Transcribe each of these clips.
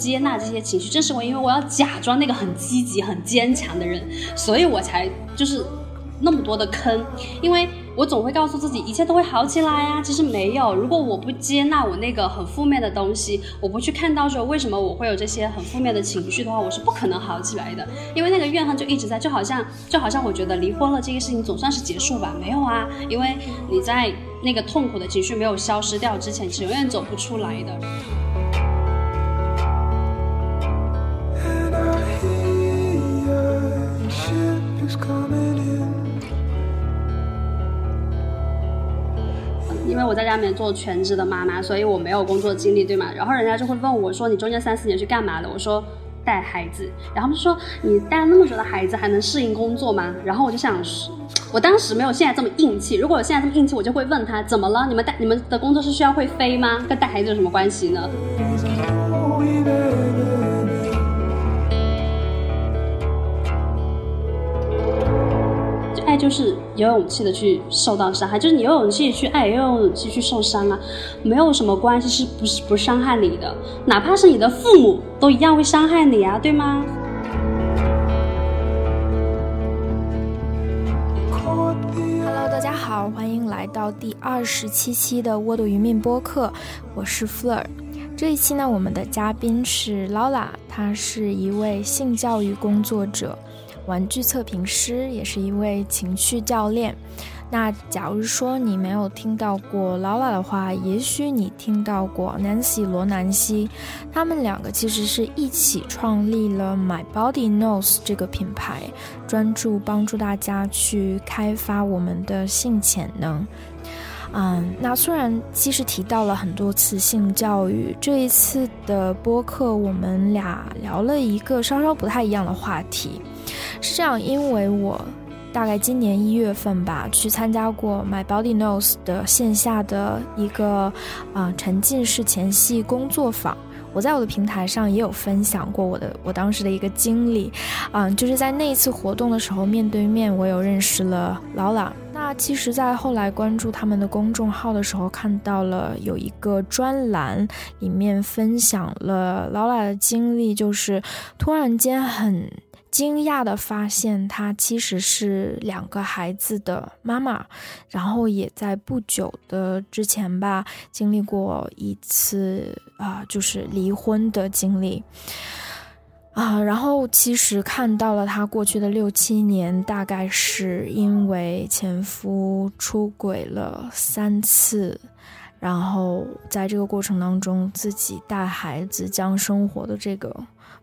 接纳这些情绪，正是我因为我要假装那个很积极、很坚强的人，所以我才就是那么多的坑，因为。我总会告诉自己一切都会好起来呀，其实没有。如果我不接纳我那个很负面的东西，我不去看到说为什么我会有这些很负面的情绪的话，我是不可能好起来的。因为那个怨恨就一直在，就好像 就好像我觉得离婚了这个事情总算是结束吧，没有啊，因为你在那个痛苦的情绪没有消失掉之前，是永远走不出来的。我在家里面做全职的妈妈，所以我没有工作经历，对吗？然后人家就会问我说：“你中间三四年去干嘛了？”我说：“带孩子。”然后就说：“你带了那么久的孩子，还能适应工作吗？”然后我就想，我当时没有现在这么硬气。如果我现在这么硬气，我就会问他：“怎么了？你们带你们的工作是需要会飞吗？跟带孩子有什么关系呢？”就是有勇气的去受到伤害，就是你有勇气去爱，也有勇气去受伤啊，没有什么关系是不是不伤害你的，哪怕是你的父母都一样会伤害你啊，对吗？Hello，大家好，欢迎来到第二十七期的沃朵鱼命播客，我是 Fleur。这一期呢，我们的嘉宾是 Lola，她是一位性教育工作者。玩具测评师，也是一位情绪教练。那假如说你没有听到过劳拉的话，也许你听到过 Nancy 罗南希。他们两个其实是一起创立了 My Body Knows 这个品牌，专注帮助大家去开发我们的性潜能。嗯，那虽然其实提到了很多次性教育，这一次的播客我们俩聊了一个稍稍不太一样的话题。是这样，因为我大概今年一月份吧，去参加过 My Body Knows 的线下的一个啊沉浸式前戏工作坊。我在我的平台上也有分享过我的我当时的一个经历，嗯，就是在那一次活动的时候，面对面我有认识了劳拉。那其实，在后来关注他们的公众号的时候，看到了有一个专栏，里面分享了劳拉的经历，就是突然间很。惊讶的发现，她其实是两个孩子的妈妈，然后也在不久的之前吧，经历过一次啊，就是离婚的经历啊。然后其实看到了她过去的六七年，大概是因为前夫出轨了三次，然后在这个过程当中，自己带孩子，将生活的这个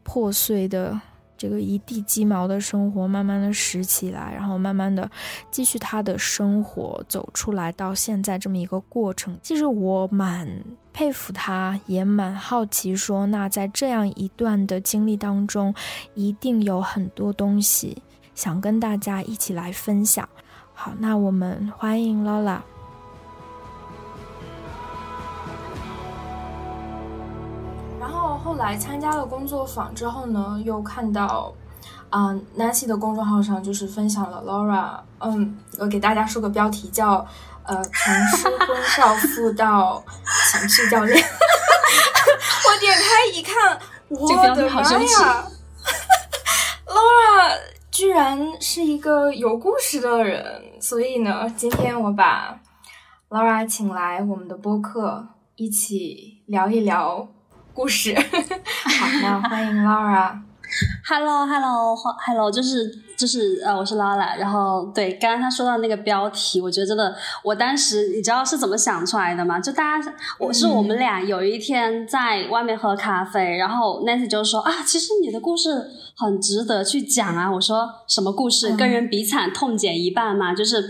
破碎的。这个一地鸡毛的生活慢慢的拾起来，然后慢慢的继续他的生活走出来，到现在这么一个过程。其实我蛮佩服他，也蛮好奇，说那在这样一段的经历当中，一定有很多东西想跟大家一起来分享。好，那我们欢迎 Lola。后后来参加了工作坊之后呢，又看到，嗯，Nancy 的公众号上就是分享了 Laura，嗯，我给大家说个标题叫，呃，从失婚少妇到情绪教练。我点开一看，我的妈呀，Laura 居然是一个有故事的人，所以呢，今天我把 Laura 请来我们的播客，一起聊一聊。故事，好，那欢迎 Laura。Hello，Hello，Hello，就是就是呃，我是 Laura。然后对，刚刚他说到那个标题，我觉得真的，我当时你知道是怎么想出来的吗？就大家，我是我们俩有一天在外面喝咖啡，然后 Nancy 就说啊，其实你的故事。很值得去讲啊！我说什么故事？跟人比惨，痛减一半嘛，就是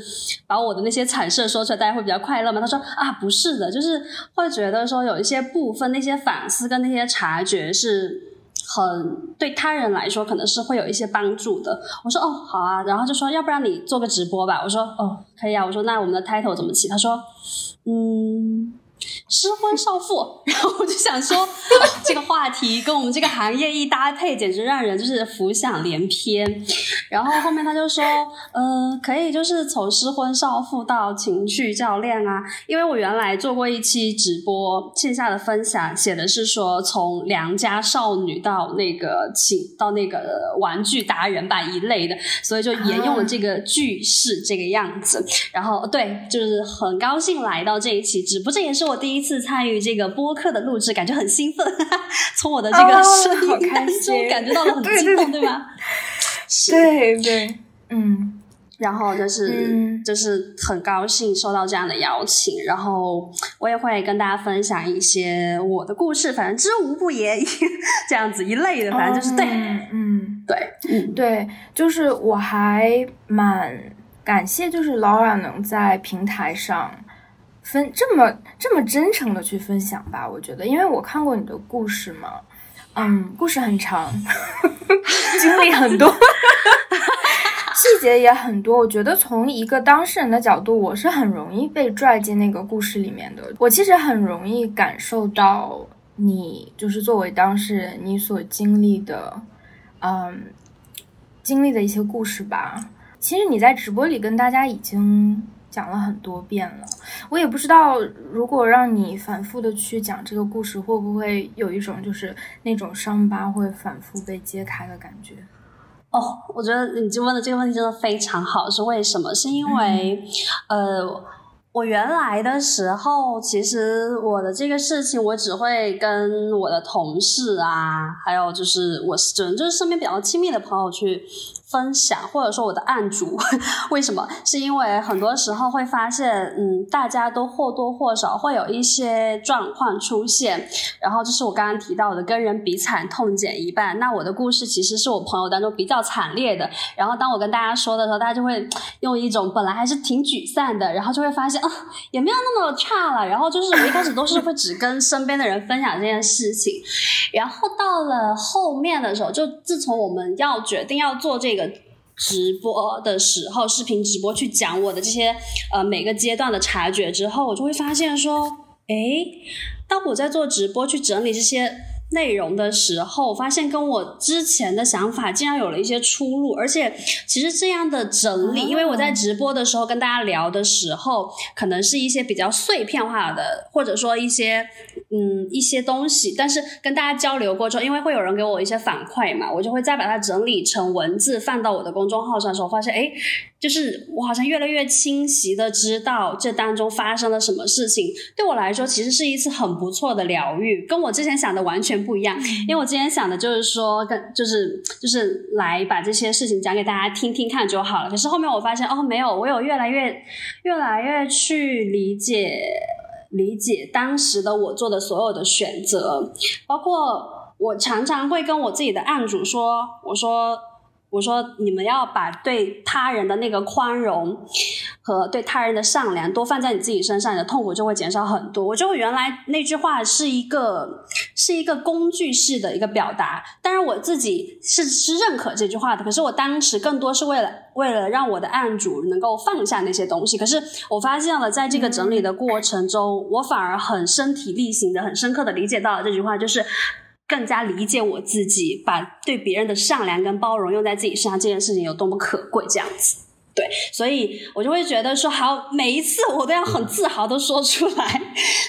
把我的那些惨事说出来，大家会比较快乐嘛。他说啊，不是的，就是会觉得说有一些部分，那些反思跟那些察觉是很对他人来说可能是会有一些帮助的。我说哦，好啊，然后就说要不然你做个直播吧。我说哦，可以啊。我说那我们的 title 怎么起？他说嗯。失婚少妇，然后我就想说，这个话题跟我们这个行业一搭配，简直让人就是浮想联翩。然后后面他就说，呃，可以就是从失婚少妇到情绪教练啊，因为我原来做过一期直播线下的分享，写的是说从良家少女到那个情到那个玩具达人吧一类的，所以就沿用了这个句式这个样子。然后对，就是很高兴来到这一期直播，这也是我第一次参与这个播客的录制，感觉很兴奋。从我的这个声音当中感觉到了很激动，对吗？对 对，嗯。然后就是就是很高兴收到这样的邀请，然后我也会跟大家分享一些我的故事，反正知无不言 这样子一类的，反正就是对，嗯，对，嗯，对，就是我还蛮感谢，就是 Laura 能在平台上分这么这么真诚的去分享吧，我觉得，因为我看过你的故事嘛，嗯，故事很长，经历很多。细节也很多，我觉得从一个当事人的角度，我是很容易被拽进那个故事里面的。我其实很容易感受到你就是作为当事人你所经历的，嗯，经历的一些故事吧。其实你在直播里跟大家已经讲了很多遍了，我也不知道如果让你反复的去讲这个故事，会不会有一种就是那种伤疤会反复被揭开的感觉。哦，我觉得你就问的这个问题真的非常好，是为什么？是因为，呃，我原来的时候，其实我的这个事情，我只会跟我的同事啊，还有就是我只能就是身边比较亲密的朋友去。分享或者说我的案主，为什么？是因为很多时候会发现，嗯，大家都或多或少会有一些状况出现，然后就是我刚刚提到的，跟人比惨痛减一半。那我的故事其实是我朋友当中比较惨烈的。然后当我跟大家说的时候，大家就会用一种本来还是挺沮丧的，然后就会发现啊，也没有那么差了。然后就是我一开始都是会只跟身边的人分享这件事情，然后到了后面的时候，就自从我们要决定要做这。直播的时候，视频直播去讲我的这些呃每个阶段的察觉之后，我就会发现说，哎，当我在做直播去整理这些。内容的时候，发现跟我之前的想法竟然有了一些出入，而且其实这样的整理，因为我在直播的时候跟大家聊的时候，可能是一些比较碎片化的，或者说一些嗯一些东西，但是跟大家交流过之后，因为会有人给我一些反馈嘛，我就会再把它整理成文字放到我的公众号上的时候，发现哎。就是我好像越来越清晰的知道这当中发生了什么事情，对我来说其实是一次很不错的疗愈，跟我之前想的完全不一样。因为我今天想的就是说，跟就是就是来把这些事情讲给大家听听看就好了。可是后面我发现，哦，没有，我有越来越越来越去理解理解当时的我做的所有的选择，包括我常常会跟我自己的案主说，我说。我说，你们要把对他人的那个宽容和对他人的善良多放在你自己身上，你的痛苦就会减少很多。我觉得原来那句话是一个是一个工具式的一个表达，当然我自己是是认可这句话的。可是我当时更多是为了为了让我的案主能够放下那些东西。可是我发现了，在这个整理的过程中，我反而很身体力行的、很深刻的理解到了这句话，就是。更加理解我自己，把对别人的善良跟包容用在自己身上这件事情有多么可贵，这样子，对，所以我就会觉得说，好，每一次我都要很自豪的说出来，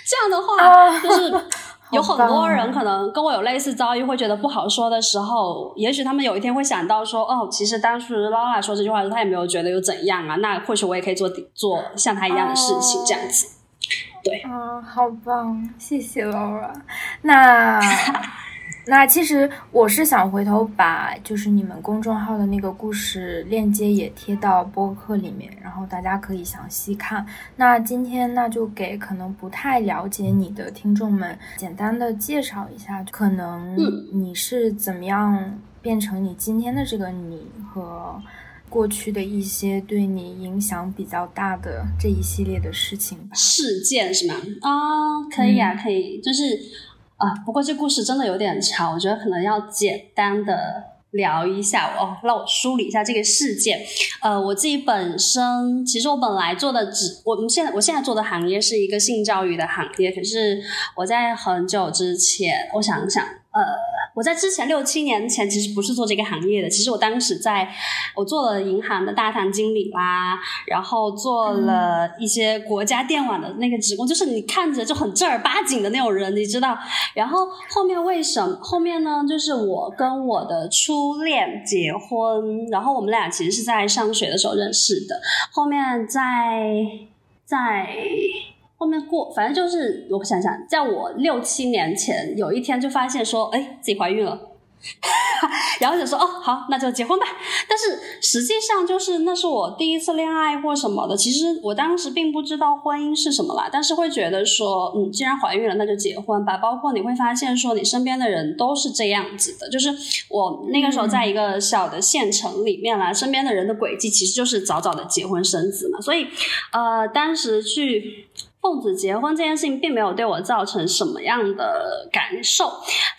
这样的话，就是有很多人可能跟我有类似遭遇，会觉得不好说的时候，也许他们有一天会想到说，哦，其实当时劳拉说这句话的时候，他也没有觉得有怎样啊，那或许我也可以做做像他一样的事情，这样子，对，啊，好棒，谢谢 Laura，那。那其实我是想回头把就是你们公众号的那个故事链接也贴到播客里面，然后大家可以详细看。那今天那就给可能不太了解你的听众们简单的介绍一下，可能你是怎么样变成你今天的这个你和过去的一些对你影响比较大的这一系列的事情吧。事件是吗？啊，可以啊，可以，就是。啊，不过这故事真的有点长，我觉得可能要简单的聊一下哦，让我梳理一下这个事件。呃，我自己本身其实我本来做的只我们现在我现在做的行业是一个性教育的行业，可是我在很久之前，我想想，呃。我在之前六七年前其实不是做这个行业的，其实我当时在，我做了银行的大堂经理啦，然后做了一些国家电网的那个职工，就是你看着就很正儿八经的那种人，你知道。然后后面为什么后面呢？就是我跟我的初恋结婚，然后我们俩其实是在上学的时候认识的，后面在在。后面过，反正就是我想想，在我六七年前，有一天就发现说，哎，自己怀孕了，然后就说，哦，好，那就结婚吧。但是实际上就是那是我第一次恋爱或什么的，其实我当时并不知道婚姻是什么啦，但是会觉得说，嗯，既然怀孕了，那就结婚吧。包括你会发现说，你身边的人都是这样子的，就是我那个时候在一个小的县城里面啦，身边的人的轨迹其实就是早早的结婚生子嘛，所以，呃，当时去。奉子结婚这件事情并没有对我造成什么样的感受，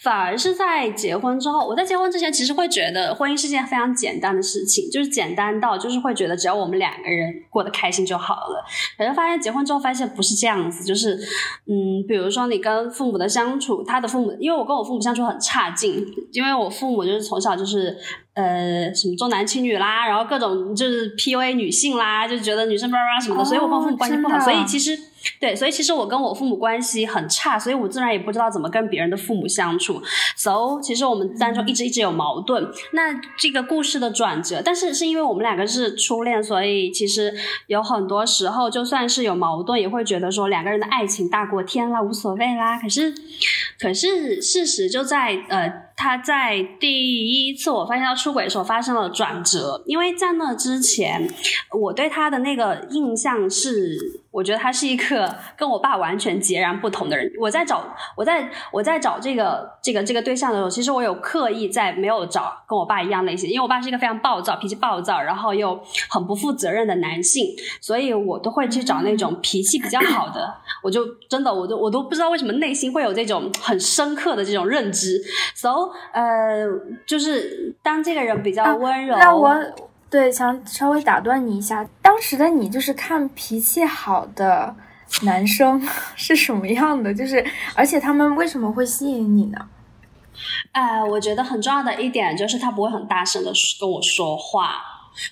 反而是在结婚之后，我在结婚之前其实会觉得婚姻是件非常简单的事情，就是简单到就是会觉得只要我们两个人过得开心就好了。可是发现结婚之后发现不是这样子，就是嗯，比如说你跟父母的相处，他的父母，因为我跟我父母相处很差劲，因为我父母就是从小就是。呃，什么重男轻女啦，然后各种就是 PUA 女性啦，就觉得女生叭叭什么的，所以我跟我父母关系不好，所以其实对，所以其实我跟我父母关系很差，所以我自然也不知道怎么跟别人的父母相处。So，其实我们当中一直一直有矛盾。那这个故事的转折，但是是因为我们两个是初恋，所以其实有很多时候就算是有矛盾，也会觉得说两个人的爱情大过天啦，无所谓啦。可是，可是事实就在呃。他在第一次我发现他出轨的时候发生了转折，因为在那之前，我对他的那个印象是。我觉得他是一个 跟我爸完全截然不同的人。我在找我在我在找这个这个这个对象的时候，其实我有刻意在没有找跟我爸一样类型，因为我爸是一个非常暴躁、脾气暴躁，然后又很不负责任的男性，所以我都会去找那种脾气比较好的。我就真的，我都我都不知道为什么内心会有这种很深刻的这种认知。So，呃，就是当这个人比较温柔。对，想稍微打断你一下，当时的你就是看脾气好的男生 是什么样的？就是，而且他们为什么会吸引你呢？呃，我觉得很重要的一点就是他不会很大声的跟我说话，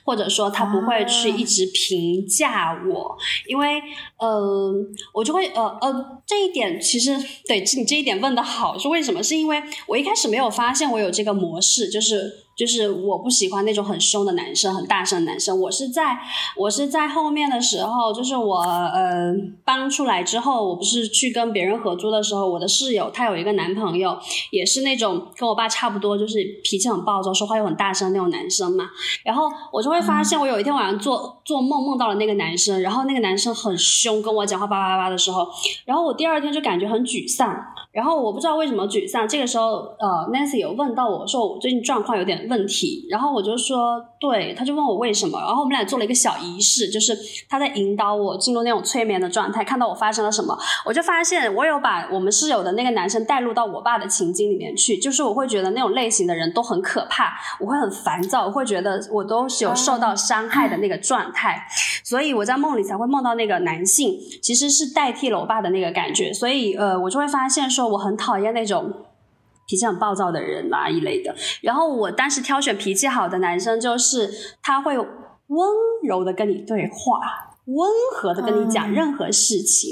或者说他不会去一直评价我，因为，呃，我就会，呃呃，这一点其实对你这一点问的好，是为什么？是因为我一开始没有发现我有这个模式，就是。就是我不喜欢那种很凶的男生，很大声的男生。我是在，我是在后面的时候，就是我呃搬出来之后，我不是去跟别人合租的时候，我的室友她有一个男朋友，也是那种跟我爸差不多，就是脾气很暴躁，说话又很大声那种男生嘛。然后我就会发现，我有一天晚上做做梦梦到了那个男生，然后那个男生很凶，跟我讲话叭叭叭的时候，然后我第二天就感觉很沮丧。然后我不知道为什么沮丧，这个时候呃，Nancy 有问到我说我最近状况有点问题，然后我就说对，他就问我为什么，然后我们俩做了一个小仪式，就是他在引导我进入那种催眠的状态，看到我发生了什么，我就发现我有把我们室友的那个男生带入到我爸的情境里面去，就是我会觉得那种类型的人都很可怕，我会很烦躁，我会觉得我都是有受到伤害的那个状态，所以我在梦里才会梦到那个男性，其实是代替了我爸的那个感觉，所以呃，我就会发现说。我很讨厌那种脾气很暴躁的人啊一类的。然后我当时挑选脾气好的男生，就是他会温柔的跟你对话，温和的跟你讲任何事情，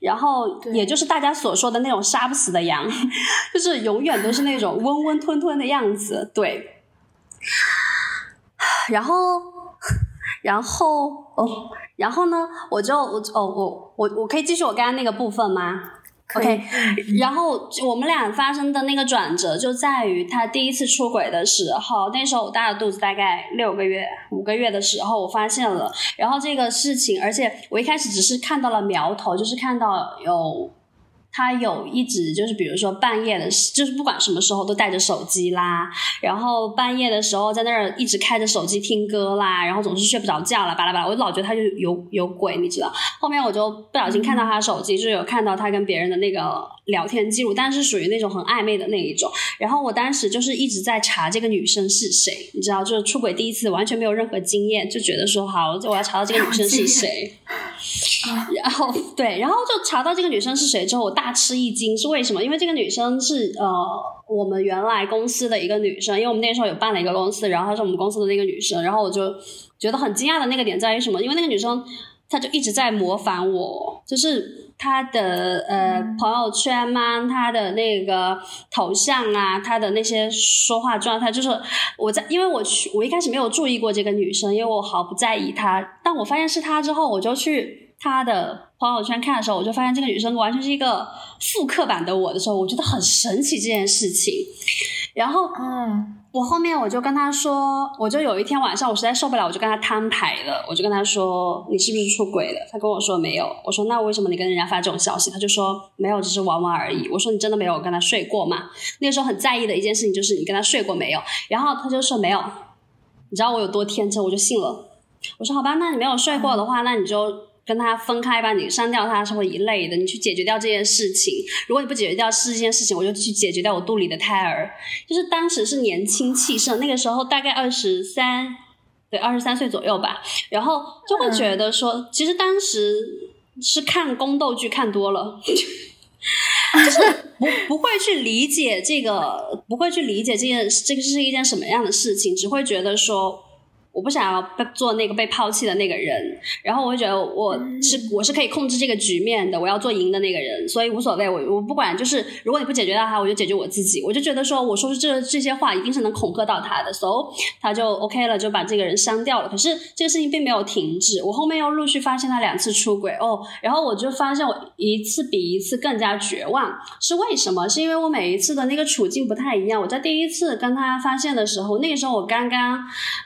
然后也就是大家所说的那种杀不死的羊，就是永远都是那种温温吞吞的样子。对，然后，然后哦，然后呢，我就我哦我我我可以继续我刚刚那个部分吗？OK，然后我们俩发生的那个转折就在于他第一次出轨的时候，那时候我大着肚子大概六个月、五个月的时候，我发现了。然后这个事情，而且我一开始只是看到了苗头，就是看到有他有一直就是，比如说半夜的，就是不管什么时候都带着手机啦，然后半夜的时候在那儿一直开着手机听歌啦，然后总是睡不着觉了，巴拉巴拉，我老觉得他就有有鬼，你知道？后面我就不小心看到他手机，就有看到他跟别人的那个聊天记录，但是属于那种很暧昧的那一种。然后我当时就是一直在查这个女生是谁，你知道，就是出轨第一次完全没有任何经验，就觉得说好，我要查到这个女生是谁。然后对，然后就查到这个女生是谁之后，我大吃一惊，是为什么？因为这个女生是呃我们原来公司的一个女生，因为我们那时候有办了一个公司，然后她是我们公司的那个女生，然后我就觉得很惊讶的那个点在于什么？因为那个女生她就一直在模仿我，就是她的呃朋友圈嘛，她的那个头像啊，她的那些说话状态，就是我在因为我去我一开始没有注意过这个女生，因为我毫不在意她，但我发现是她之后，我就去。他的朋友圈看的时候，我就发现这个女生完全是一个复刻版的我的时候，我觉得很神奇这件事情。然后，嗯，我后面我就跟他说，我就有一天晚上我实在受不了，我就跟他摊牌了，我就跟他说，你是不是出轨了？他跟我说没有。我说那为什么你跟人家发这种消息？他就说没有，只是玩玩而已。我说你真的没有跟他睡过吗？那个时候很在意的一件事情就是你跟他睡过没有？然后他就说没有。你知道我有多天真，我就信了。我说好吧，那你没有睡过的话，那你就。跟他分开吧，你删掉他什么一类的，你去解决掉这件事情。如果你不解决掉是这件事情，我就去解决掉我肚里的胎儿。就是当时是年轻气盛，那个时候大概二十三，对，二十三岁左右吧。然后就会觉得说，其实当时是看宫斗剧看多了，就是不不会去理解这个，不会去理解这件这个是一件什么样的事情，只会觉得说。我不想要被做那个被抛弃的那个人，然后我会觉得我是我是可以控制这个局面的，我要做赢的那个人，所以无所谓，我我不管，就是如果你不解决到他，我就解决我自己，我就觉得说我说出这这些话一定是能恐吓到他的，so 他就 OK 了，就把这个人删掉了。可是这个事情并没有停止，我后面又陆续发现他两次出轨哦，然后我就发现我一次比一次更加绝望，是为什么？是因为我每一次的那个处境不太一样。我在第一次跟他发现的时候，那个时候我刚刚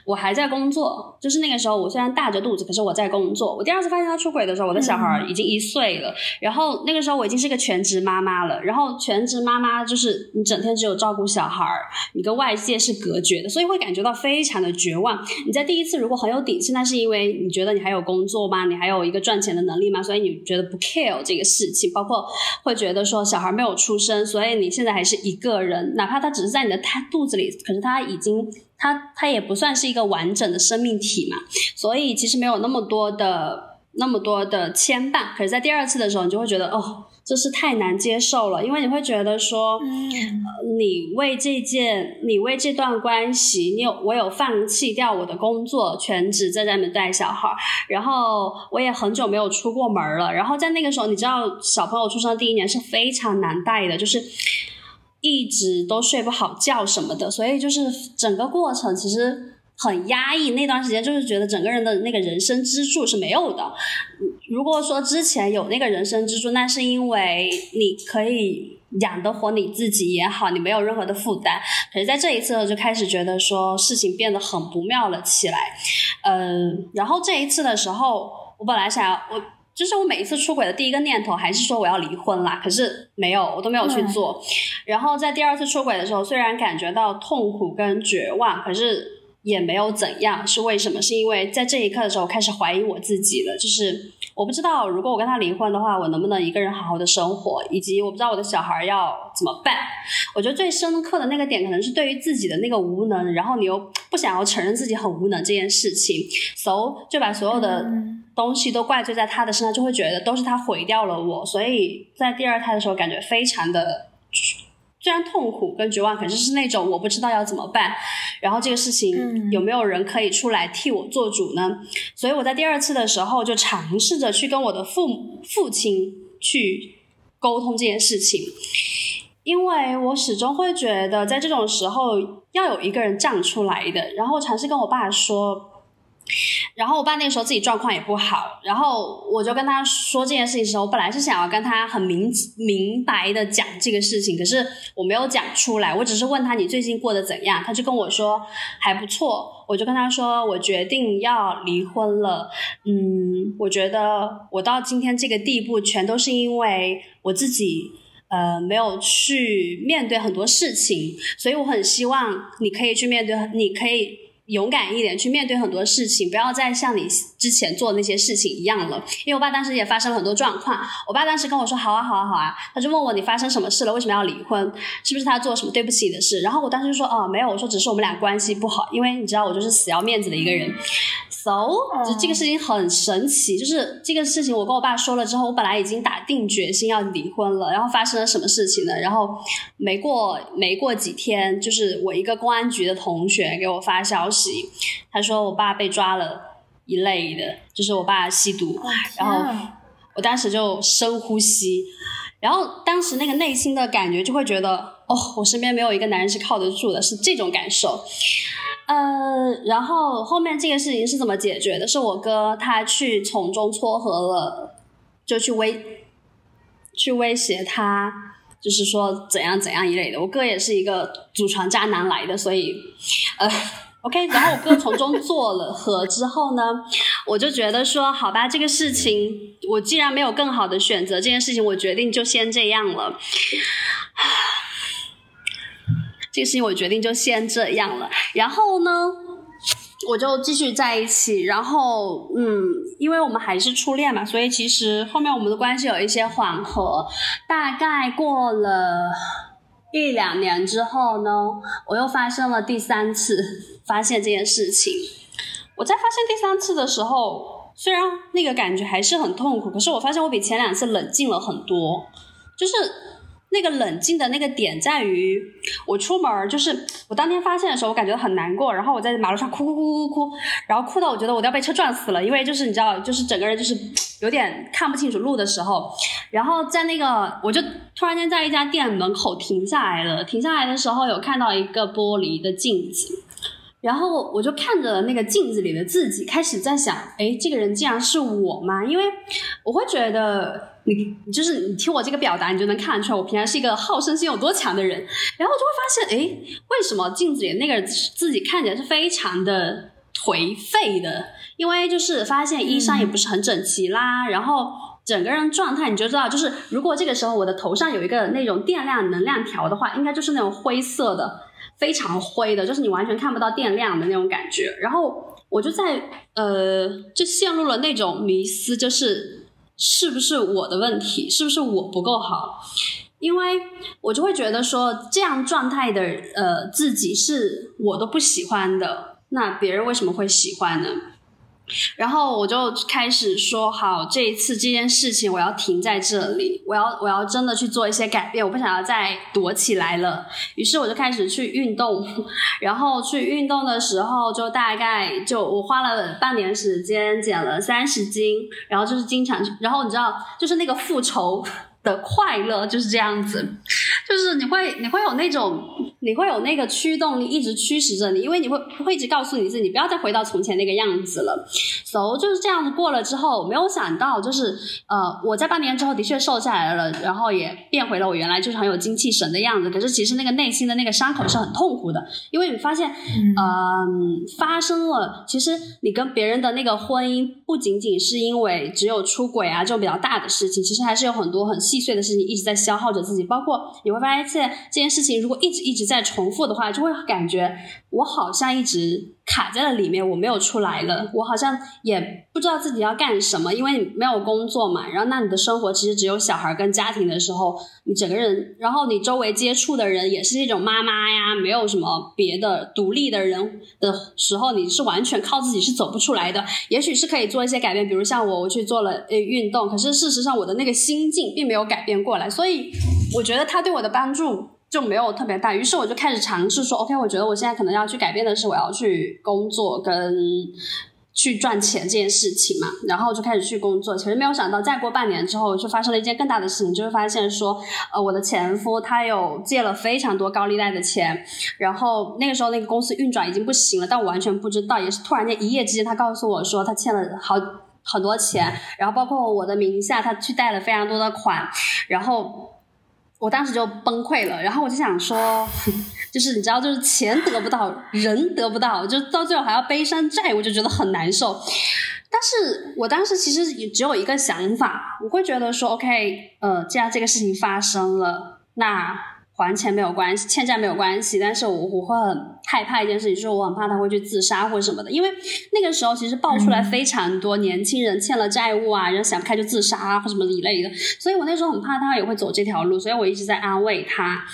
我还在。工作就是那个时候，我虽然大着肚子，可是我在工作。我第二次发现他出轨的时候，我的小孩已经一岁了。然后那个时候我已经是个全职妈妈了。然后全职妈妈就是你整天只有照顾小孩，你跟外界是隔绝的，所以会感觉到非常的绝望。你在第一次如果很有底气，那是因为你觉得你还有工作吗？你还有一个赚钱的能力吗？所以你觉得不 care 这个事情，包括会觉得说小孩没有出生，所以你现在还是一个人，哪怕他只是在你的胎肚子里，可是他已经。它它也不算是一个完整的生命体嘛，所以其实没有那么多的那么多的牵绊。可是，在第二次的时候，你就会觉得哦，这是太难接受了，因为你会觉得说，你为这件，你为这段关系，你有我有放弃掉我的工作，全职在家里面带小孩，然后我也很久没有出过门了。然后在那个时候，你知道，小朋友出生第一年是非常难带的，就是。一直都睡不好觉什么的，所以就是整个过程其实很压抑。那段时间就是觉得整个人的那个人生支柱是没有的。如果说之前有那个人生支柱，那是因为你可以养得活你自己也好，你没有任何的负担。可是在这一次就开始觉得说事情变得很不妙了起来。嗯，然后这一次的时候，我本来想要我。就是我每一次出轨的第一个念头还是说我要离婚啦，可是没有，我都没有去做。然后在第二次出轨的时候，虽然感觉到痛苦跟绝望，可是也没有怎样。是为什么？是因为在这一刻的时候，我开始怀疑我自己了。就是我不知道，如果我跟他离婚的话，我能不能一个人好好的生活，以及我不知道我的小孩要怎么办。我觉得最深刻的那个点，可能是对于自己的那个无能，然后你又不想要承认自己很无能这件事情，so 就把所有的。东西都怪罪在他的身上，就会觉得都是他毁掉了我。所以在第二胎的时候，感觉非常的虽然痛苦跟绝望，可是是那种我不知道要怎么办。然后这个事情有没有人可以出来替我做主呢？所以我在第二次的时候就尝试着去跟我的父母父亲去沟通这件事情，因为我始终会觉得在这种时候要有一个人站出来的。然后尝试跟我爸说。然后我爸那个时候自己状况也不好，然后我就跟他说这件事情的时候，我本来是想要跟他很明明白的讲这个事情，可是我没有讲出来，我只是问他你最近过得怎样，他就跟我说还不错，我就跟他说我决定要离婚了，嗯，我觉得我到今天这个地步，全都是因为我自己呃没有去面对很多事情，所以我很希望你可以去面对，你可以。勇敢一点，去面对很多事情，不要再像你之前做的那些事情一样了。因为我爸当时也发生了很多状况，我爸当时跟我说：“好啊，好啊，好啊。”他就问我：“你发生什么事了？为什么要离婚？是不是他做什么对不起你的事？”然后我当时就说：“哦，没有，我说只是我们俩关系不好，因为你知道我就是死要面子的一个人。” so 就这个事情很神奇，就是这个事情我跟我爸说了之后，我本来已经打定决心要离婚了，然后发生了什么事情呢？然后没过没过几天，就是我一个公安局的同学给我发消息，他说我爸被抓了一类的，就是我爸吸毒，然后我当时就深呼吸，然后当时那个内心的感觉就会觉得，哦，我身边没有一个男人是靠得住的，是这种感受。呃，然后后面这个事情是怎么解决的？是我哥他去从中撮合了，就去威，去威胁他，就是说怎样怎样一类的。我哥也是一个祖传渣男来的，所以呃，OK。然后我哥从中做了和之后呢，我就觉得说，好吧，这个事情我既然没有更好的选择，这件事情我决定就先这样了。这个事情我决定就先这样了，然后呢，我就继续在一起。然后，嗯，因为我们还是初恋嘛，所以其实后面我们的关系有一些缓和。大概过了一两年之后呢，我又发生了第三次 发现这件事情。我在发现第三次的时候，虽然那个感觉还是很痛苦，可是我发现我比前两次冷静了很多，就是。那个冷静的那个点在于，我出门就是我当天发现的时候，我感觉很难过，然后我在马路上哭哭哭哭哭，然后哭到我觉得我都要被车撞死了，因为就是你知道，就是整个人就是有点看不清楚路的时候，然后在那个我就突然间在一家店门口停下来了，停下来的时候有看到一个玻璃的镜子。然后我就看着那个镜子里的自己，开始在想：哎，这个人竟然是我吗？因为我会觉得你，就是你听我这个表达，你就能看得出来，我平常是一个好胜心有多强的人。然后我就会发现，哎，为什么镜子里那个自己看起来是非常的颓废的？因为就是发现衣衫也不是很整齐啦，然后整个人状态你就知道，就是如果这个时候我的头上有一个那种电量能量条的话，应该就是那种灰色的。非常灰的，就是你完全看不到电量的那种感觉。然后我就在呃，就陷入了那种迷思，就是是不是我的问题，是不是我不够好？因为我就会觉得说，这样状态的呃自己是我都不喜欢的，那别人为什么会喜欢呢？然后我就开始说好，这一次这件事情我要停在这里，我要我要真的去做一些改变，我不想要再躲起来了。于是我就开始去运动，然后去运动的时候，就大概就我花了半年时间减了三十斤，然后就是经常，然后你知道，就是那个复仇。的快乐就是这样子，就是你会你会有那种你会有那个驱动力一直驱使着你，因为你会会一直告诉你自己，你不要再回到从前那个样子了。So 就是这样子过了之后，没有想到就是呃我在半年之后的确瘦下来了，然后也变回了我原来就是很有精气神的样子。可是其实那个内心的那个伤口是很痛苦的，因为你发现嗯发生了，其实你跟别人的那个婚姻不仅仅是因为只有出轨啊这种比较大的事情，其实还是有很多很细。细碎的事情一直在消耗着自己，包括你会发现这件事情如果一直一直在重复的话，就会感觉我好像一直卡在了里面，我没有出来了，我好像也不知道自己要干什么，因为你没有工作嘛。然后那你的生活其实只有小孩跟家庭的时候，你整个人，然后你周围接触的人也是那种妈妈呀，没有什么别的独立的人的时候，你是完全靠自己是走不出来的。也许是可以做一些改变，比如像我，我去做了呃运动，可是事实上我的那个心境并没有。改变过来，所以我觉得他对我的帮助就没有特别大。于是我就开始尝试说：“OK，我觉得我现在可能要去改变的是，我要去工作跟去赚钱这件事情嘛，然后就开始去工作。其实没有想到，再过半年之后，就发生了一件更大的事情，就是发现说，呃，我的前夫他有借了非常多高利贷的钱，然后那个时候那个公司运转已经不行了，但我完全不知道，也是突然间一夜之间，他告诉我说他欠了好很多钱，然后包括我的名下，他去贷了非常多的款，然后。我当时就崩溃了，然后我就想说，就是你知道，就是钱得不到，人得不到，就到最后还要背山债，我就觉得很难受。但是我当时其实也只有一个想法，我会觉得说，OK，呃，既然这个事情发生了，那。还钱没有关系，欠债没有关系，但是我我会很害怕一件事情，就是我很怕他会去自杀或者什么的，因为那个时候其实爆出来非常多年轻人欠了债务啊，然后想不开就自杀啊或什么一类的，所以我那时候很怕他也会走这条路，所以我一直在安慰他。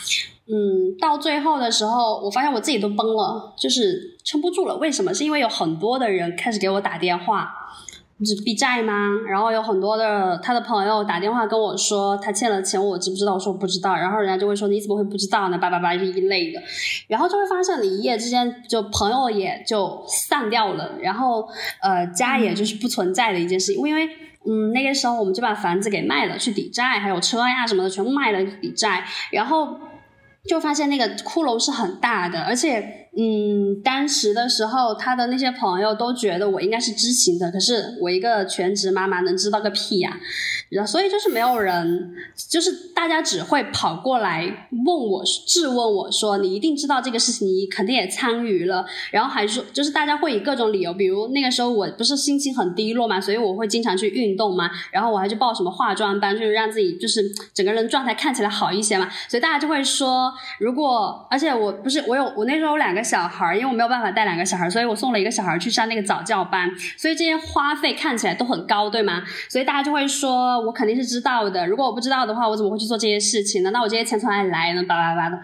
嗯，到最后的时候，我发现我自己都崩了，就是撑不住了。为什么？是因为有很多的人开始给我打电话。是避债吗？然后有很多的他的朋友打电话跟我说他欠了钱，我知不知道？我说我不知道。然后人家就会说你怎么会不知道呢？叭叭叭这一类的，然后就会发现你一夜之间就朋友也就散掉了，然后呃家也就是不存在的一件事情，因为嗯那个时候我们就把房子给卖了去抵债，还有车呀什么的全部卖了抵债，然后就发现那个骷髅是很大的，而且。嗯，当时的时候，他的那些朋友都觉得我应该是知情的，可是我一个全职妈妈能知道个屁呀！然后，所以就是没有人，就是大家只会跑过来问我、质问我说：“你一定知道这个事情，你肯定也参与了。”然后还说，就是大家会以各种理由，比如那个时候我不是心情很低落嘛，所以我会经常去运动嘛，然后我还去报什么化妆班，就是让自己就是整个人状态看起来好一些嘛。所以大家就会说，如果而且我不是我有我那时候有两个。小孩，因为我没有办法带两个小孩，所以我送了一个小孩去上那个早教班，所以这些花费看起来都很高，对吗？所以大家就会说，我肯定是知道的。如果我不知道的话，我怎么会去做这些事情呢？那我这些钱从哪里来呢？叭叭叭的，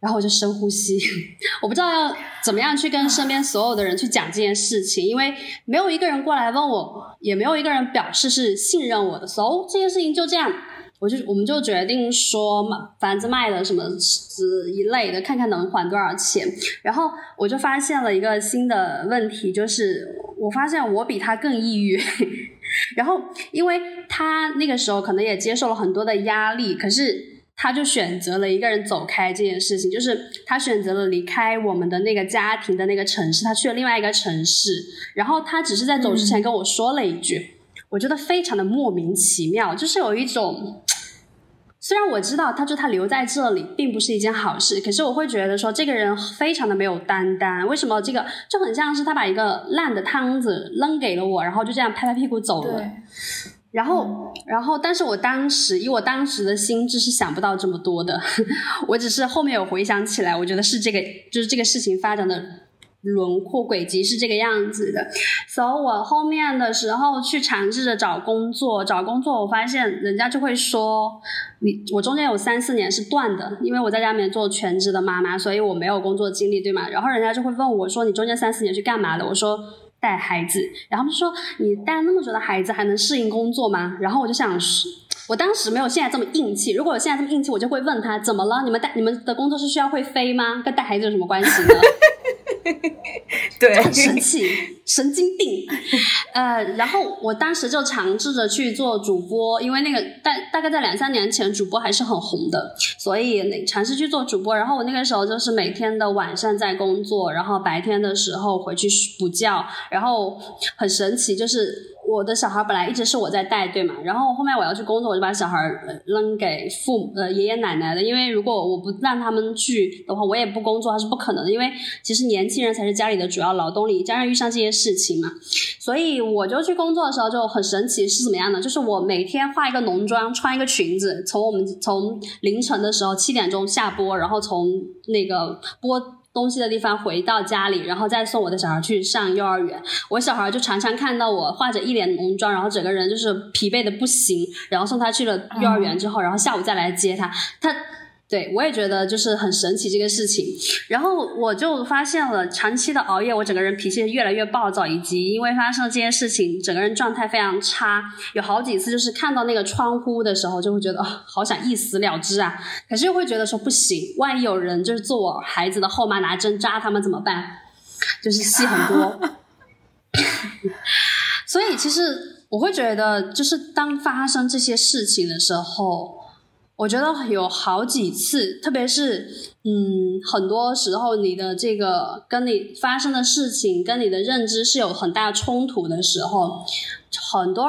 然后我就深呼吸，我不知道要怎么样去跟身边所有的人去讲这件事情，因为没有一个人过来问我，也没有一个人表示是信任我的，所以这件事情就这样。我就我们就决定说卖房子卖了什么之一类的，看看能还多少钱。然后我就发现了一个新的问题，就是我发现我比他更抑郁。然后因为他那个时候可能也接受了很多的压力，可是他就选择了一个人走开这件事情，就是他选择了离开我们的那个家庭的那个城市，他去了另外一个城市。然后他只是在走之前跟我说了一句。我觉得非常的莫名其妙，就是有一种，虽然我知道他就他留在这里并不是一件好事，可是我会觉得说这个人非常的没有担当。为什么这个就很像是他把一个烂的汤子扔给了我，然后就这样拍拍屁股走了。然后，然后，但是我当时以我当时的心智是想不到这么多的，我只是后面有回想起来，我觉得是这个，就是这个事情发展的。轮廓轨迹是这个样子的，所以我后面的时候去尝试着找工作，找工作我发现人家就会说，你我中间有三四年是断的，因为我在家里面做全职的妈妈，所以我没有工作经历，对吗？然后人家就会问我说，你中间三四年去干嘛的？我说带孩子，然后他们说你带那么久的孩子还能适应工作吗？然后我就想，我当时没有现在这么硬气，如果我现在这么硬气，我就会问他怎么了？你们带你们的工作是需要会飞吗？跟带孩子有什么关系呢？对，很神奇，神经病。呃，然后我当时就尝试着去做主播，因为那个大大概在两三年前，主播还是很红的，所以那尝试去做主播。然后我那个时候就是每天的晚上在工作，然后白天的时候回去补觉，然后很神奇，就是。我的小孩本来一直是我在带，对嘛？然后后面我要去工作，我就把小孩扔给父母呃爷爷奶奶的，因为如果我不让他们去的话，我也不工作，还是不可能的。因为其实年轻人才是家里的主要劳动力，加上遇上这些事情嘛，所以我就去工作的时候就很神奇，是怎么样的？就是我每天化一个浓妆，穿一个裙子，从我们从凌晨的时候七点钟下播，然后从那个播。东西的地方回到家里，然后再送我的小孩去上幼儿园。我小孩就常常看到我化着一脸浓妆，然后整个人就是疲惫的不行，然后送他去了幼儿园之后，然后下午再来接他。他。对，我也觉得就是很神奇这个事情，然后我就发现了长期的熬夜，我整个人脾气越来越暴躁，以及因为发生这件事情，整个人状态非常差。有好几次就是看到那个窗户的时候，就会觉得好想一死了之啊，可是又会觉得说不行，万一有人就是做我孩子的后妈拿针扎他们怎么办？就是戏很多。所以其实我会觉得，就是当发生这些事情的时候，我觉得有好几次，特别是嗯，很多时候你的这个跟你发生的事情跟你的认知是有很大冲突的时候，很多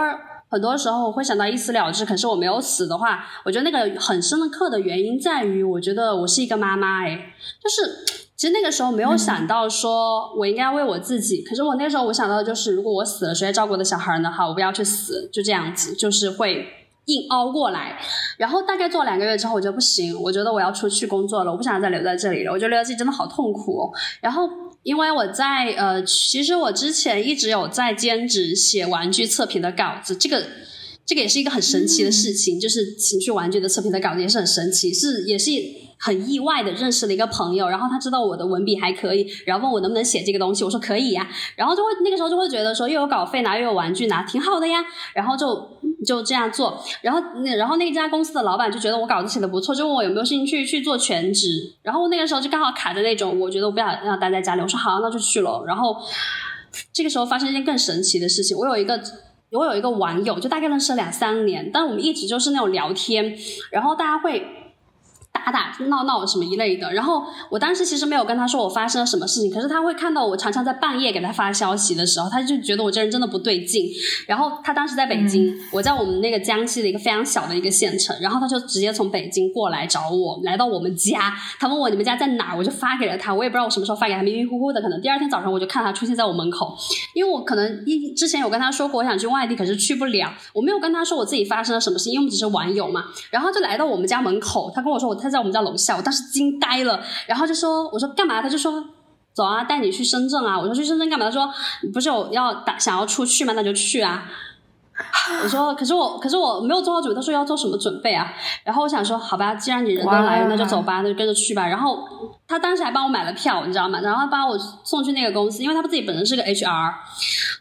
很多时候我会想到一死了之。可是我没有死的话，我觉得那个很深刻的原因在于，我觉得我是一个妈妈，哎，就是。其实那个时候没有想到说我应该为我自己，可是我那时候我想到的就是，如果我死了，谁来照顾我的小孩呢？哈，我不要去死，就这样子，就是会硬熬过来。然后大概做两个月之后，我觉得不行，我觉得我要出去工作了，我不想再留在这里了。我觉得留在这里真的好痛苦。哦。然后因为我在呃，其实我之前一直有在兼职写玩具测评的稿子，这个这个也是一个很神奇的事情，就是情绪玩具的测评的稿子也是很神奇，是也是。很意外的认识了一个朋友，然后他知道我的文笔还可以，然后问我能不能写这个东西，我说可以呀，然后就会那个时候就会觉得说又有稿费拿又有玩具拿，挺好的呀，然后就就这样做，然后那然后那家公司的老板就觉得我稿子写的不错，就问我有没有兴趣去做全职，然后那个时候就刚好卡着那种，我觉得我不想要待在家里，我说好，那就去了，然后这个时候发生一件更神奇的事情，我有一个我有一个网友，就大概认识了两三年，但我们一直就是那种聊天，然后大家会。打打闹闹什么一类的，然后我当时其实没有跟他说我发生了什么事情，可是他会看到我常常在半夜给他发消息的时候，他就觉得我这人真的不对劲。然后他当时在北京，我在我们那个江西的一个非常小的一个县城，然后他就直接从北京过来找我，来到我们家，他问我你们家在哪儿，我就发给了他，我也不知道我什么时候发给他，迷迷糊糊的，可能第二天早上我就看他出现在我门口，因为我可能一之前有跟他说过我想去外地，可是去不了，我没有跟他说我自己发生了什么事，因为我们只是网友嘛，然后就来到我们家门口，他跟我说我他在。在我们家楼下，我当时惊呆了，然后就说：“我说干嘛？”他就说：“走啊，带你去深圳啊。”我说：“去深圳干嘛？”他说：“不是有要打想要出去吗？那就去啊。”我说：“可是我，可是我没有做好准备。”他说：“要做什么准备啊？”然后我想说：“好吧，既然你人都来了，那就走吧，那就跟着去吧。”然后他当时还帮我买了票，你知道吗？然后把我送去那个公司，因为他自己本身是个 HR，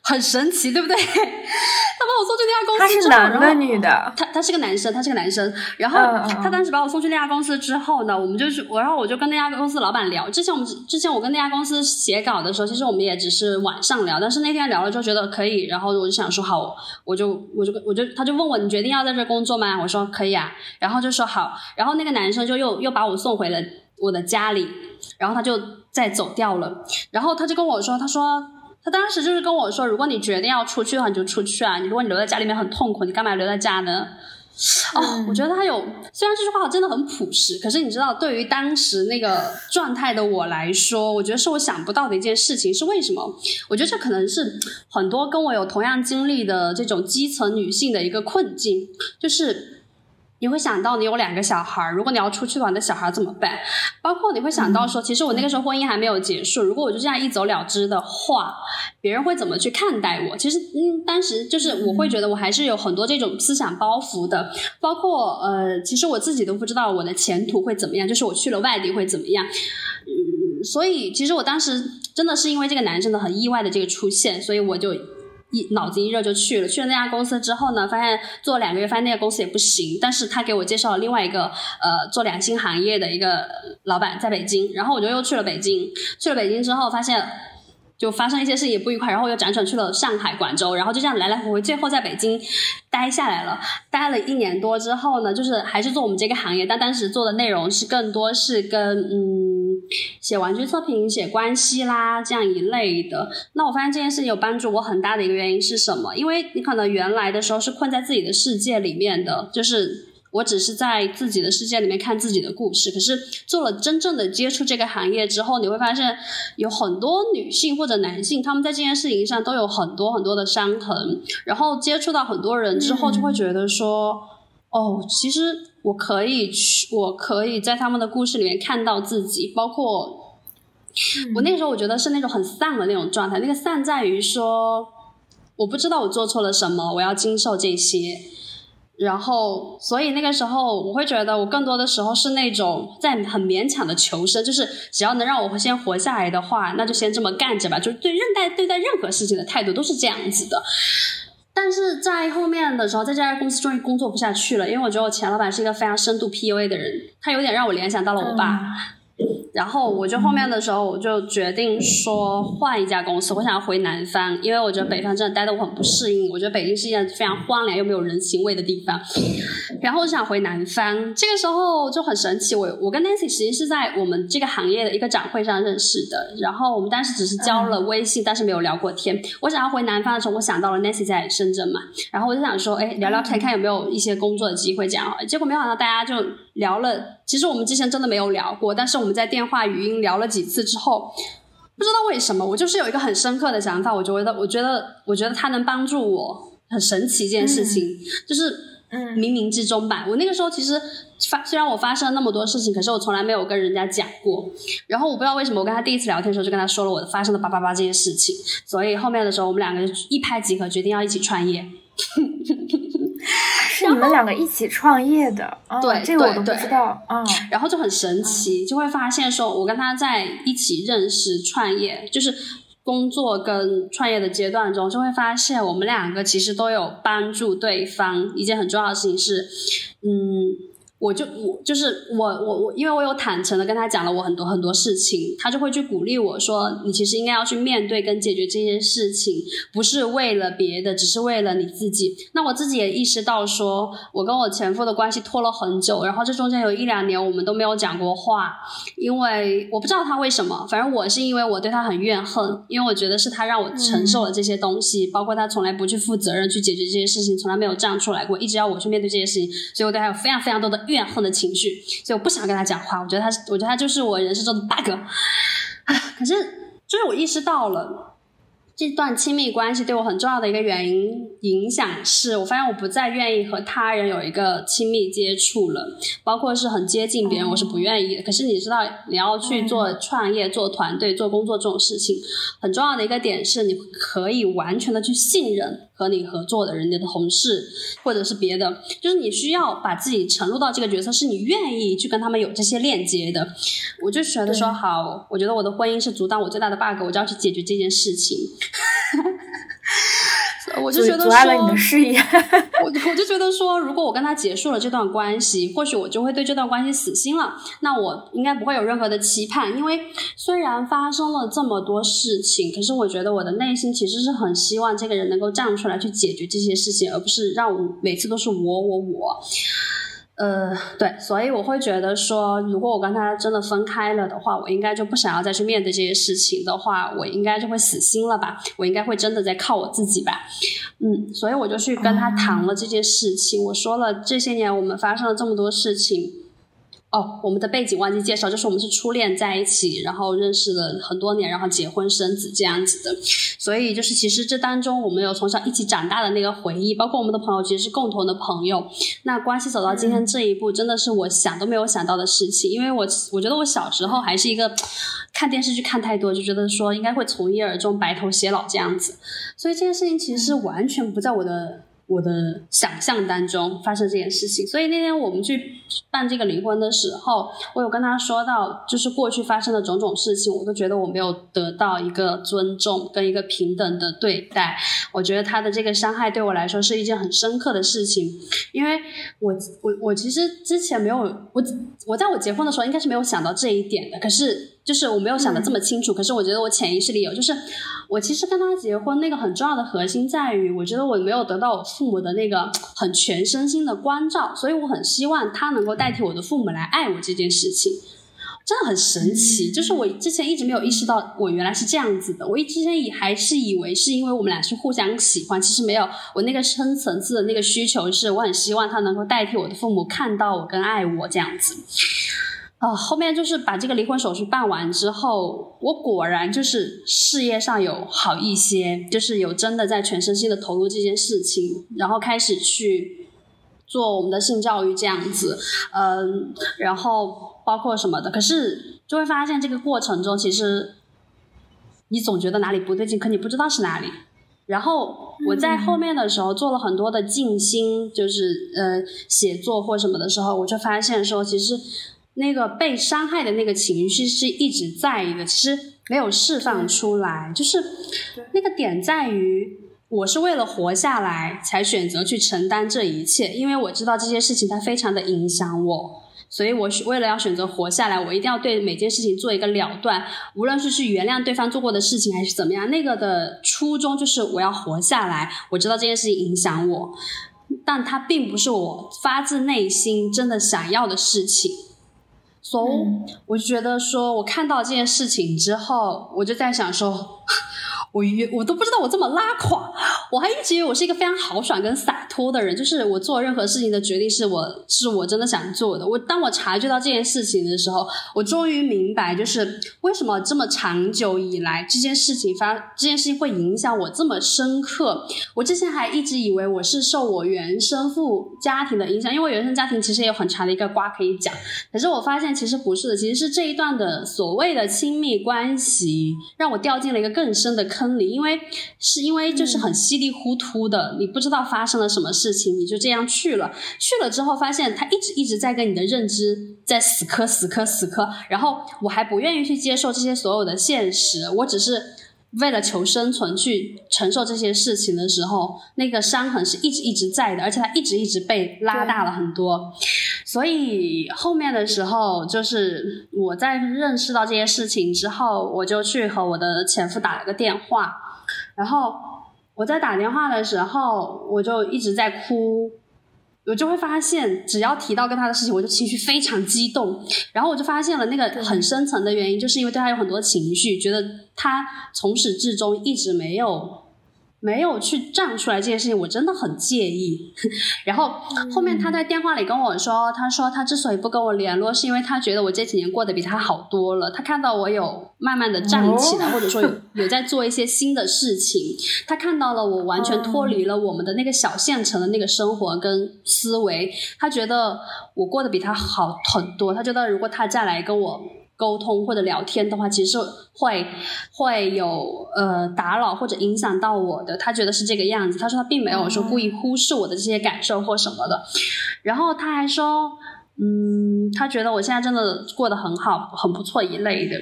很神奇，对不对？他把我送去那家公司，他是男的女的？他他是个男生，他是个男生。然后他当时把我送去那家公司之后呢，我们就是我，然后我就跟那家公司老板聊。之前我们之前我跟那家公司写稿的时候，其实我们也只是晚上聊，但是那天聊了之后觉得可以，然后我就想说好，我就我就我就他就问我你决定要在这工作吗？我说可以啊，然后就说好，然后那个男生就又又把我送回了我的家里，然后他就再走掉了，然后他就跟我说，他说。他当时就是跟我说：“如果你决定要出去的话，你就出去啊！你如果你留在家里面很痛苦，你干嘛留在家呢？”哦，我觉得他有，虽然这句话真的很朴实，可是你知道，对于当时那个状态的我来说，我觉得是我想不到的一件事情。是为什么？我觉得这可能是很多跟我有同样经历的这种基层女性的一个困境，就是。你会想到你有两个小孩儿，如果你要出去的话，那小孩怎么办？包括你会想到说，其实我那个时候婚姻还没有结束，如果我就这样一走了之的话，别人会怎么去看待我？其实，嗯，当时就是我会觉得我还是有很多这种思想包袱的，包括呃，其实我自己都不知道我的前途会怎么样，就是我去了外地会怎么样。嗯，所以其实我当时真的是因为这个男生的很意外的这个出现，所以我就。一脑子一热就去了，去了那家公司之后呢，发现做两个月，发现那个公司也不行。但是他给我介绍了另外一个呃做两性行业的一个老板在北京，然后我就又去了北京。去了北京之后，发现就发生一些事情也不愉快，然后又辗转去了上海、广州，然后就这样来来回回，最后在北京待下来了。待了一年多之后呢，就是还是做我们这个行业，但当时做的内容是更多是跟嗯。写玩具测评、写关系啦，这样一类的。那我发现这件事情有帮助我很大的一个原因是什么？因为你可能原来的时候是困在自己的世界里面的，就是我只是在自己的世界里面看自己的故事。可是做了真正的接触这个行业之后，你会发现有很多女性或者男性，他们在这件事情上都有很多很多的伤痕。然后接触到很多人之后，就会觉得说，哦，其实。我可以去，我可以在他们的故事里面看到自己，包括我那个时候，我觉得是那种很丧的那种状态。那个丧在于说，我不知道我做错了什么，我要经受这些。然后，所以那个时候，我会觉得我更多的时候是那种在很勉强的求生，就是只要能让我先活下来的话，那就先这么干着吧。就是对任待对待任何事情的态度都是这样子的。但是在后面的时候，在这家公司终于工作不下去了，因为我觉得我前老板是一个非常深度 PUA 的人，他有点让我联想到了我爸。然后我就后面的时候，我就决定说换一家公司，我想要回南方，因为我觉得北方真的待的我很不适应。我觉得北京是一件非常荒凉又没有人情味的地方。然后我就想回南方，这个时候就很神奇。我我跟 Nancy 实际是在我们这个行业的一个展会上认识的。然后我们当时只是交了微信，但是没有聊过天。我想要回南方的时候，我想到了 Nancy 在深圳嘛，然后我就想说，哎，聊聊看看有没有一些工作的机会这样。结果没想到大家就聊了，其实我们之前真的没有聊过，但是我们在电话语音聊了几次之后，不知道为什么，我就是有一个很深刻的想法，我就觉得，我觉得，我觉得他能帮助我，很神奇一件事情，就是冥冥之中吧。我那个时候其实发，虽然我发生了那么多事情，可是我从来没有跟人家讲过。然后我不知道为什么，我跟他第一次聊天的时候就跟他说了我的发生的叭叭叭这些事情，所以后面的时候我们两个就一拍即合，决定要一起创业。是你们两个一起创业的，对，这个我都不知道啊。然后就很神奇，就会发现说，我跟他在一起认识创业，就是工作跟创业的阶段中，就会发现我们两个其实都有帮助对方。一件很重要的事情是，嗯。我就我就是我我我，因为我有坦诚的跟他讲了我很多很多事情，他就会去鼓励我说，你其实应该要去面对跟解决这些事情，不是为了别的，只是为了你自己。那我自己也意识到，说我跟我前夫的关系拖了很久，然后这中间有一两年我们都没有讲过话，因为我不知道他为什么，反正我是因为我对他很怨恨，因为我觉得是他让我承受了这些东西，包括他从来不去负责任去解决这些事情，从来没有站出来过，一直要我去面对这些事情，所以我对他有非常非常多的。怨恨的情绪，所以我不想跟他讲话。我觉得他是，我觉得他就是我人生中的 bug。可是，就是我意识到了。这段亲密关系对我很重要的一个原因影响是，我发现我不再愿意和他人有一个亲密接触了，包括是很接近别人，我是不愿意的。可是你知道，你要去做创业、做团队、做工作这种事情，很重要的一个点是，你可以完全的去信任和你合作的人家的同事或者是别的，就是你需要把自己沉入到这个角色，是你愿意去跟他们有这些链接的。我就觉得说，好，我觉得我的婚姻是阻挡我最大的 bug，我就要去解决这件事情。我就觉得说，我我就觉得说，如果我跟他结束了这段关系，或许我就会对这段关系死心了。那我应该不会有任何的期盼，因为虽然发生了这么多事情，可是我觉得我的内心其实是很希望这个人能够站出来去解决这些事情，而不是让我每次都是我我我。呃，对，所以我会觉得说，如果我跟他真的分开了的话，我应该就不想要再去面对这些事情的话，我应该就会死心了吧？我应该会真的在靠我自己吧？嗯，所以我就去跟他谈了这件事情，我说了这些年我们发生了这么多事情。哦，我们的背景忘记介绍，就是我们是初恋在一起，然后认识了很多年，然后结婚生子这样子的。所以就是其实这当中我们有从小一起长大的那个回忆，包括我们的朋友其实是共同的朋友。那关系走到今天这一步，真的是我想都没有想到的事情。因为我我觉得我小时候还是一个看电视剧看太多，就觉得说应该会从一而终，白头偕老这样子。所以这件事情其实是完全不在我的。我的想象当中发生这件事情，所以那天我们去办这个离婚的时候，我有跟他说到，就是过去发生的种种事情，我都觉得我没有得到一个尊重跟一个平等的对待。我觉得他的这个伤害对我来说是一件很深刻的事情，因为我我我其实之前没有我我在我结婚的时候应该是没有想到这一点的，可是。就是我没有想的这么清楚，可是我觉得我潜意识里有，就是我其实跟他结婚那个很重要的核心在于，我觉得我没有得到我父母的那个很全身心的关照，所以我很希望他能够代替我的父母来爱我这件事情，真的很神奇。就是我之前一直没有意识到我原来是这样子的，我一之前以还是以为是因为我们俩是互相喜欢，其实没有，我那个深层次的那个需求是我很希望他能够代替我的父母看到我跟爱我这样子。啊，后面就是把这个离婚手续办完之后，我果然就是事业上有好一些，就是有真的在全身心的投入这件事情，然后开始去做我们的性教育这样子，嗯，然后包括什么的，可是就会发现这个过程中，其实你总觉得哪里不对劲，可你不知道是哪里。然后我在后面的时候做了很多的静心，就是呃写作或什么的时候，我就发现说其实。那个被伤害的那个情绪是一直在的，其实没有释放出来。就是那个点在于，我是为了活下来才选择去承担这一切，因为我知道这些事情它非常的影响我。所以我为了要选择活下来，我一定要对每件事情做一个了断，无论是去原谅对方做过的事情，还是怎么样，那个的初衷就是我要活下来。我知道这件事情影响我，但它并不是我发自内心真的想要的事情。所以我就觉得说，我看到这件事情之后，我就在想说。我我都不知道我这么拉垮，我还一直以为我是一个非常豪爽跟洒脱的人，就是我做任何事情的决定是我是我真的想做的。我当我察觉到这件事情的时候，我终于明白，就是为什么这么长久以来这件事情发这件事情会影响我这么深刻。我之前还一直以为我是受我原生父家庭的影响，因为原生家庭其实也有很长的一个瓜可以讲。可是我发现其实不是的，其实是这一段的所谓的亲密关系让我掉进了一个更深的坑。里，因为是因为就是很稀里糊涂的，你不知道发生了什么事情，你就这样去了。去了之后，发现他一直一直在跟你的认知在死磕、死磕、死磕。然后我还不愿意去接受这些所有的现实，我只是为了求生存去承受这些事情的时候，那个伤痕是一直一直在的，而且它一直一直被拉大了很多。所以后面的时候，就是我在认识到这些事情之后，我就去和我的前夫打了个电话。然后我在打电话的时候，我就一直在哭。我就会发现，只要提到跟他的事情，我就情绪非常激动。然后我就发现了那个很深层的原因，就是因为对他有很多情绪，觉得他从始至终一直没有。没有去站出来这件事情，我真的很介意。然后后面他在电话里跟我说，他说他之所以不跟我联络，是因为他觉得我这几年过得比他好多了。他看到我有慢慢的站起来，或者说有有在做一些新的事情。他看到了我完全脱离了我们的那个小县城的那个生活跟思维。他觉得我过得比他好很多。他觉得如果他再来跟我。沟通或者聊天的话，其实会会有呃打扰或者影响到我的。他觉得是这个样子。他说他并没有说故意忽视我的这些感受或什么的。然后他还说，嗯，他觉得我现在真的过得很好，很不错一类的。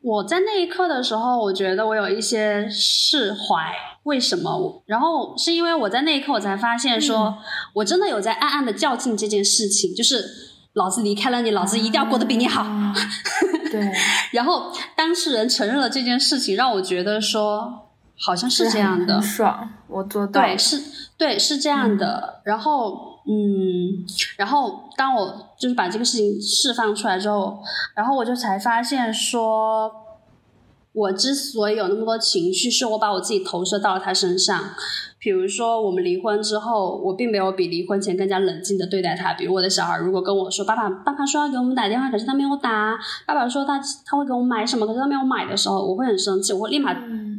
我在那一刻的时候，我觉得我有一些释怀。为什么？然后是因为我在那一刻，我才发现说我真的有在暗暗的较劲这件事情，就是。老子离开了你，老子一定要过得比你好。对。然后当事人承认了这件事情，让我觉得说好像是这样的。爽，我做到。对，是，对，是这样的。然后，嗯，然后当我就是把这个事情释放出来之后，然后我就才发现说，我之所以有那么多情绪，是我把我自己投射到了他身上。比如说，我们离婚之后，我并没有比离婚前更加冷静的对待他。比如我的小孩，如果跟我说：“爸爸，爸爸说要给我们打电话，可是他没有打。”爸爸说他他会给我们买什么，可是他没有买的时候，我会很生气，我会立马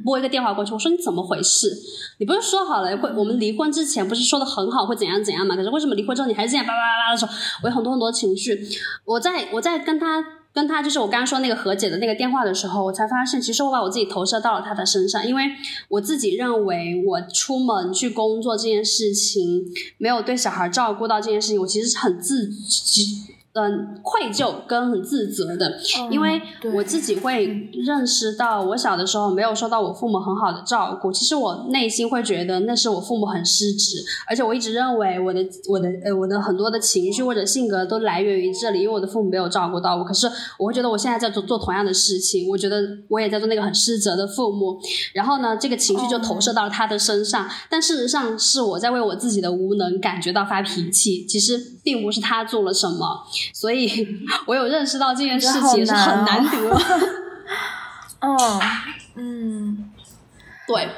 拨一个电话过去，我说：“你怎么回事？你不是说好了会我们离婚之前不是说的很好，会怎样怎样嘛？可是为什么离婚之后你还是这样叭叭叭叭的时候，我有很多很多情绪。我在我在跟他。跟他就是我刚刚说那个和解的那个电话的时候，我才发现，其实我把我自己投射到了他的身上，因为我自己认为我出门去工作这件事情，没有对小孩照顾到这件事情，我其实是很自己。嗯，愧疚跟很自责的，因为我自己会认识到，我小的时候没有受到我父母很好的照顾。其实我内心会觉得那是我父母很失职，而且我一直认为我的我的呃我的很多的情绪或者性格都来源于这里，因为我的父母没有照顾到我。可是我会觉得我现在在做做同样的事情，我觉得我也在做那个很失责的父母。然后呢，这个情绪就投射到了他的身上，但事实上是我在为我自己的无能感觉到发脾气，其实并不是他做了什么。所以，我有认识到这件事情是很难得。嗯嗯，对。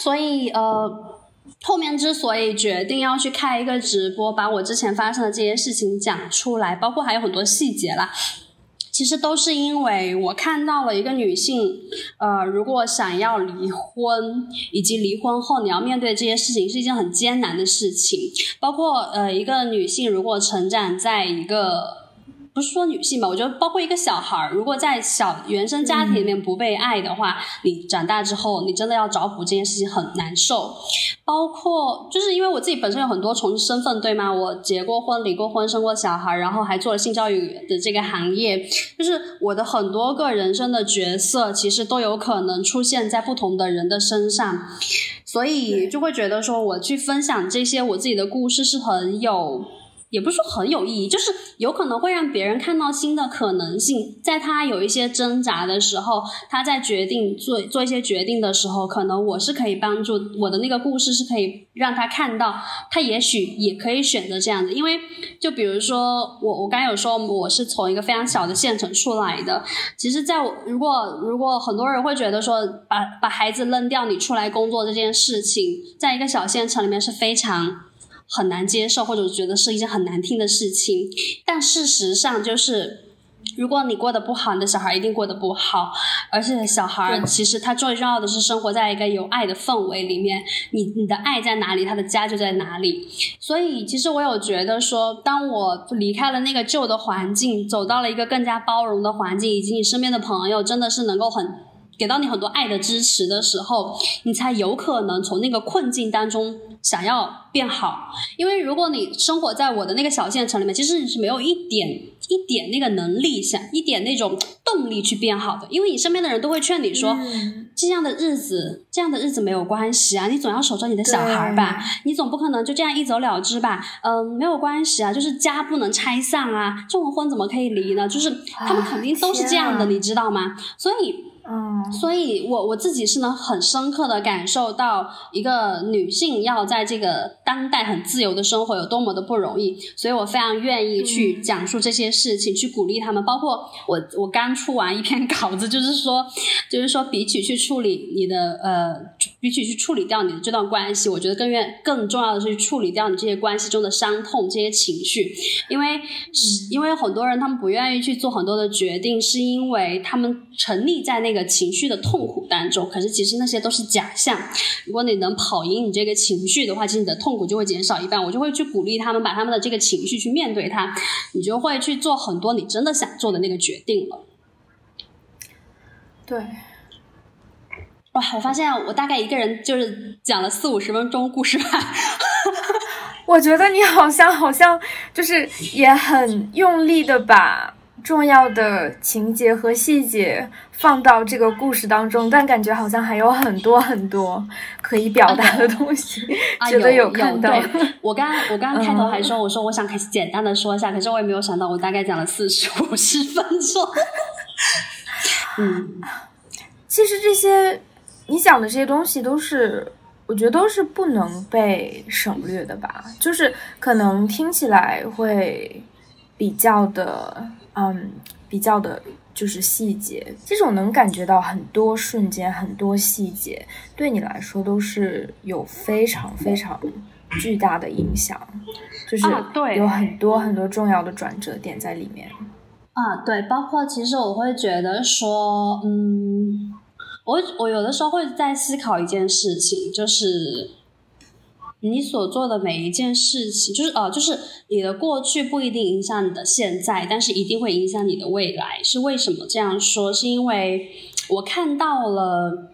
所以呃，后面之所以决定要去开一个直播，把我之前发生的这些事情讲出来，包括还有很多细节啦。其实都是因为我看到了一个女性，呃，如果想要离婚，以及离婚后你要面对这些事情，是一件很艰难的事情。包括呃，一个女性如果成长在一个。不是说女性吧，我觉得包括一个小孩儿，如果在小原生家庭里面不被爱的话，你长大之后，你真的要找补这件事情很难受。包括就是因为我自己本身有很多重身份，对吗？我结过婚、离过婚、生过小孩，然后还做了性教育的这个行业，就是我的很多个人生的角色，其实都有可能出现在不同的人的身上。所以就会觉得说我去分享这些我自己的故事是很有。也不是说很有意义，就是有可能会让别人看到新的可能性，在他有一些挣扎的时候，他在决定做做一些决定的时候，可能我是可以帮助我的那个故事是可以让他看到，他也许也可以选择这样子，因为就比如说我我刚有说我是从一个非常小的县城出来的，其实在我如果如果很多人会觉得说把把孩子扔掉你出来工作这件事情，在一个小县城里面是非常。很难接受，或者觉得是一件很难听的事情。但事实上，就是如果你过得不好，你的小孩一定过得不好。而且，小孩其实他最重要的是生活在一个有爱的氛围里面。你你的爱在哪里，他的家就在哪里。所以，其实我有觉得说，当我离开了那个旧的环境，走到了一个更加包容的环境，以及你身边的朋友真的是能够很给到你很多爱的支持的时候，你才有可能从那个困境当中。想要变好，因为如果你生活在我的那个小县城里面，其实你是没有一点一点那个能力，想一点那种动力去变好的。因为你身边的人都会劝你说，这样的日子，这样的日子没有关系啊，你总要守着你的小孩吧，你总不可能就这样一走了之吧？嗯，没有关系啊，就是家不能拆散啊，这种婚怎么可以离呢？就是他们肯定都是这样的，你知道吗？所以。嗯，所以我我自己是能很深刻的感受到一个女性要在这个当代很自由的生活有多么的不容易，所以我非常愿意去讲述这些事情，去鼓励他们。包括我我刚出完一篇稿子，就是说就是说比起去处理你的呃，比起去处理掉你的这段关系，我觉得更愿更重要的是去处理掉你这些关系中的伤痛这些情绪，因为因为很多人他们不愿意去做很多的决定，是因为他们沉溺在那。那个情绪的痛苦当中，可是其实那些都是假象。如果你能跑赢你这个情绪的话，其实你的痛苦就会减少一半。我就会去鼓励他们把他们的这个情绪去面对它，你就会去做很多你真的想做的那个决定了。对，哇！我发现我大概一个人就是讲了四五十分钟故事吧。我觉得你好像好像就是也很用力的把。重要的情节和细节放到这个故事当中，但感觉好像还有很多很多可以表达的东西。觉得有看到。我刚我刚开头还说，我说我想简单的说一下，可是我也没有想到，我大概讲了四十五十分钟。嗯，其实这些你讲的这些东西都是，我觉得都是不能被省略的吧？就是可能听起来会比较的。嗯，比较的就是细节，这种能感觉到很多瞬间、很多细节，对你来说都是有非常非常巨大的影响，就是有很多很多重要的转折点在里面。啊，对，包括其实我会觉得说，嗯，我我有的时候会在思考一件事情，就是。你所做的每一件事情，就是呃，就是你的过去不一定影响你的现在，但是一定会影响你的未来。是为什么这样说？是因为我看到了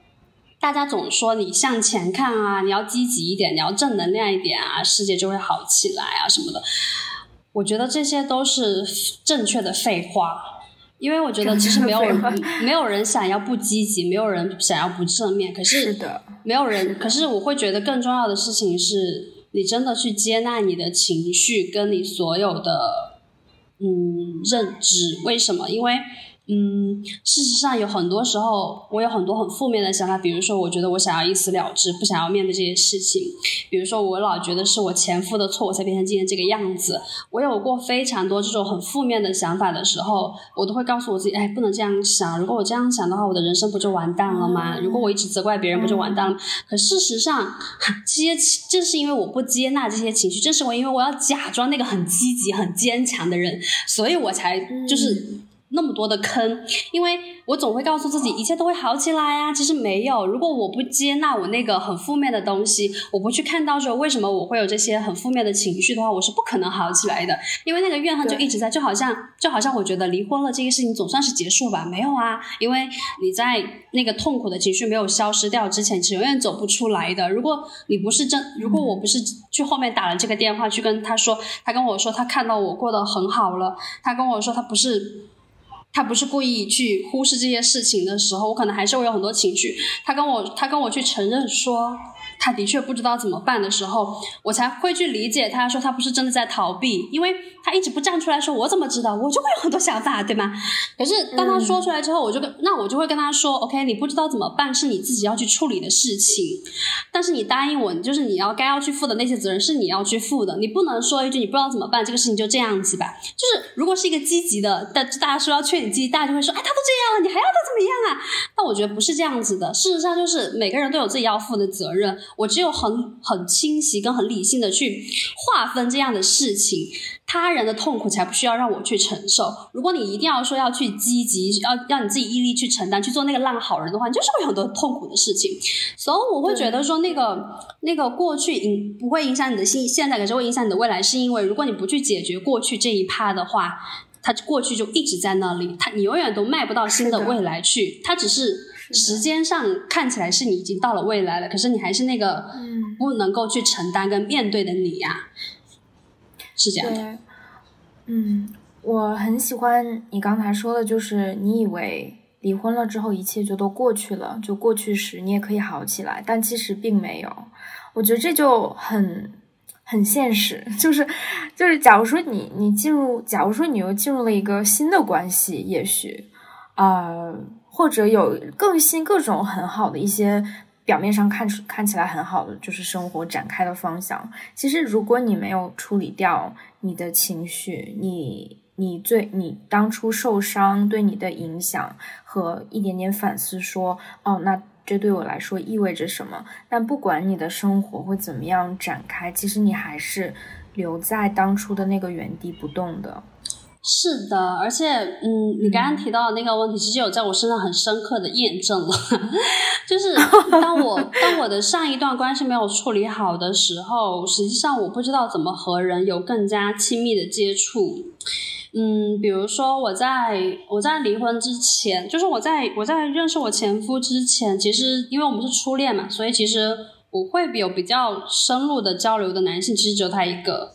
大家总说你向前看啊，你要积极一点，你要正能量一点啊，世界就会好起来啊什么的。我觉得这些都是正确的废话。因为我觉得其实没有没有人想要不积极，没有人想要不正面。可是没有人，可是我会觉得更重要的事情是你真的去接纳你的情绪，跟你所有的嗯认知。为什么？因为。嗯，事实上有很多时候，我有很多很负面的想法。比如说，我觉得我想要一死了之，不想要面对这些事情。比如说，我老觉得是我前夫的错，我才变成今天这个样子。我有过非常多这种很负面的想法的时候，我都会告诉我自己：哎，不能这样想。如果我这样想的话，我的人生不就完蛋了吗？如果我一直责怪别人，不就完蛋了？可事实上，这些正是因为我不接纳这些情绪，正是我因为我要假装那个很积极、很坚强的人，所以我才就是。那么多的坑，因为我总会告诉自己一切都会好起来啊。其实没有，如果我不接纳我那个很负面的东西，我不去看到说为什么我会有这些很负面的情绪的话，我是不可能好起来的。因为那个怨恨就一直在，就好像就好像我觉得离婚了这个事情总算是结束吧？没有啊，因为你在那个痛苦的情绪没有消失掉之前，是永远走不出来的。如果你不是真，如果我不是去后面打了这个电话去跟他说，他跟我说他看到我过得很好了，他跟我说他不是。他不是故意去忽视这些事情的时候，我可能还是会有很多情绪。他跟我，他跟我去承认说，他的确不知道怎么办的时候，我才会去理解他说他不是真的在逃避，因为他一直不站出来说，我怎么知道？我就会有很多想法，对吗？可是当他说出来之后，我就跟那我就会跟他说，OK，你不知道怎么办是你自己要去处理的事情，但是你答应我，就是你要该要去负的那些责任是你要去负的，你不能说一句你不知道怎么办，这个事情就这样子吧。就是如果是一个积极的，但大家说要劝你积极，大家就会说，哎，他都这样了，你还要他怎么样啊？但我觉得不是这样子的，事实上就是每个人都有自己要负的责任。我只有很很清晰跟很理性的去划分这样的事情，他人的痛苦才不需要让我去承受。如果你一定要说要去积极，要让你自己毅力去承担，去做那个烂好人的话，你就是会有很多痛苦的事情。所以我会觉得说，那个那个过去影不会影响你的现现在，可是会影响你的未来，是因为如果你不去解决过去这一趴的话，它过去就一直在那里，它你永远都迈不到新的未来去，它只是。时间上看起来是你已经到了未来了，可是你还是那个不能够去承担跟面对的你呀，是这样的。嗯，我很喜欢你刚才说的，就是你以为离婚了之后一切就都过去了，就过去时你也可以好起来，但其实并没有。我觉得这就很很现实，就是就是假如说你你进入，假如说你又进入了一个新的关系，也许啊。或者有更新各种很好的一些表面上看出看起来很好的就是生活展开的方向，其实如果你没有处理掉你的情绪，你你最你当初受伤对你的影响和一点点反思，说哦，那这对我来说意味着什么？但不管你的生活会怎么样展开，其实你还是留在当初的那个原地不动的。是的，而且，嗯，你刚刚提到的那个问题，其实有在我身上很深刻的验证了。就是当我 当我的上一段关系没有处理好的时候，实际上我不知道怎么和人有更加亲密的接触。嗯，比如说我在我在离婚之前，就是我在我在认识我前夫之前，其实因为我们是初恋嘛，所以其实我会有比较深入的交流的男性，其实只有他一个。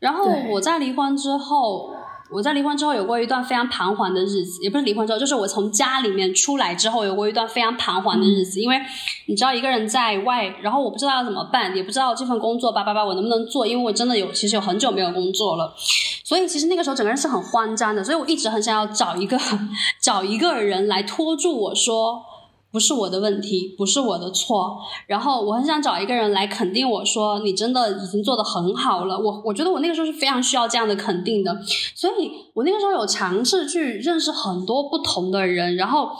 然后我在离婚之后。我在离婚之后有过一段非常彷徨的日子，也不是离婚之后，就是我从家里面出来之后有过一段非常彷徨的日子。因为你知道一个人在外，然后我不知道要怎么办，也不知道这份工作叭叭叭我能不能做，因为我真的有其实有很久没有工作了，所以其实那个时候整个人是很慌张的，所以我一直很想要找一个 找一个人来拖住我说。不是我的问题，不是我的错。然后我很想找一个人来肯定我说你真的已经做得很好了。我我觉得我那个时候是非常需要这样的肯定的，所以我那个时候有尝试去认识很多不同的人。然后，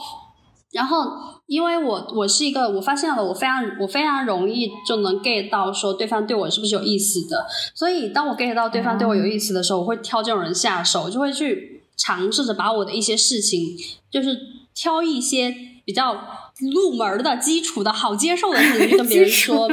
然后因为我我是一个我发现了我非常我非常容易就能 get 到说对方对我是不是有意思的。所以当我 get 到对方对我有意思的时候，我会挑这种人下手，就会去尝试着把我的一些事情，就是挑一些比较。入门的基础的好接受的事情去跟别人说，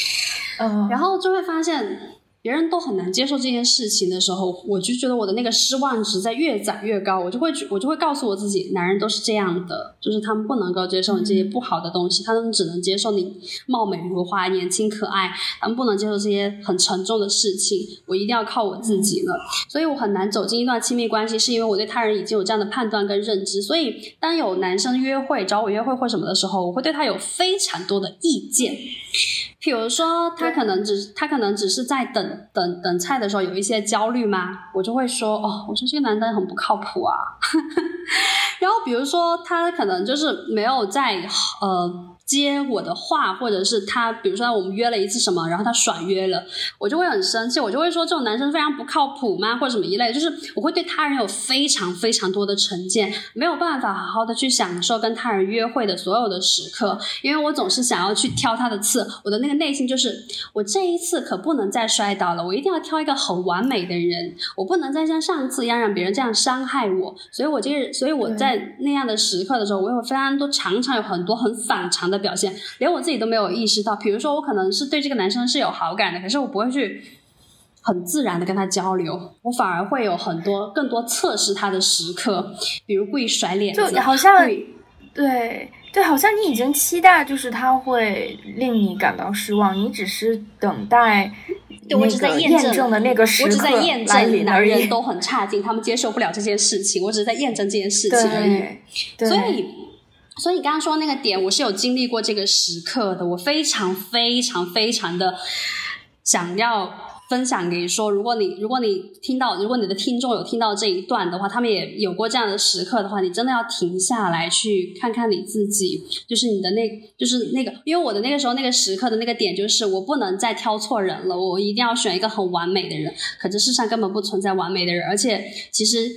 嗯，然后就会发现。别人都很难接受这件事情的时候，我就觉得我的那个失望值在越攒越高。我就会我就会告诉我自己，男人都是这样的，就是他们不能够接受你这些不好的东西，他们只能接受你貌美如花、年轻可爱，他们不能接受这些很沉重的事情。我一定要靠我自己了，所以我很难走进一段亲密关系，是因为我对他人已经有这样的判断跟认知。所以当有男生约会找我约会或什么的时候，我会对他有非常多的意见。比如说，他可能只他可能只是在等等等菜的时候有一些焦虑吗？我就会说哦，我说这个男的很不靠谱啊。然后比如说，他可能就是没有在呃。接我的话，或者是他，比如说我们约了一次什么，然后他甩约了，我就会很生气，我就会说这种男生非常不靠谱吗，或者什么一类，就是我会对他人有非常非常多的成见，没有办法好好的去享受跟他人约会的所有的时刻，因为我总是想要去挑他的刺，我的那个内心就是我这一次可不能再摔倒了，我一定要挑一个很完美的人，我不能再像上次一样让别人这样伤害我，所以我这个，所以我在那样的时刻的时候，我有非常多常常有很多很反常的。表现连我自己都没有意识到，比如说我可能是对这个男生是有好感的，可是我不会去很自然的跟他交流，我反而会有很多更多测试他的时刻，比如故意甩脸子，就好像对对，好像你已经期待就是他会令你感到失望，你只是等待我只在验证的那个时刻来临男人都很差劲，他们接受不了这件事情，我只是在验证这件事情而已，所以。所以你刚刚说那个点，我是有经历过这个时刻的，我非常非常非常的想要。分享给说，如果你如果你听到，如果你的听众有听到这一段的话，他们也有过这样的时刻的话，你真的要停下来去看看你自己，就是你的那，就是那个，因为我的那个时候那个时刻的那个点就是，我不能再挑错人了，我一定要选一个很完美的人。可这世上根本不存在完美的人，而且其实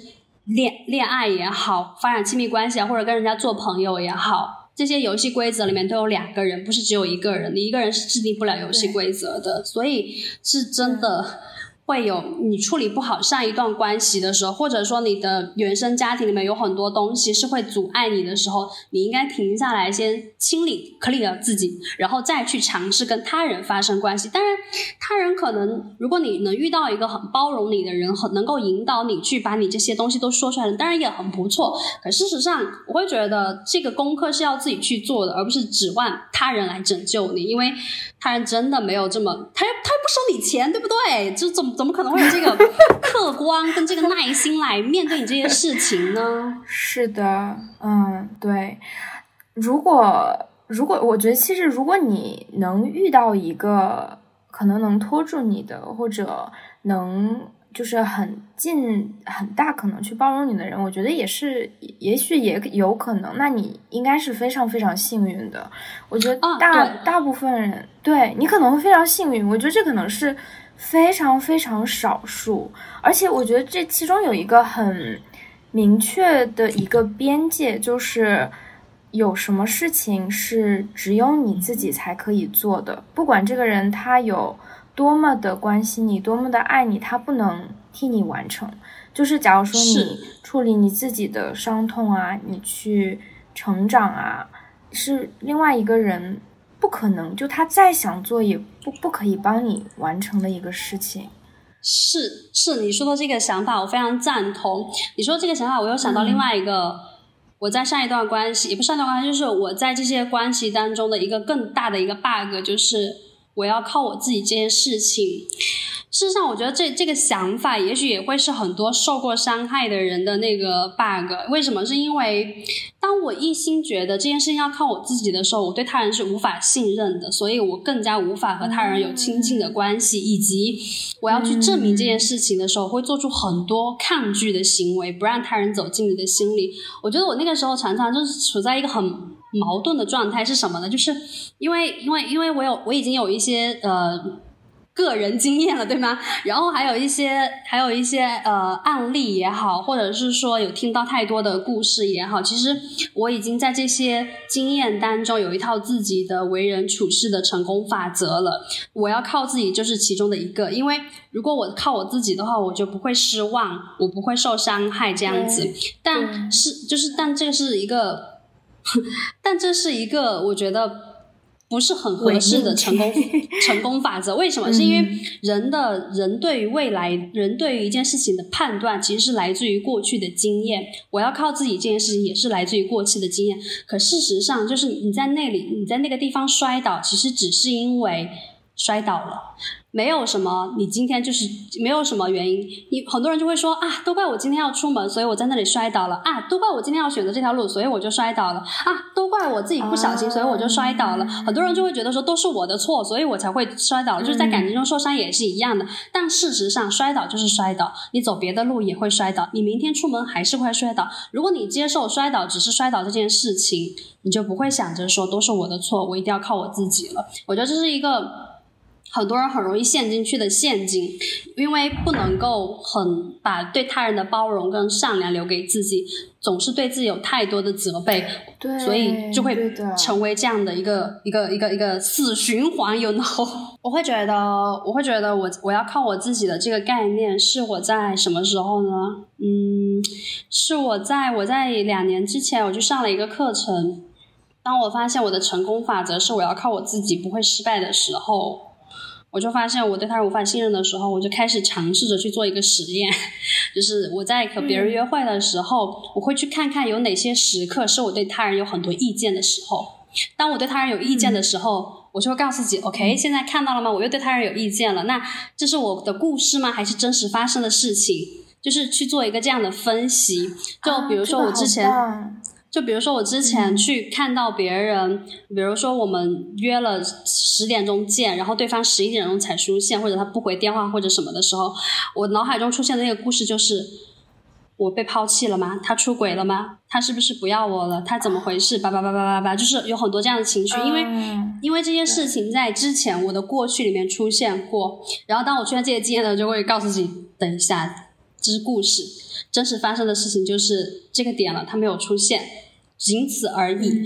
恋恋爱也好，发展亲密关系啊，或者跟人家做朋友也好。这些游戏规则里面都有两个人，不是只有一个人。你一个人是制定不了游戏规则的，所以是真的。会有你处理不好上一段关系的时候，或者说你的原生家庭里面有很多东西是会阻碍你的时候，你应该停下来先清理、clear 自己，然后再去尝试跟他人发生关系。当然，他人可能如果你能遇到一个很包容你的人，很能够引导你去把你这些东西都说出来的，当然也很不错。可事实上，我会觉得这个功课是要自己去做的，而不是指望他人来拯救你，因为。他人真的没有这么，他又他又不收你钱，对不对？就怎么怎么可能会有这个 客观跟这个耐心来面对你这些事情呢？是的，嗯，对。如果如果我觉得，其实如果你能遇到一个可能能拖住你的，或者能。就是很尽很大可能去包容你的人，我觉得也是，也许也有可能。那你应该是非常非常幸运的。我觉得大大部分人对你可能会非常幸运，我觉得这可能是非常非常少数。而且我觉得这其中有一个很明确的一个边界，就是有什么事情是只有你自己才可以做的，不管这个人他有。多么的关心你，多么的爱你，他不能替你完成。就是假如说你处理你自己的伤痛啊，你去成长啊，是另外一个人不可能，就他再想做也不不可以帮你完成的一个事情。是是，你说的这个想法我非常赞同。你说这个想法，我又想到另外一个，我在上一段关系，也不上一段关系，就是我在这些关系当中的一个更大的一个 bug，就是。我要靠我自己这件事情，事实上，我觉得这这个想法也许也会是很多受过伤害的人的那个 bug。为什么？是因为当我一心觉得这件事情要靠我自己的时候，我对他人是无法信任的，所以我更加无法和他人有亲近的关系。以及我要去证明这件事情的时候，会做出很多抗拒的行为，不让他人走进你的心里。我觉得我那个时候常常就是处在一个很。矛盾的状态是什么呢？就是因为因为因为我有我已经有一些呃个人经验了，对吗？然后还有一些还有一些呃案例也好，或者是说有听到太多的故事也好，其实我已经在这些经验当中有一套自己的为人处事的成功法则了。我要靠自己就是其中的一个，因为如果我靠我自己的话，我就不会失望，我不会受伤害这样子。但是就是但这个是一个。但这是一个我觉得不是很合适的成功 成功法则。为什么？是因为人的人对于未来，人对于一件事情的判断，其实是来自于过去的经验。我要靠自己这件事情，也是来自于过去的经验。可事实上，就是你在那里，你在那个地方摔倒，其实只是因为摔倒了。没有什么，你今天就是没有什么原因。你很多人就会说啊，都怪我今天要出门，所以我在那里摔倒了啊，都怪我今天要选择这条路，所以我就摔倒了啊，都怪我自己不小心，所以我就摔倒了。很多人就会觉得说都是我的错，所以我才会摔倒。就是在感情中受伤也是一样的。但事实上，摔倒就是摔倒，你走别的路也会摔倒，你明天出门还是会摔倒。如果你接受摔倒只是摔倒这件事情，你就不会想着说都是我的错，我一定要靠我自己了。我觉得这是一个。很多人很容易陷进去的陷阱，因为不能够很把对他人的包容跟善良留给自己，总是对自己有太多的责备，对，所以就会成为这样的一个一个一个一个死循环。有 no，我会觉得，我会觉得，我我要靠我自己的这个概念是我在什么时候呢？嗯，是我在我在两年之前我去上了一个课程，当我发现我的成功法则是我要靠我自己不会失败的时候。我就发现我对他人无法信任的时候，我就开始尝试着去做一个实验，就是我在和别人约会的时候，我会去看看有哪些时刻是我对他人有很多意见的时候。当我对他人有意见的时候，我就会告诉自己：“OK，现在看到了吗？我又对他人有意见了。那这是我的故事吗？还是真实发生的事情？就是去做一个这样的分析。就比如说我之前。”就比如说我之前去看到别人，比如说我们约了十点钟见，然后对方十一点钟才出现，或者他不回电话或者什么的时候，我脑海中出现的那个故事就是：我被抛弃了吗？他出轨了吗？他是不是不要我了？他怎么回事？叭叭叭叭叭叭，就是有很多这样的情绪，因为因为这些事情在之前我的过去里面出现过，然后当我出现这些经验了，就会告诉自己，等一下，这是故事，真实发生的事情就是这个点了，他没有出现。仅此而已，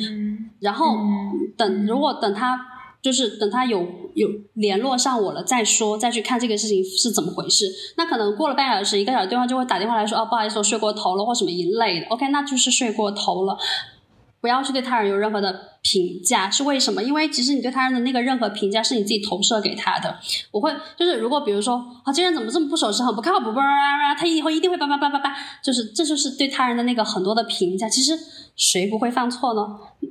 然后等如果等他就是等他有有联络上我了再说，再去看这个事情是怎么回事。那可能过了半小时一个小时，对方就会打电话来说：“哦，不好意思，我睡过头了，或什么一类的。”OK，那就是睡过头了。不要去对他人有任何的评价，是为什么？因为其实你对他人的那个任何评价是你自己投射给他的。我会就是如果比如说啊，这人怎么这么不守时，很不靠谱，叭叭叭，他以后一定会叭叭叭叭叭，就是这就是对他人的那个很多的评价。其实。谁不会犯错呢？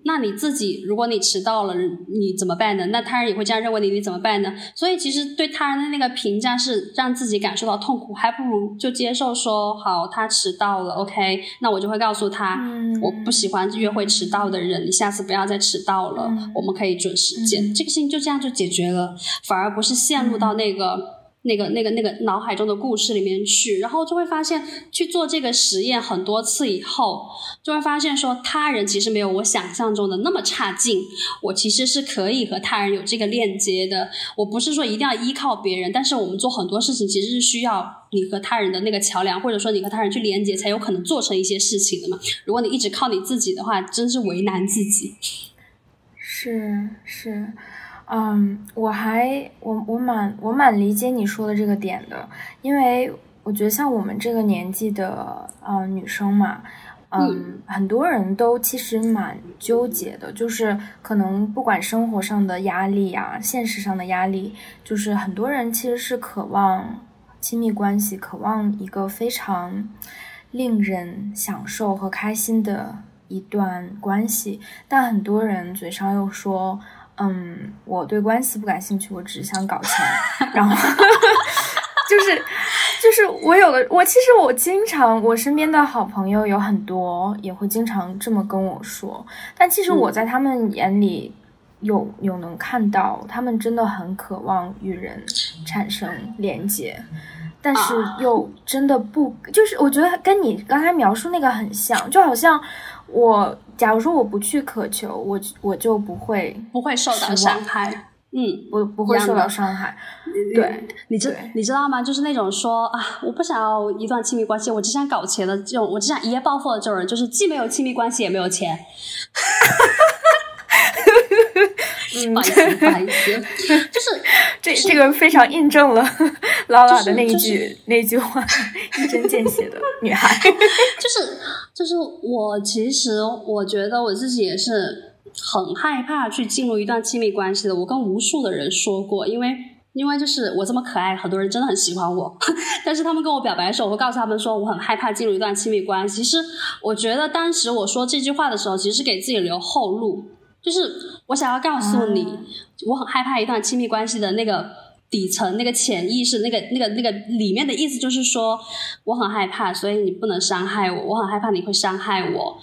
那你自己，如果你迟到了，你怎么办呢？那他人也会这样认为你，你怎么办呢？所以其实对他人的那个评价是让自己感受到痛苦，还不如就接受说好，他迟到了，OK，那我就会告诉他，我不喜欢约会迟到的人，你下次不要再迟到了，我们可以准时见，这个事情就这样就解决了，反而不是陷入到那个。那个、那个、那个脑海中的故事里面去，然后就会发现去做这个实验很多次以后，就会发现说他人其实没有我想象中的那么差劲。我其实是可以和他人有这个链接的。我不是说一定要依靠别人，但是我们做很多事情其实是需要你和他人的那个桥梁，或者说你和他人去连接，才有可能做成一些事情的嘛。如果你一直靠你自己的话，真是为难自己。是是。嗯，我还我我蛮我蛮理解你说的这个点的，因为我觉得像我们这个年纪的呃女生嘛，嗯，很多人都其实蛮纠结的，就是可能不管生活上的压力呀，现实上的压力，就是很多人其实是渴望亲密关系，渴望一个非常令人享受和开心的一段关系，但很多人嘴上又说。嗯，我对关系不感兴趣，我只想搞钱。然后 就是就是我有的，我其实我经常我身边的好朋友有很多，也会经常这么跟我说。但其实我在他们眼里有有能看到，他们真的很渴望与人产生连接，但是又真的不，就是我觉得跟你刚才描述那个很像，就好像我。假如说我不去渴求，我我就不会不会受到伤害，嗯，不不会受到伤害。对，你知你知道吗？就是那种说啊，我不想要一段亲密关系，我只想搞钱的这种，我只想一夜暴富的这种人，就是既没有亲密关系，也没有钱。不好意思，不好意思，就是这这个非常印证了 劳拉的那一句 那句话，一针见血的女孩，就是就是我其实我觉得我自己也是很害怕去进入一段亲密关系的。我跟无数的人说过，因为因为就是我这么可爱，很多人真的很喜欢我，但是他们跟我表白的时候，我会告诉他们说我很害怕进入一段亲密关系。其实我觉得当时我说这句话的时候，其实是给自己留后路。就是我想要告诉你，我很害怕一段亲密关系的那个底层、那个潜意识、那个、那个、那个里面的意思，就是说我很害怕，所以你不能伤害我。我很害怕你会伤害我。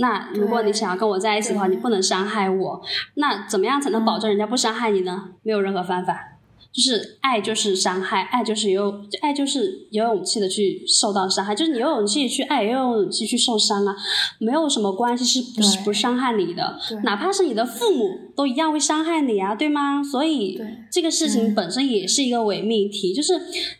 那如果你想要跟我在一起的话，你不能伤害我。那怎么样才能保证人家不伤害你呢？没有任何方法。就是爱就是伤害，爱就是有爱就是有勇气的去受到伤害，就是你有勇气去爱，也有勇气去受伤啊，没有什么关系是不是不伤害你的，哪怕是你的父母都一样会伤害你啊，对吗？所以这个事情本身也是一个伪命题，就是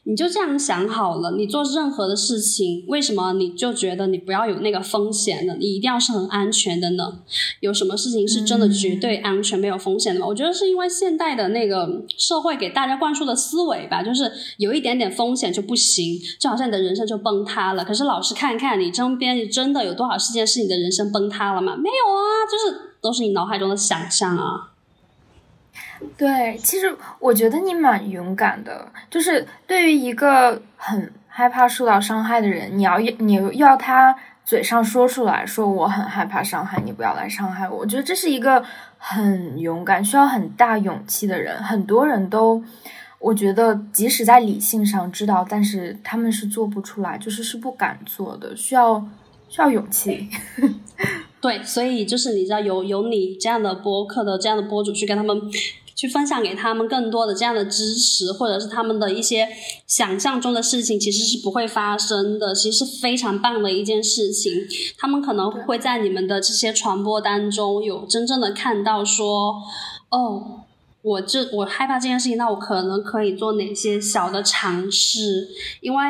你就这样想好了，你做任何的事情，为什么你就觉得你不要有那个风险呢？你一定要是很安全的呢？有什么事情是真的绝对安全没有风险的吗？我觉得是因为现代的那个社会给大大家灌输的思维吧，就是有一点点风险就不行，就好像你的人生就崩塌了。可是老师看看你身边，真的有多少事件是你的人生崩塌了吗？没有啊，就是都是你脑海中的想象啊。对，其实我觉得你蛮勇敢的，就是对于一个很害怕受到伤害的人，你要你要他嘴上说出来说我很害怕伤害你，不要来伤害我。我觉得这是一个。很勇敢，需要很大勇气的人，很多人都，我觉得即使在理性上知道，但是他们是做不出来，就是是不敢做的，需要需要勇气。对，所以就是你知道有有你这样的播客的这样的博主去跟他们。去分享给他们更多的这样的知识，或者是他们的一些想象中的事情，其实是不会发生的。其实是非常棒的一件事情。他们可能会在你们的这些传播当中有真正的看到说，哦，我这我害怕这件事情，那我可能可以做哪些小的尝试？因为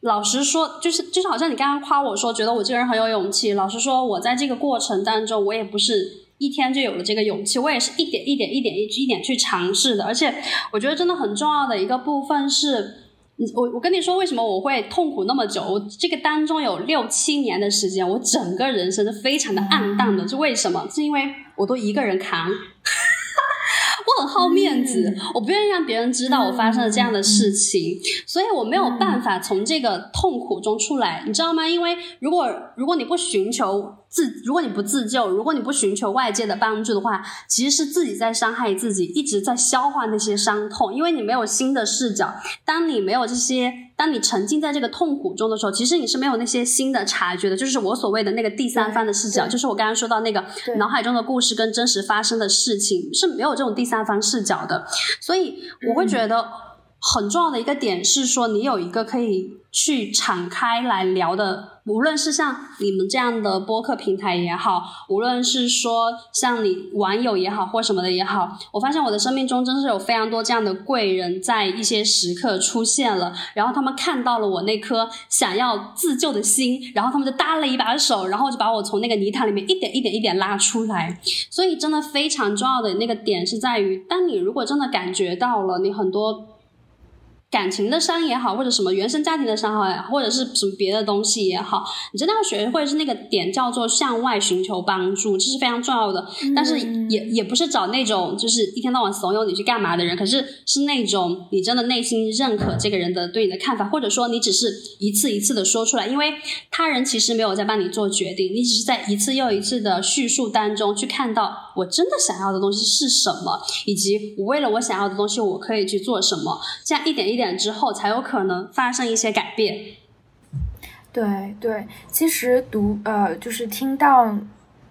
老实说，就是就是好像你刚刚夸我说，觉得我这个人很有勇气。老实说，我在这个过程当中，我也不是。一天就有了这个勇气，我也是一点一点一点一一点去尝试的，而且我觉得真的很重要的一个部分是，我我跟你说为什么我会痛苦那么久，我这个当中有六七年的时间，我整个人生是非常的暗淡的，是为什么？是因为我都一个人扛。我很好面子，我不愿意让别人知道我发生了这样的事情，所以我没有办法从这个痛苦中出来，你知道吗？因为如果如果你不寻求自，如果你不自救，如果你不寻求外界的帮助的话，其实是自己在伤害自己，一直在消化那些伤痛，因为你没有新的视角。当你没有这些，当你沉浸在这个痛苦中的时候，其实你是没有那些新的察觉的，就是我所谓的那个第三方的视角，就是我刚刚说到那个脑海中的故事跟真实发生的事情是没有这种第三。方视角的，所以我会觉得很重要的一个点是说，你有一个可以去敞开来聊的。无论是像你们这样的播客平台也好，无论是说像你网友也好或什么的也好，我发现我的生命中真是有非常多这样的贵人，在一些时刻出现了，然后他们看到了我那颗想要自救的心，然后他们就搭了一把手，然后就把我从那个泥潭里面一点一点一点拉出来。所以真的非常重要的那个点是在于，当你如果真的感觉到了你很多。感情的伤也好，或者什么原生家庭的伤好，或者是什么别的东西也好，你真的要学会是那个点，叫做向外寻求帮助，这是非常重要的。但是也也不是找那种就是一天到晚怂恿你去干嘛的人，可是是那种你真的内心认可这个人的对你的看法，或者说你只是一次一次的说出来，因为他人其实没有在帮你做决定，你只是在一次又一次的叙述当中去看到我真的想要的东西是什么，以及我为了我想要的东西我可以去做什么，这样一点一。点之后才有可能发生一些改变。对对，其实独呃，就是听到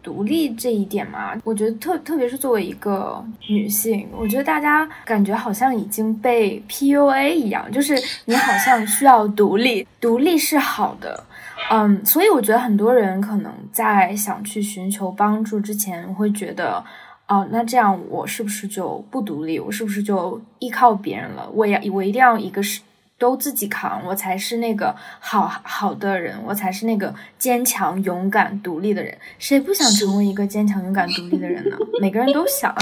独立这一点嘛，我觉得特特别是作为一个女性，我觉得大家感觉好像已经被 PUA 一样，就是你好像需要独立，独立是好的，嗯，所以我觉得很多人可能在想去寻求帮助之前，会觉得。哦，那这样我是不是就不独立？我是不是就依靠别人了？我要我一定要一个是都自己扛，我才是那个好好的人，我才是那个坚强、勇敢、独立的人。谁不想成为一个坚强、勇敢、独立的人呢？每个人都想。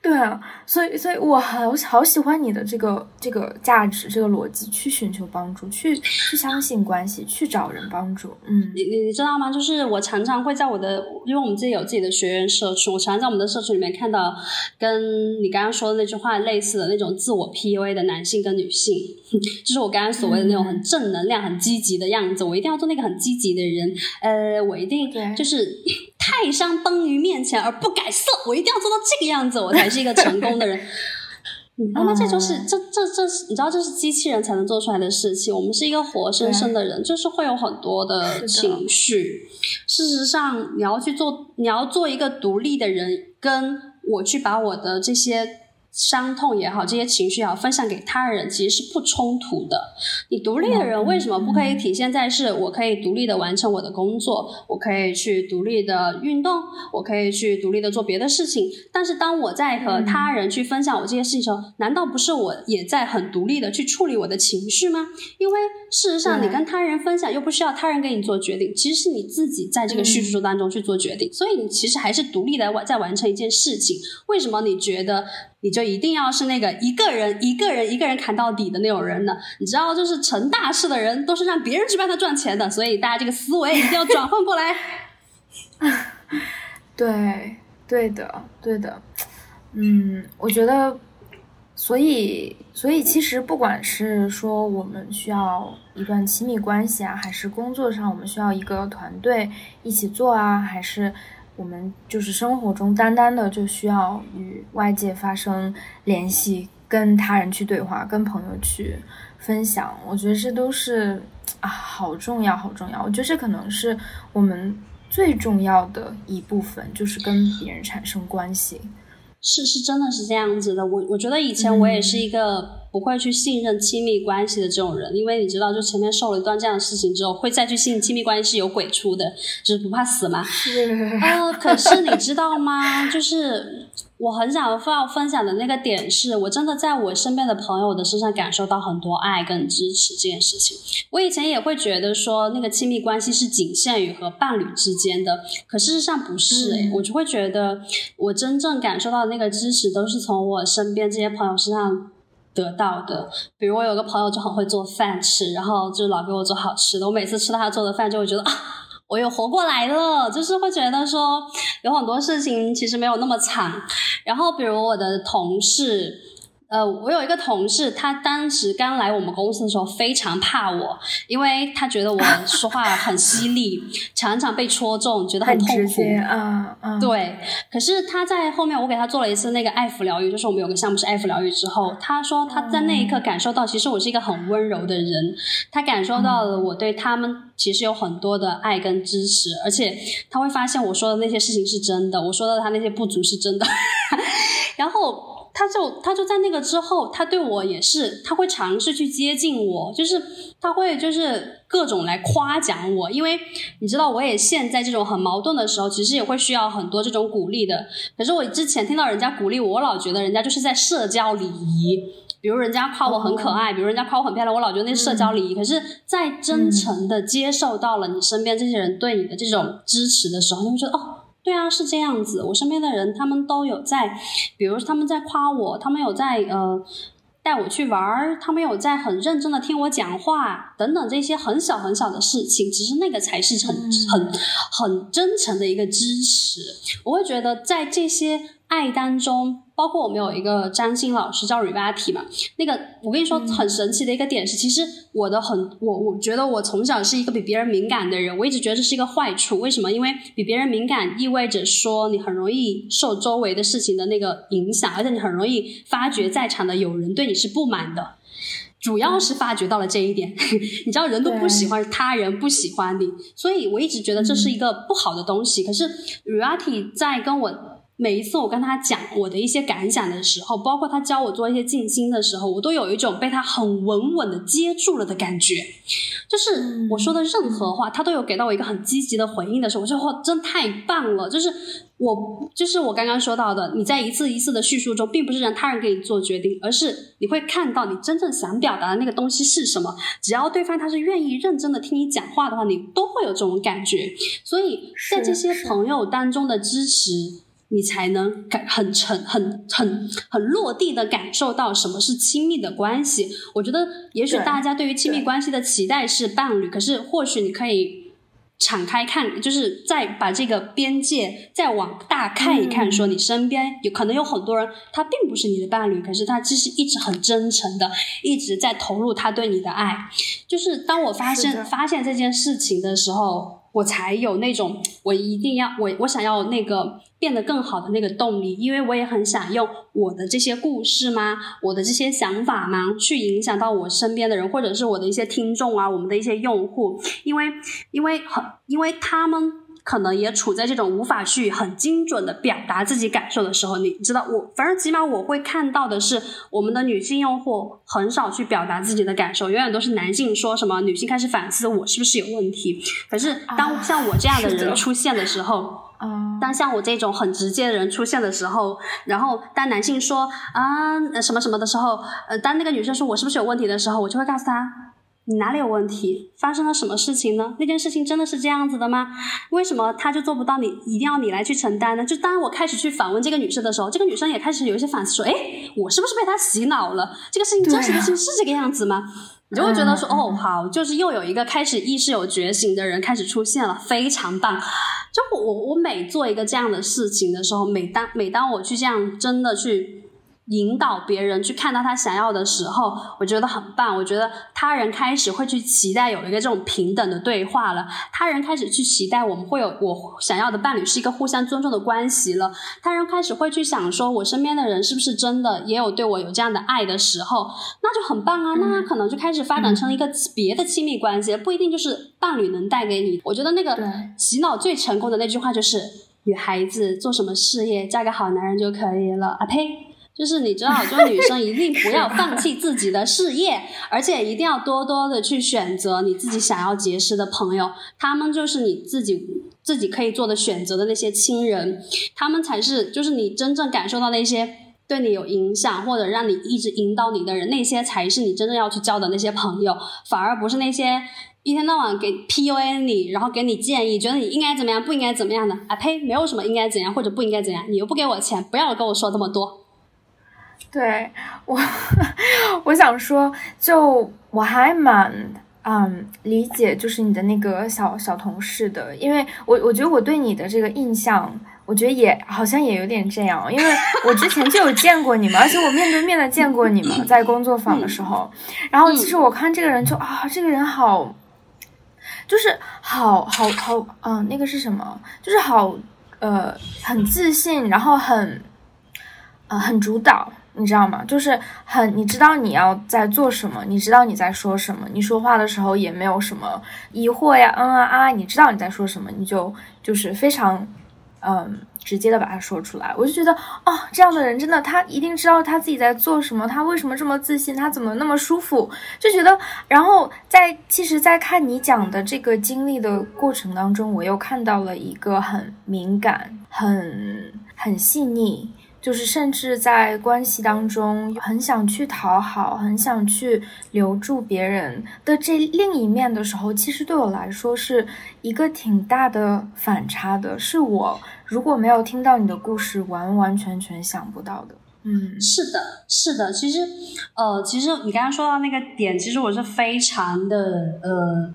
对啊，所以，所以我好好喜欢你的这个这个价值，这个逻辑，去寻求帮助，去去相信关系，去找人帮助。嗯，你你知道吗？就是我常常会在我的，因为我们自己有自己的学员社群，我常常在我们的社群里面看到跟你刚刚说的那句话类似的那种自我 PUA 的男性跟女性，就是我刚刚所谓的那种很正能量、很积极的样子。我一定要做那个很积极的人，呃，我一定就是。泰山崩于面前而不改色，我一定要做到这个样子，我才是一个成功的人。那么这就是这这这是你知道，这是机器人才能做出来的事情。我们是一个活生生的人，就是会有很多的情绪。事实上，你要去做，你要做一个独立的人，跟我去把我的这些。伤痛也好，这些情绪也好，分享给他人其实是不冲突的。你独立的人为什么不可以体现在是我可以独立的完成我的工作，我可以去独立的运动，我可以去独立的做别的事情？但是当我在和他人去分享我这些事情时候，难道不是我也在很独立的去处理我的情绪吗？因为事实上，你跟他人分享又不需要他人给你做决定，其实是你自己在这个叙述当中去做决定，所以你其实还是独立的完在完成一件事情。为什么你觉得？你就一定要是那个一个人一个人一个人砍到底的那种人呢？你知道，就是成大事的人都是让别人去帮他赚钱的，所以大家这个思维一定要转换过来。对，对的，对的。嗯，我觉得，所以，所以其实不管是说我们需要一段亲密关系啊，还是工作上我们需要一个团队一起做啊，还是。我们就是生活中单单的就需要与外界发生联系，跟他人去对话，跟朋友去分享。我觉得这都是啊，好重要，好重要！我觉得这可能是我们最重要的一部分，就是跟别人产生关系。是是，真的是这样子的。我我觉得以前我也是一个不会去信任亲密关系的这种人，因为你知道，就前面受了一段这样的事情之后，会再去信亲密关系是有鬼出的，就是不怕死嘛。呃，可是你知道吗？就是。我很想要分享的那个点是，我真的在我身边的朋友的身上感受到很多爱跟支持这件事情。我以前也会觉得说，那个亲密关系是仅限于和伴侣之间的，可事实上不是诶，我就会觉得，我真正感受到的那个支持，都是从我身边这些朋友身上得到的。比如我有个朋友就很会做饭吃，然后就老给我做好吃的，我每次吃到他做的饭，就会觉得啊。我又活过来了，就是会觉得说有很多事情其实没有那么惨。然后，比如我的同事。呃，我有一个同事，他当时刚来我们公司的时候非常怕我，因为他觉得我 说话很犀利，常常被戳中，觉得很痛苦。嗯嗯。对，可是他在后面，我给他做了一次那个爱抚疗愈，就是我们有个项目是爱抚疗愈之后，他说他在那一刻感受到，其实我是一个很温柔的人，他感受到了我对他们其实有很多的爱跟支持，而且他会发现我说的那些事情是真的，我说的他那些不足是真的，然后。他就他就在那个之后，他对我也是，他会尝试去接近我，就是他会就是各种来夸奖我，因为你知道，我也现在这种很矛盾的时候，其实也会需要很多这种鼓励的。可是我之前听到人家鼓励我，我老觉得人家就是在社交礼仪，比如人家夸我很可爱，比如人家夸我很漂亮，我老觉得那是社交礼仪。可是，在真诚的接受到了你身边这些人对你的这种支持的时候，你会觉得哦。对啊，是这样子。我身边的人，他们都有在，比如他们在夸我，他们有在呃带我去玩儿，他们有在很认真的听我讲话，等等这些很小很小的事情，其实那个才是很很很真诚的一个支持。我会觉得在这些。爱当中，包括我们有一个占星老师叫 Rivati 嘛，那个我跟你说很神奇的一个点是，其实我的很我我觉得我从小是一个比别人敏感的人，我一直觉得这是一个坏处。为什么？因为比别人敏感意味着说你很容易受周围的事情的那个影响，而且你很容易发觉在场的有人对你是不满的。主要是发觉到了这一点，你知道人都不喜欢他人不喜欢你，所以我一直觉得这是一个不好的东西。可是 Rivati 在跟我。每一次我跟他讲我的一些感想的时候，包括他教我做一些静心的时候，我都有一种被他很稳稳的接住了的感觉。就是我说的任何话，他都有给到我一个很积极的回应的时候，我说哇，真太棒了！就是我，就是我刚刚说到的，你在一次一次的叙述中，并不是让他人给你做决定，而是你会看到你真正想表达的那个东西是什么。只要对方他是愿意认真的听你讲话的话，你都会有这种感觉。所以在这些朋友当中的支持。你才能感很沉、很很很落地的感受到什么是亲密的关系。我觉得，也许大家对于亲密关系的期待是伴侣，可是或许你可以敞开看，就是再把这个边界再往大看一看，说你身边有可能有很多人，他并不是你的伴侣，可是他其实一直很真诚的，一直在投入他对你的爱。就是当我发现发现这件事情的时候。我才有那种我一定要我我想要那个变得更好的那个动力，因为我也很想用我的这些故事吗，我的这些想法吗，去影响到我身边的人，或者是我的一些听众啊，我们的一些用户，因为因为很因为他们。可能也处在这种无法去很精准的表达自己感受的时候，你知道，我反正起码我会看到的是，我们的女性用户很少去表达自己的感受，永远都是男性说什么，女性开始反思我是不是有问题。可是当像我这样的人出现的时候，当像我这种很直接的人出现的时候，然后当男性说啊什么什么的时候，呃，当那个女生说我是不是有问题的时候，我就会告诉他。你哪里有问题？发生了什么事情呢？那件事情真的是这样子的吗？为什么他就做不到？你一定要你来去承担呢？就当我开始去反问这个女生的时候，这个女生也开始有一些反思，说：“哎，我是不是被他洗脑了？这个事情真实的是是这个样子吗？”你就会觉得说：“哦，好，就是又有一个开始意识有觉醒的人开始出现了，非常棒。”就我我每做一个这样的事情的时候，每当每当我去这样真的去。引导别人去看到他想要的时候，我觉得很棒。我觉得他人开始会去期待有一个这种平等的对话了，他人开始去期待我们会有我想要的伴侣是一个互相尊重的关系了，他人开始会去想说，我身边的人是不是真的也有对我有这样的爱的时候，那就很棒啊。那可能就开始发展成一个别的亲密关系，不一定就是伴侣能带给你。我觉得那个洗脑最成功的那句话就是“女孩子做什么事业，嫁个好男人就可以了”。啊呸！就是你知道，就女生一定不要放弃自己的事业，而且一定要多多的去选择你自己想要结识的朋友，他们就是你自己自己可以做的选择的那些亲人，他们才是就是你真正感受到那些对你有影响或者让你一直引导你的人，那些才是你真正要去交的那些朋友，反而不是那些一天到晚给 PUA 你，然后给你建议，觉得你应该怎么样，不应该怎么样的啊呸，没有什么应该怎样或者不应该怎样，你又不给我钱，不要跟我说这么多。对我，我想说，就我还蛮嗯理解，就是你的那个小小同事的，因为我我觉得我对你的这个印象，我觉得也好像也有点这样，因为我之前就有见过你们，而且我面对面的见过你们在工作坊的时候，然后其实我看这个人就啊，这个人好，就是好好好，嗯，那个是什么？就是好呃，很自信，然后很呃很主导。你知道吗？就是很，你知道你要在做什么，你知道你在说什么，你说话的时候也没有什么疑惑呀，嗯啊啊，你知道你在说什么，你就就是非常，嗯，直接的把它说出来。我就觉得，哦，这样的人真的，他一定知道他自己在做什么，他为什么这么自信，他怎么那么舒服，就觉得。然后在其实，在看你讲的这个经历的过程当中，我又看到了一个很敏感、很很细腻。就是甚至在关系当中，很想去讨好，很想去留住别人的这另一面的时候，其实对我来说是一个挺大的反差的，是我如果没有听到你的故事，完完全全想不到的。嗯，是的，是的，其实，呃，其实你刚刚说到那个点，其实我是非常的，呃。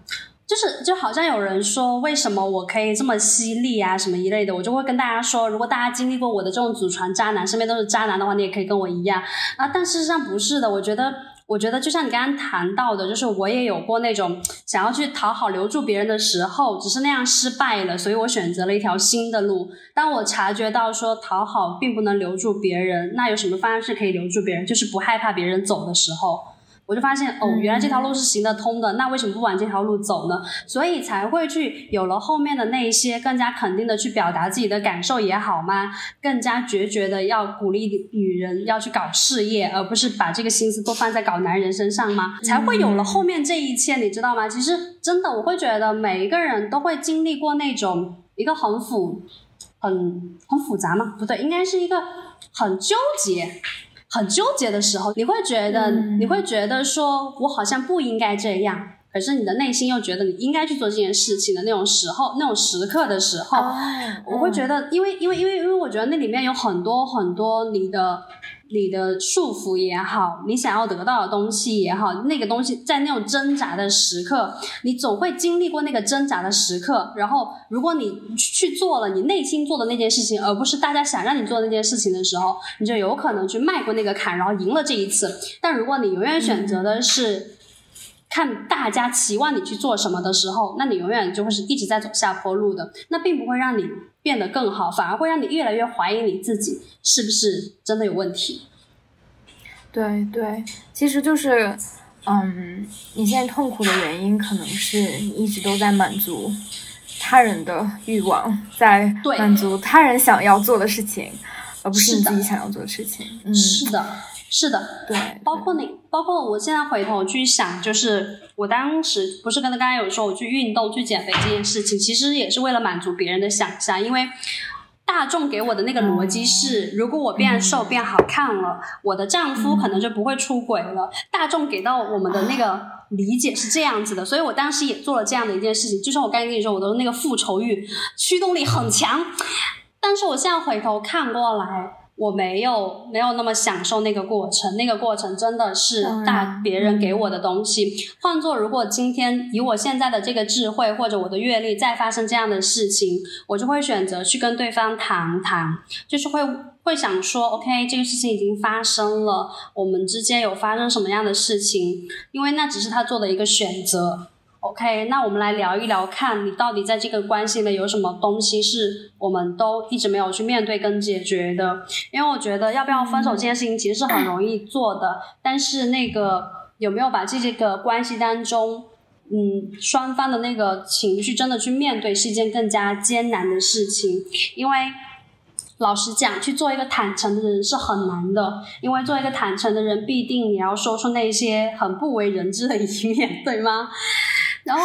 就是就好像有人说，为什么我可以这么犀利啊，什么一类的，我就会跟大家说，如果大家经历过我的这种祖传渣男，身边都是渣男的话，你也可以跟我一样啊。但事实上不是的，我觉得，我觉得就像你刚刚谈到的，就是我也有过那种想要去讨好、留住别人的时候，只是那样失败了，所以我选择了一条新的路。当我察觉到说讨好并不能留住别人，那有什么方式可以留住别人？就是不害怕别人走的时候。我就发现哦，原来这条路是行得通的，那为什么不往这条路走呢？所以才会去有了后面的那一些更加肯定的去表达自己的感受也好吗？更加决绝的要鼓励女人要去搞事业，而不是把这个心思都放在搞男人身上吗？才会有了后面这一切，你知道吗？其实真的，我会觉得每一个人都会经历过那种一个很复、很很复杂吗？不对，应该是一个很纠结。很纠结的时候，你会觉得，你会觉得说，我好像不应该这样，可是你的内心又觉得你应该去做这件事情的那种时候，那种时刻的时候，我会觉得，因为，因为，因为，因为我觉得那里面有很多很多你的。你的束缚也好，你想要得到的东西也好，那个东西在那种挣扎的时刻，你总会经历过那个挣扎的时刻。然后，如果你去做了你内心做的那件事情，而不是大家想让你做那件事情的时候，你就有可能去迈过那个坎，然后赢了这一次。但如果你永远选择的是看大家期望你去做什么的时候，那你永远就会是一直在走下坡路的，那并不会让你。变得更好，反而会让你越来越怀疑你自己是不是真的有问题。对对，其实就是，嗯，你现在痛苦的原因可能是你一直都在满足他人的欲望，在满足他人想要做的事情，而不是你自己想要做的事情。嗯，是的。是的，对，包括你，包括我现在回头去想，就是我当时不是跟他刚才有说我去运动、去减肥这件事情，其实也是为了满足别人的想象，因为大众给我的那个逻辑是，如果我变瘦、变好看了，我的丈夫可能就不会出轨了。大众给到我们的那个理解是这样子的，所以我当时也做了这样的一件事情，就像我刚才跟你说，我的那个复仇欲、驱动力很强，但是我现在回头看过来。我没有没有那么享受那个过程，那个过程真的是大别人给我的东西。换做如果今天以我现在的这个智慧或者我的阅历再发生这样的事情，我就会选择去跟对方谈谈，就是会。会想说，OK，这个事情已经发生了，我们之间有发生什么样的事情？因为那只是他做的一个选择。OK，那我们来聊一聊，看你到底在这个关系里有什么东西是我们都一直没有去面对跟解决的。因为我觉得要不要分手这件事情其实是很容易做的，但是那个有没有把这个关系当中，嗯，双方的那个情绪真的去面对，是一件更加艰难的事情。因为老实讲，去做一个坦诚的人是很难的，因为做一个坦诚的人，必定你要说出那些很不为人知的一面，对吗？然后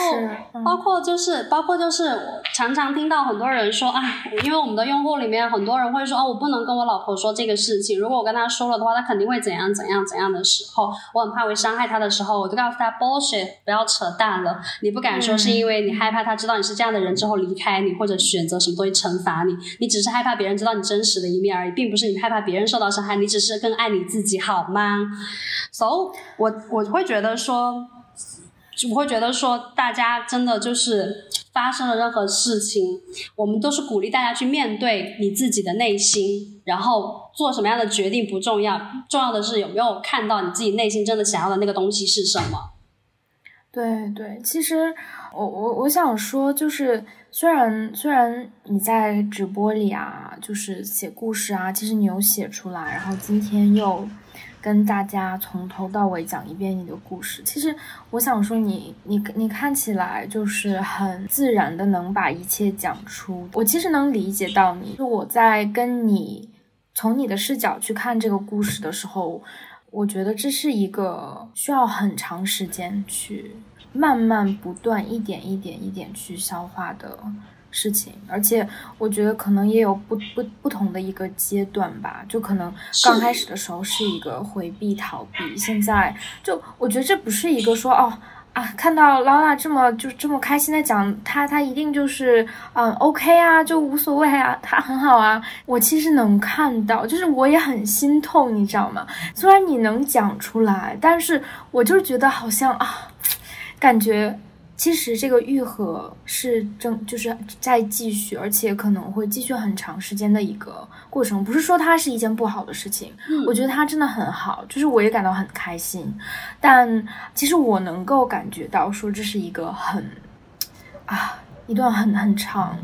包括就是包括就是常常听到很多人说，啊，因为我们的用户里面很多人会说，哦，我不能跟我老婆说这个事情，如果我跟她说了的话，她肯定会怎样怎样怎样的时候，我很怕会伤害她的时候，我就告诉她 bullshit，不要扯淡了，你不敢说是因为你害怕她知道你是这样的人之后离开你，或者选择什么东西惩罚你，你只是害怕别人知道你真实的一面而已，并不是你害怕别人受到伤害，你只是更爱你自己，好吗？So，我我会觉得说。我会觉得说，大家真的就是发生了任何事情，我们都是鼓励大家去面对你自己的内心，然后做什么样的决定不重要，重要的是有没有看到你自己内心真的想要的那个东西是什么。对对，其实我我我想说，就是虽然虽然你在直播里啊，就是写故事啊，其实你有写出来，然后今天又。跟大家从头到尾讲一遍你的故事。其实我想说，你你你看起来就是很自然的能把一切讲出。我其实能理解到你。就我在跟你从你的视角去看这个故事的时候，我觉得这是一个需要很长时间去慢慢不断一点一点一点去消化的。事情，而且我觉得可能也有不不不同的一个阶段吧，就可能刚开始的时候是一个回避逃避，现在就我觉得这不是一个说哦啊，看到劳拉这么就这么开心的讲他，他一定就是嗯 OK 啊，就无所谓啊，他很好啊。我其实能看到，就是我也很心痛，你知道吗？虽然你能讲出来，但是我就是觉得好像啊，感觉。其实这个愈合是正就是在继续，而且可能会继续很长时间的一个过程。不是说它是一件不好的事情，我觉得它真的很好，就是我也感到很开心。但其实我能够感觉到，说这是一个很啊一段很很长，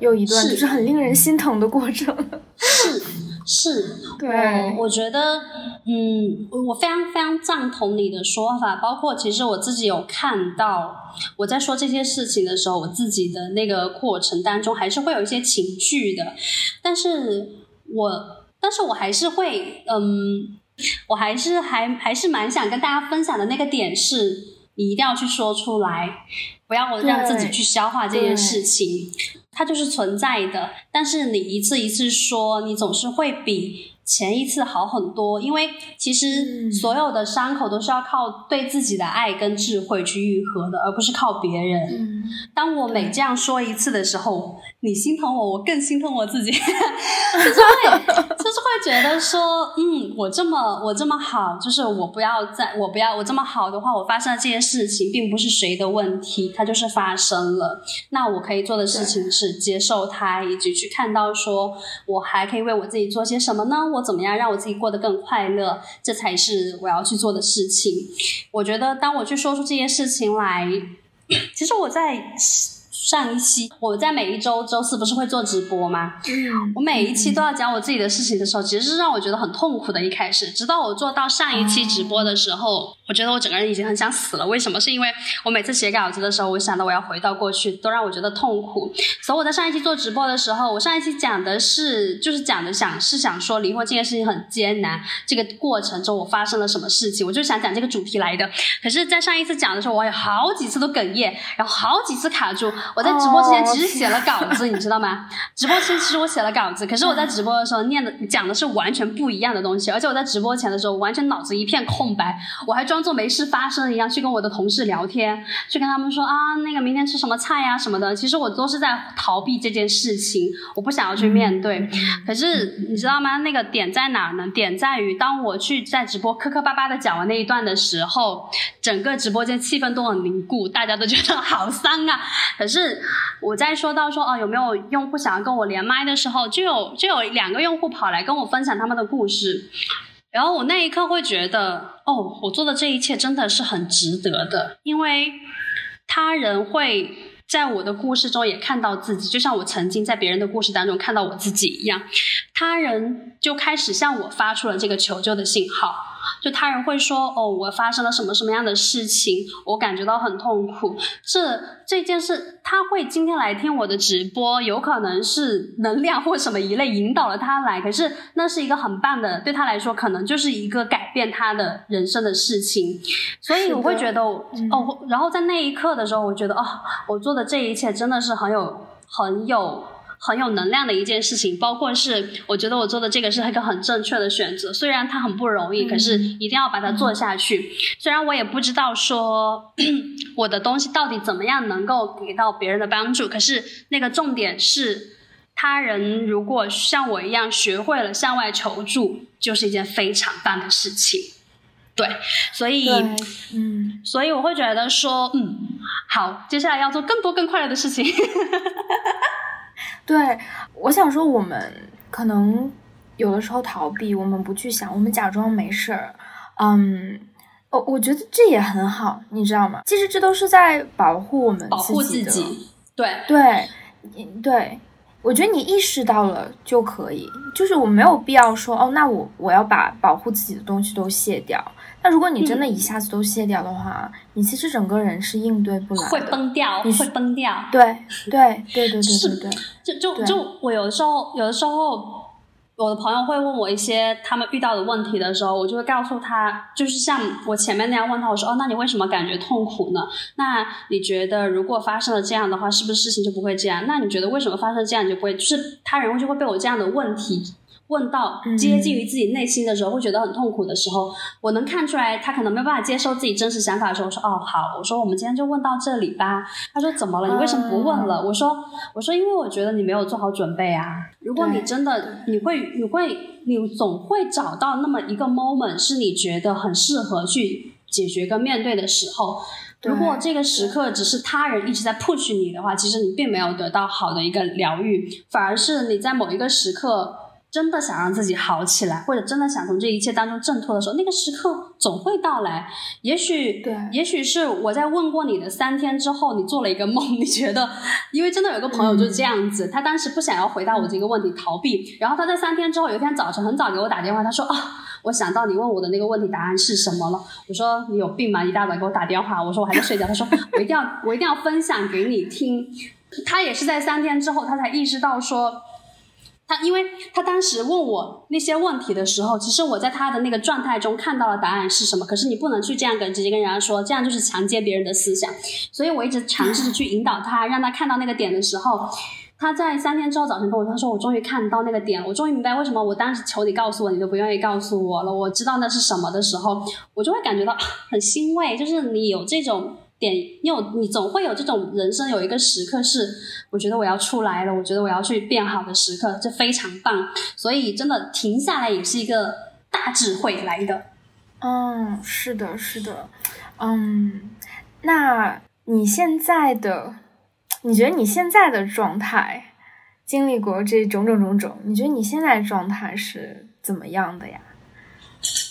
又一段就是很令人心疼的过程。是。是，对，我觉得，嗯，我非常非常赞同你的说法。包括其实我自己有看到，我在说这些事情的时候，我自己的那个过程当中，还是会有一些情绪的。但是我，但是我还是会，嗯，我还是还还是蛮想跟大家分享的那个点是，你一定要去说出来，不要让自己去消化这件事情。它就是存在的，但是你一次一次说，你总是会比前一次好很多。因为其实所有的伤口都是要靠对自己的爱跟智慧去愈合的，而不是靠别人。当我每这样说一次的时候。你心疼我，我更心疼我自己，就是会，就是会觉得说，嗯，我这么我这么好，就是我不要再我不要我这么好的话，我发生了这件事情，并不是谁的问题，它就是发生了。那我可以做的事情是接受它，以及去看到说我还可以为我自己做些什么呢？我怎么样让我自己过得更快乐？这才是我要去做的事情。我觉得当我去说出这些事情来，其实我在。上一期我在每一周周四不是会做直播吗？我每一期都要讲我自己的事情的时候，其实是让我觉得很痛苦的。一开始，直到我做到上一期直播的时候。我觉得我整个人已经很想死了。为什么？是因为我每次写稿子的时候，我想到我要回到过去，都让我觉得痛苦。所以我在上一期做直播的时候，我上一期讲的是，就是讲的想是想说离婚这件事情很艰难，这个过程中我发生了什么事情，我就想讲这个主题来的。可是，在上一次讲的时候，我有好几次都哽咽，然后好几次卡住。我在直播之前其实写了稿子，你知道吗？直播前其实我写了稿子，可是我在直播的时候念的讲的是完全不一样的东西，而且我在直播前的时候完全脑子一片空白，我还。装作没事发生一样去跟我的同事聊天，去跟他们说啊，那个明天吃什么菜呀什么的。其实我都是在逃避这件事情，我不想要去面对。可是你知道吗？那个点在哪呢？点在于当我去在直播磕磕巴巴的讲完那一段的时候，整个直播间气氛都很凝固，大家都觉得好丧啊。可是是我在说到说哦有没有用户想要跟我连麦的时候，就有就有两个用户跑来跟我分享他们的故事，然后我那一刻会觉得哦，我做的这一切真的是很值得的，因为他人会在我的故事中也看到自己，就像我曾经在别人的故事当中看到我自己一样，他人就开始向我发出了这个求救的信号。就他人会说哦，我发生了什么什么样的事情，我感觉到很痛苦。这这件事，他会今天来听我的直播，有可能是能量或什么一类引导了他来。可是那是一个很棒的，对他来说可能就是一个改变他的人生的事情。所以我会觉得哦，然后在那一刻的时候，我觉得哦，我做的这一切真的是很有很有。很有能量的一件事情，包括是我觉得我做的这个是一个很正确的选择，虽然它很不容易，可是一定要把它做下去。虽然我也不知道说 我的东西到底怎么样能够给到别人的帮助，可是那个重点是，他人如果像我一样学会了向外求助，就是一件非常棒的事情。对，所以嗯，所以我会觉得说，嗯，好，接下来要做更多更快乐的事情。对，我想说，我们可能有的时候逃避，我们不去想，我们假装没事儿。嗯，我我觉得这也很好，你知道吗？其实这都是在保护我们保护自己。对对，对，我觉得你意识到了就可以，就是我没有必要说哦，那我我要把保护自己的东西都卸掉。那如果你真的一下子都卸掉的话，你其实整个人是应对不来，会崩掉，会崩掉。对对对对对对对，就就就我有的时候，有的时候，我的朋友会问我一些他们遇到的问题的时候，我就会告诉他，就是像我前面那样问他，我说哦，那你为什么感觉痛苦呢？那你觉得如果发生了这样的话，是不是事情就不会这样？那你觉得为什么发生这样就不会？就是他人就会被我这样的问题。问到接近于自己内心的时候，会觉得很痛苦的时候，我能看出来他可能没有办法接受自己真实想法的时候，我说哦好，我说我们今天就问到这里吧。他说怎么了？你为什么不问了？我说我说因为我觉得你没有做好准备啊。如果你真的你会你会你总会找到那么一个 moment 是你觉得很适合去解决跟面对的时候。如果这个时刻只是他人一直在 push 你的话，其实你并没有得到好的一个疗愈，反而是你在某一个时刻。真的想让自己好起来，或者真的想从这一切当中挣脱的时候，那个时刻总会到来。也许，对，也许是我在问过你的三天之后，你做了一个梦，你觉得，因为真的有个朋友就是这样子，他当时不想要回答我这个问题，逃避。然后他在三天之后，有一天早晨很早给我打电话，他说啊，我想到你问我的那个问题答案是什么了。我说你有病吗？一大早给我打电话。我说我还在睡觉。他说我一定要我一定要分享给你听。他也是在三天之后，他才意识到说。他因为他当时问我那些问题的时候，其实我在他的那个状态中看到了答案是什么。可是你不能去这样跟直接跟人家说，这样就是强奸别人的思想。所以我一直尝试着去引导他，让他看到那个点的时候，他在三天之后早晨跟我说他说：“我终于看到那个点，我终于明白为什么我当时求你告诉我，你都不愿意告诉我了。我知道那是什么的时候，我就会感觉到很欣慰，就是你有这种。”点，因为你总会有这种人生有一个时刻是，我觉得我要出来了，我觉得我要去变好的时刻，这非常棒。所以真的停下来也是一个大智慧来的。嗯，是的，是的。嗯，那你现在的，你觉得你现在的状态，经历过这种种种种，你觉得你现在状态是怎么样的呀？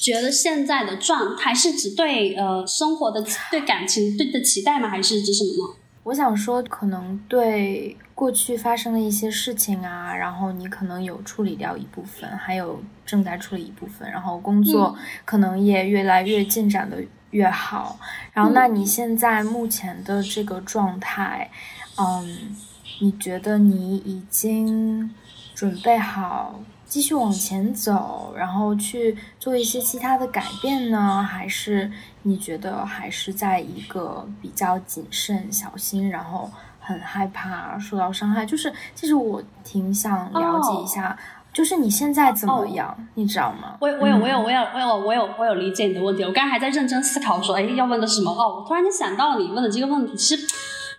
觉得现在的状态是指对呃生活的对感情对的期待吗？还是指什么呢？我想说，可能对过去发生的一些事情啊，然后你可能有处理掉一部分，还有正在处理一部分，然后工作可能也越来越进展的越好。然后，那你现在目前的这个状态，嗯，你觉得你已经准备好？继续往前走，然后去做一些其他的改变呢？还是你觉得还是在一个比较谨慎、小心，然后很害怕受到伤害？就是其实我挺想了解一下，就是你现在怎么样？你知道吗？我我有我有我有我有我有我有理解你的问题。我刚才还在认真思考说，哎，要问的是什么？哦，我突然间想到你问的这个问题，其实。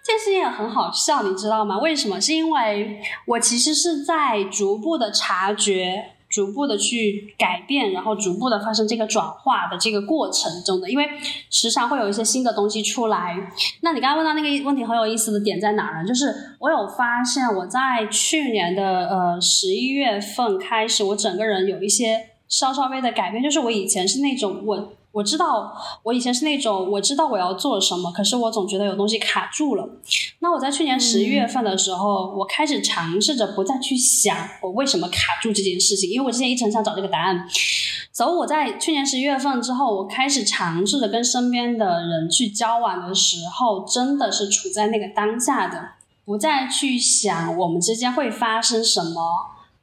这件事情也很好笑，你知道吗？为什么？是因为我其实是在逐步的察觉，逐步的去改变，然后逐步的发生这个转化的这个过程中的，因为时常会有一些新的东西出来。那你刚刚问到那个问题很有意思的点在哪儿呢？就是我有发现我在去年的呃十一月份开始，我整个人有一些稍稍微的改变，就是我以前是那种我。我知道，我以前是那种我知道我要做什么，可是我总觉得有东西卡住了。那我在去年十一月份的时候，我开始尝试着不再去想我为什么卡住这件事情，因为我之前一直很想找这个答案。所以我在去年十一月份之后，我开始尝试着跟身边的人去交往的时候，真的是处在那个当下的，不再去想我们之间会发生什么，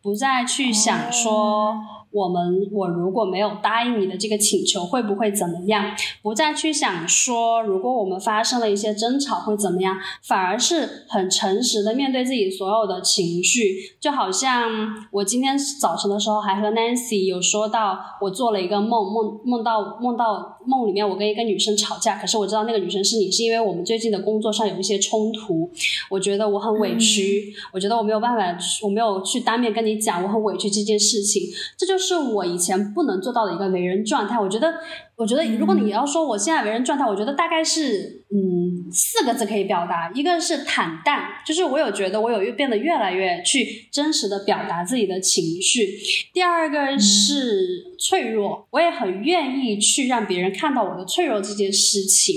不再去想说。我们，我如果没有答应你的这个请求，会不会怎么样？不再去想说，如果我们发生了一些争吵会怎么样，反而是很诚实的面对自己所有的情绪。就好像我今天早晨的时候还和 Nancy 有说到，我做了一个梦，梦梦到梦到梦里面我跟一个女生吵架，可是我知道那个女生是你，是因为我们最近的工作上有一些冲突，我觉得我很委屈，我觉得我没有办法，我没有去当面跟你讲，我很委屈这件事情，这就。我以前不能做到的一个为人状态，我觉得。我觉得，如果你要说我现在为人状态，我觉得大概是嗯四个字可以表达，一个是坦荡，就是我有觉得我有越变得越来越去真实的表达自己的情绪；第二个是脆弱，我也很愿意去让别人看到我的脆弱这件事情，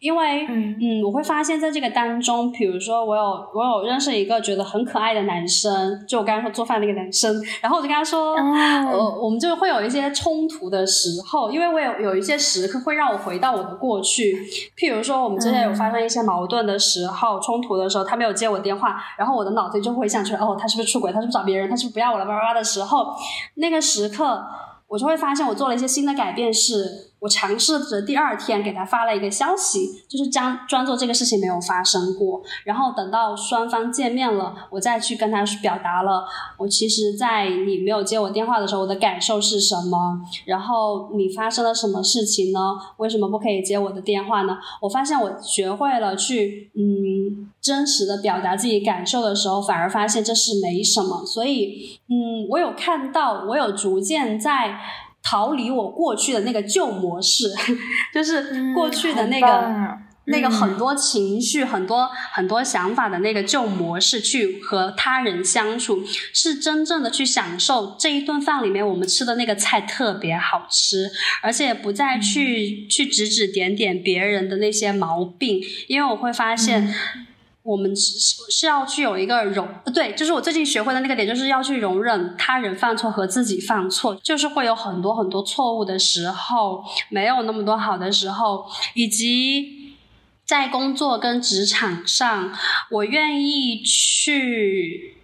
因为嗯。我会发现在这个当中，比如说我有我有认识一个觉得很可爱的男生，就我刚刚说做饭那个男生，然后我就跟他说，呃我们就会有一些冲突的时候，因为我有。有一些时刻会让我回到我的过去，譬如说我们之前有发生一些矛盾的时候、冲突的时候，他没有接我电话，然后我的脑子就会想出来，哦，他是不是出轨？他是不是找别人？他是不是不要我了？叭叭叭的时候，那个时刻。我就会发现，我做了一些新的改变，是我尝试着第二天给他发了一个消息，就是将装作这个事情没有发生过。然后等到双方见面了，我再去跟他表达了我其实，在你没有接我电话的时候，我的感受是什么。然后你发生了什么事情呢？为什么不可以接我的电话呢？我发现我学会了去嗯真实的表达自己感受的时候，反而发现这是没什么。所以嗯，我有看到，我有逐渐在。逃离我过去的那个旧模式，就是过去的那个那个很多情绪、很多很多想法的那个旧模式，去和他人相处，是真正的去享受这一顿饭里面我们吃的那个菜特别好吃，而且不再去去指指点点别人的那些毛病，因为我会发现。我们是是要去有一个容，对，就是我最近学会的那个点，就是要去容忍他人犯错和自己犯错，就是会有很多很多错误的时候，没有那么多好的时候，以及在工作跟职场上，我愿意去。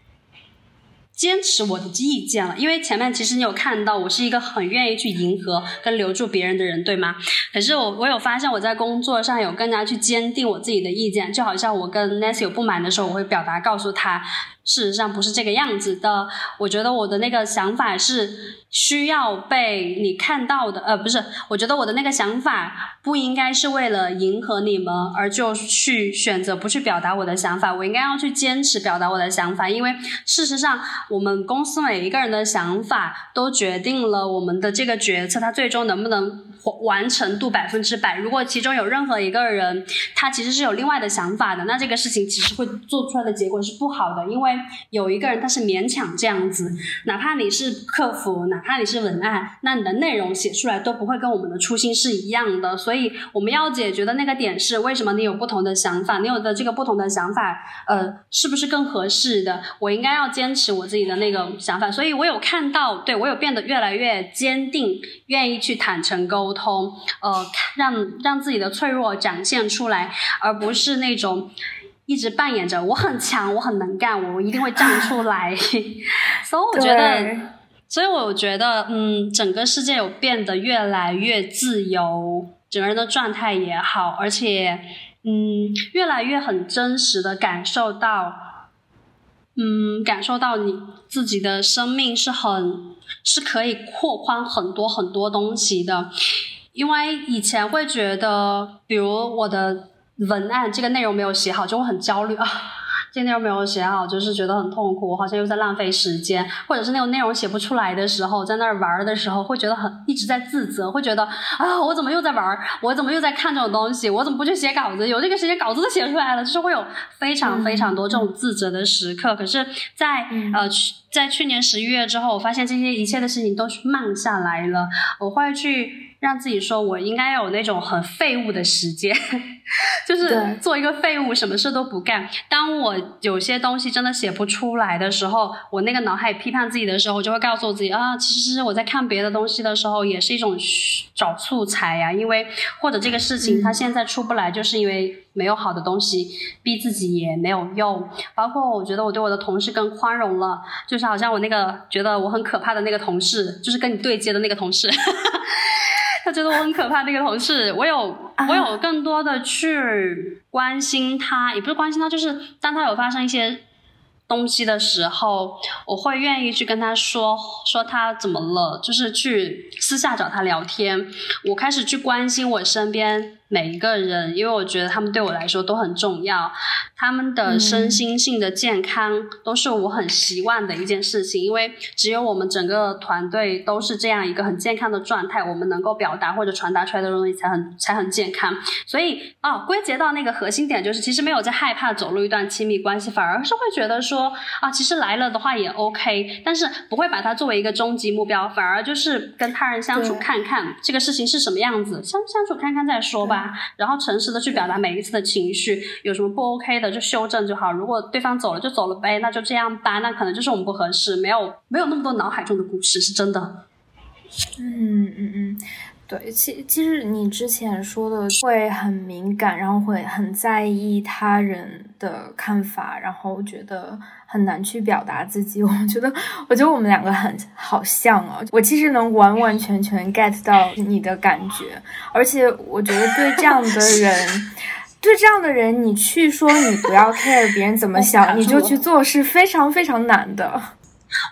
坚持我的意见了，因为前面其实你有看到，我是一个很愿意去迎合跟留住别人的人，对吗？可是我我有发现，我在工作上有更加去坚定我自己的意见，就好像我跟 Nancy 有不满的时候，我会表达告诉他。事实上不是这个样子的，我觉得我的那个想法是需要被你看到的，呃，不是，我觉得我的那个想法不应该是为了迎合你们而就去选择不去表达我的想法，我应该要去坚持表达我的想法，因为事实上我们公司每一个人的想法都决定了我们的这个决策它最终能不能。完成度百分之百。如果其中有任何一个人，他其实是有另外的想法的，那这个事情其实会做出来的结果是不好的。因为有一个人他是勉强这样子，哪怕你是客服，哪怕你是文案，那你的内容写出来都不会跟我们的初心是一样的。所以我们要解决的那个点是，为什么你有不同的想法？你有的这个不同的想法，呃，是不是更合适的？我应该要坚持我自己的那个想法。所以我有看到，对我有变得越来越坚定，愿意去坦诚沟。沟通，呃，让让自己的脆弱展现出来，而不是那种一直扮演着我很强，我很能干，我一定会站 出来。所以我觉得，所以我觉得，嗯，整个世界有变得越来越自由，整个人的状态也好，而且，嗯，越来越很真实的感受到，嗯，感受到你自己的生命是很。是可以扩宽很多很多东西的，因为以前会觉得，比如我的文案这个内容没有写好，就会很焦虑啊。这个内容没有写好，就是觉得很痛苦，好像又在浪费时间，或者是那种内容写不出来的时候，在那儿玩的时候，会觉得很一直在自责，会觉得啊，我怎么又在玩？我怎么又在看这种东西？我怎么不去写稿子？有这个时间，稿子都写出来了，就是会有非常非常多这种自责的时刻。可是，在呃去在去年十一月之后，我发现这些一切的事情都是慢下来了，我会去。让自己说，我应该有那种很废物的时间，就是做一个废物，什么事都不干。当我有些东西真的写不出来的时候，我那个脑海批判自己的时候，我就会告诉我自己啊，其实我在看别的东西的时候，也是一种找素材呀。因为或者这个事情它现在出不来，就是因为没有好的东西，逼自己也没有用。包括我觉得我对我的同事更宽容了，就是好像我那个觉得我很可怕的那个同事，就是跟你对接的那个同事。他觉得我很可怕，那个同事，我有我有更多的去关心他，也不是关心他，就是当他有发生一些东西的时候，我会愿意去跟他说说他怎么了，就是去私下找他聊天，我开始去关心我身边。每一个人，因为我觉得他们对我来说都很重要，他们的身心性的健康都是我很希望的一件事情。因为只有我们整个团队都是这样一个很健康的状态，我们能够表达或者传达出来的东西才很才很健康。所以啊，归结到那个核心点，就是其实没有在害怕走入一段亲密关系，反而是会觉得说啊，其实来了的话也 OK，但是不会把它作为一个终极目标，反而就是跟他人相处看看这个事情是什么样子，相相处看看再说吧。然后诚实的去表达每一次的情绪，有什么不 OK 的就修正就好。如果对方走了就走了呗，那就这样吧。那可能就是我们不合适，没有没有那么多脑海中的故事，是真的。嗯嗯嗯。对，其其实你之前说的会很敏感，然后会很在意他人的看法，然后觉得很难去表达自己。我觉得，我觉得我们两个很好像啊，我其实能完完全全 get 到你的感觉，而且我觉得对这样的人，对这样的人，你去说你不要 care 别人怎么想，你就去做是非常非常难的。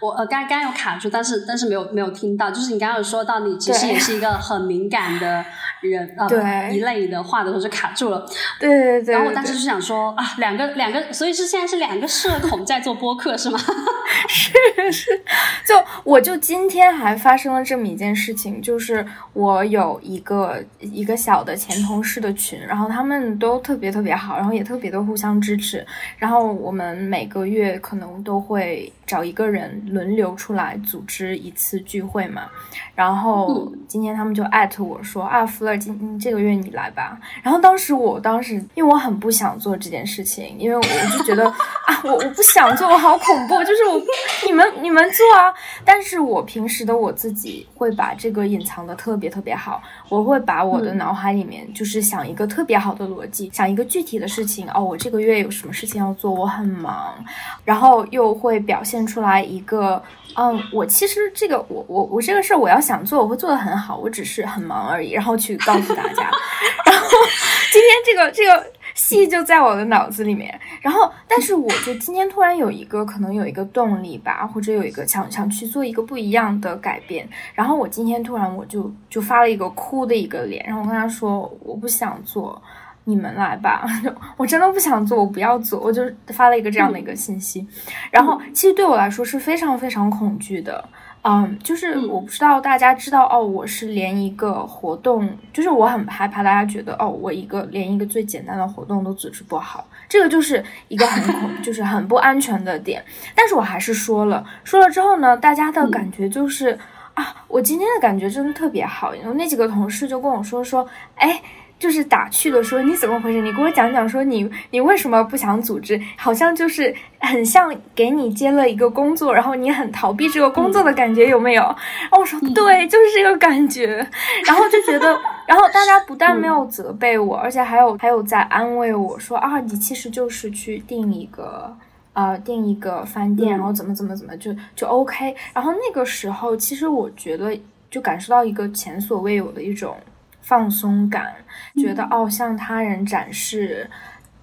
我呃，刚刚有卡住，但是但是没有没有听到，就是你刚刚有说到你其实也是一个很敏感的人呃一类的话的时候就卡住了，对对对。然后我当时就想说啊，两个两个，所以是现在是两个社恐在做播客是吗？是是，就我就今天还发生了这么一件事情，就是我有一个一个小的前同事的群，然后他们都特别特别好，然后也特别的互相支持，然后我们每个月可能都会找一个人。轮流出来组织一次聚会嘛，然后今天他们就艾特我说啊，弗勒，今这个月你来吧。然后当时我当时因为我很不想做这件事情，因为我就觉得 啊，我我不想做，我好恐怖，就是我你们你们做啊。但是我平时的我自己会把这个隐藏的特别特别好，我会把我的脑海里面就是想一个特别好的逻辑，想一个具体的事情哦，我这个月有什么事情要做，我很忙，然后又会表现出来一。个，嗯，我其实这个，我我我这个事儿，我要想做，我会做得很好，我只是很忙而已，然后去告诉大家。然后今天这个这个戏就在我的脑子里面，然后但是我就今天突然有一个可能有一个动力吧，或者有一个想想去做一个不一样的改变，然后我今天突然我就就发了一个哭的一个脸，然后我跟他说我不想做。你们来吧，我真的不想做，我不要做，我就发了一个这样的一个信息。然后其实对我来说是非常非常恐惧的，嗯，就是我不知道大家知道哦，我是连一个活动，就是我很害怕大家觉得哦，我一个连一个最简单的活动都组织不好，这个就是一个很恐，就是很不安全的点。但是我还是说了，说了之后呢，大家的感觉就是啊，我今天的感觉真的特别好，因为那几个同事就跟我说说，哎。就是打趣的说你怎么回事？你给我讲讲，说你你为什么不想组织？好像就是很像给你接了一个工作，然后你很逃避这个工作的感觉，有没有？然后我说对，就是这个感觉。然后就觉得，然后大家不但没有责备我，而且还有还有在安慰我说啊，你其实就是去订一个呃订一个饭店，然后怎么怎么怎么就就 OK。然后那个时候，其实我觉得就感受到一个前所未有的一种。放松感，觉得哦，向他人展示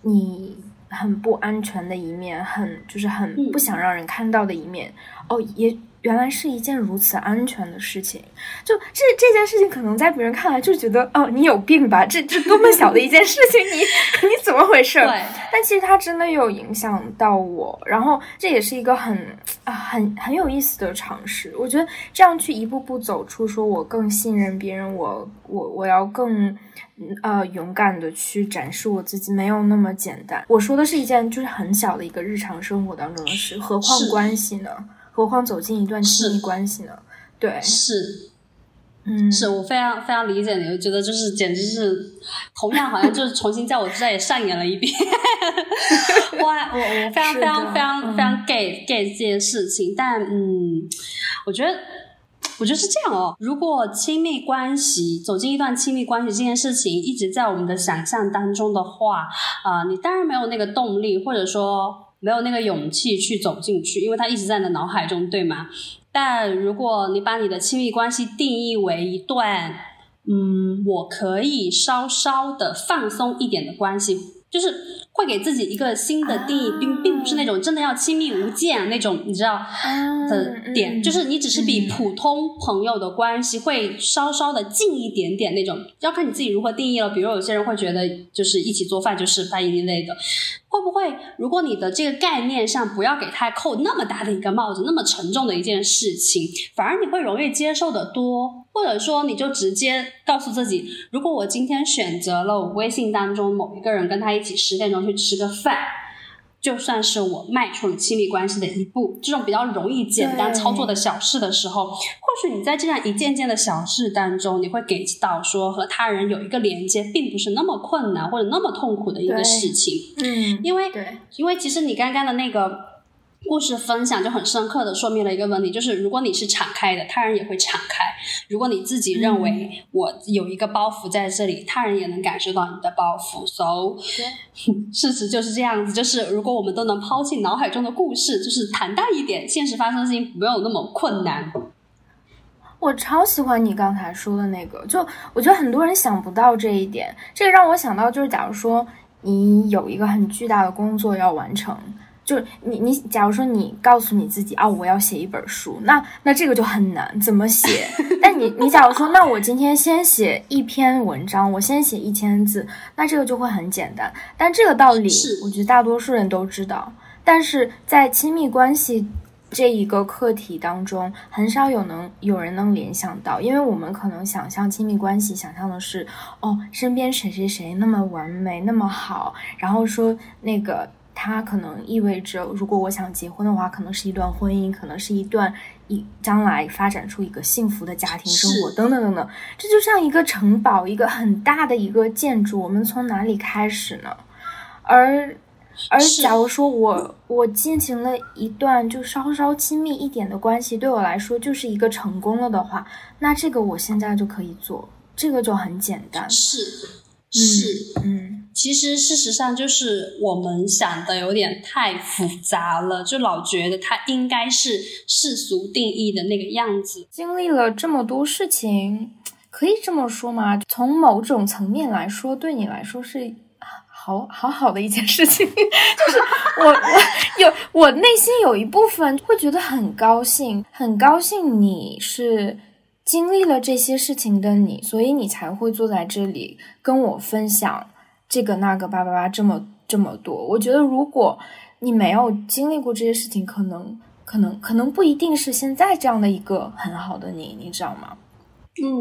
你很不安全的一面，很就是很不想让人看到的一面。哦，也。原来是一件如此安全的事情，就这这件事情，可能在别人看来就觉得，哦，你有病吧？这这多么小的一件事情，你你怎么回事？对。但其实它真的有影响到我，然后这也是一个很啊很很有意思的尝试。我觉得这样去一步步走出，说我更信任别人，我我我要更呃勇敢的去展示我自己，没有那么简单。我说的是一件就是很小的一个日常生活当中的事，何况关系呢？何况走进一段亲密关系呢？对，是，嗯，是我非常非常理解你，我觉得就是简直是同样好像就是重新在我这也上演了一遍。我我我非常非常非常非常 gay gay 这件事情，但嗯，我觉得我觉得是这样哦。如果亲密关系走进一段亲密关系这件事情一直在我们的想象当中的话，啊，你当然没有那个动力，或者说。没有那个勇气去走进去，因为他一直在你的脑海中，对吗？但如果你把你的亲密关系定义为一段，嗯，我可以稍稍的放松一点的关系，就是。会给自己一个新的定义，并并不是那种真的要亲密无间那种，你知道的点，就是你只是比普通朋友的关系会稍稍的近一点点那种，要看你自己如何定义了。比如有些人会觉得，就是一起做饭就是拜一类的，会不会？如果你的这个概念上不要给他扣那么大的一个帽子，那么沉重的一件事情，反而你会容易接受的多。或者说，你就直接告诉自己，如果我今天选择了我微信当中某一个人，跟他一起十点钟去吃个饭，就算是我迈出了亲密关系的一步。这种比较容易、简单操作的小事的时候，或许你在这样一件件的小事当中，你会给到说和他人有一个连接，并不是那么困难或者那么痛苦的一个事情。嗯，因为因为其实你刚刚的那个。故事分享就很深刻的说明了一个问题，就是如果你是敞开的，他人也会敞开；如果你自己认为我有一个包袱在这里，他人也能感受到你的包袱。So，事实就是这样子，就是如果我们都能抛弃脑海中的故事，就是坦荡一点，现实发生的事情没有那么困难。我超喜欢你刚才说的那个，就我觉得很多人想不到这一点，这个让我想到就是，假如说你有一个很巨大的工作要完成。就是你你，假如说你告诉你自己啊，我要写一本书，那那这个就很难，怎么写？但你你假如说，那我今天先写一篇文章，我先写一千字，那这个就会很简单。但这个道理，我觉得大多数人都知道。但是在亲密关系这一个课题当中，很少有能有人能联想到，因为我们可能想象亲密关系，想象的是哦，身边谁谁谁那么完美，那么好，然后说那个。它可能意味着，如果我想结婚的话，可能是一段婚姻，可能是一段一将来发展出一个幸福的家庭生活，等等等等。这就像一个城堡，一个很大的一个建筑，我们从哪里开始呢？而而假如说我我进行了一段就稍稍亲密一点的关系，对我来说就是一个成功了的话，那这个我现在就可以做，这个就很简单。是是嗯。其实，事实上就是我们想的有点太复杂了，就老觉得它应该是世俗定义的那个样子。经历了这么多事情，可以这么说吗？从某种层面来说，对你来说是好好好的一件事情。就是我，我 有我内心有一部分会觉得很高兴，很高兴你是经历了这些事情的你，所以你才会坐在这里跟我分享。这个那个叭叭叭这么这么多，我觉得如果你没有经历过这些事情，可能可能可能不一定是现在这样的一个很好的你，你知道吗？嗯，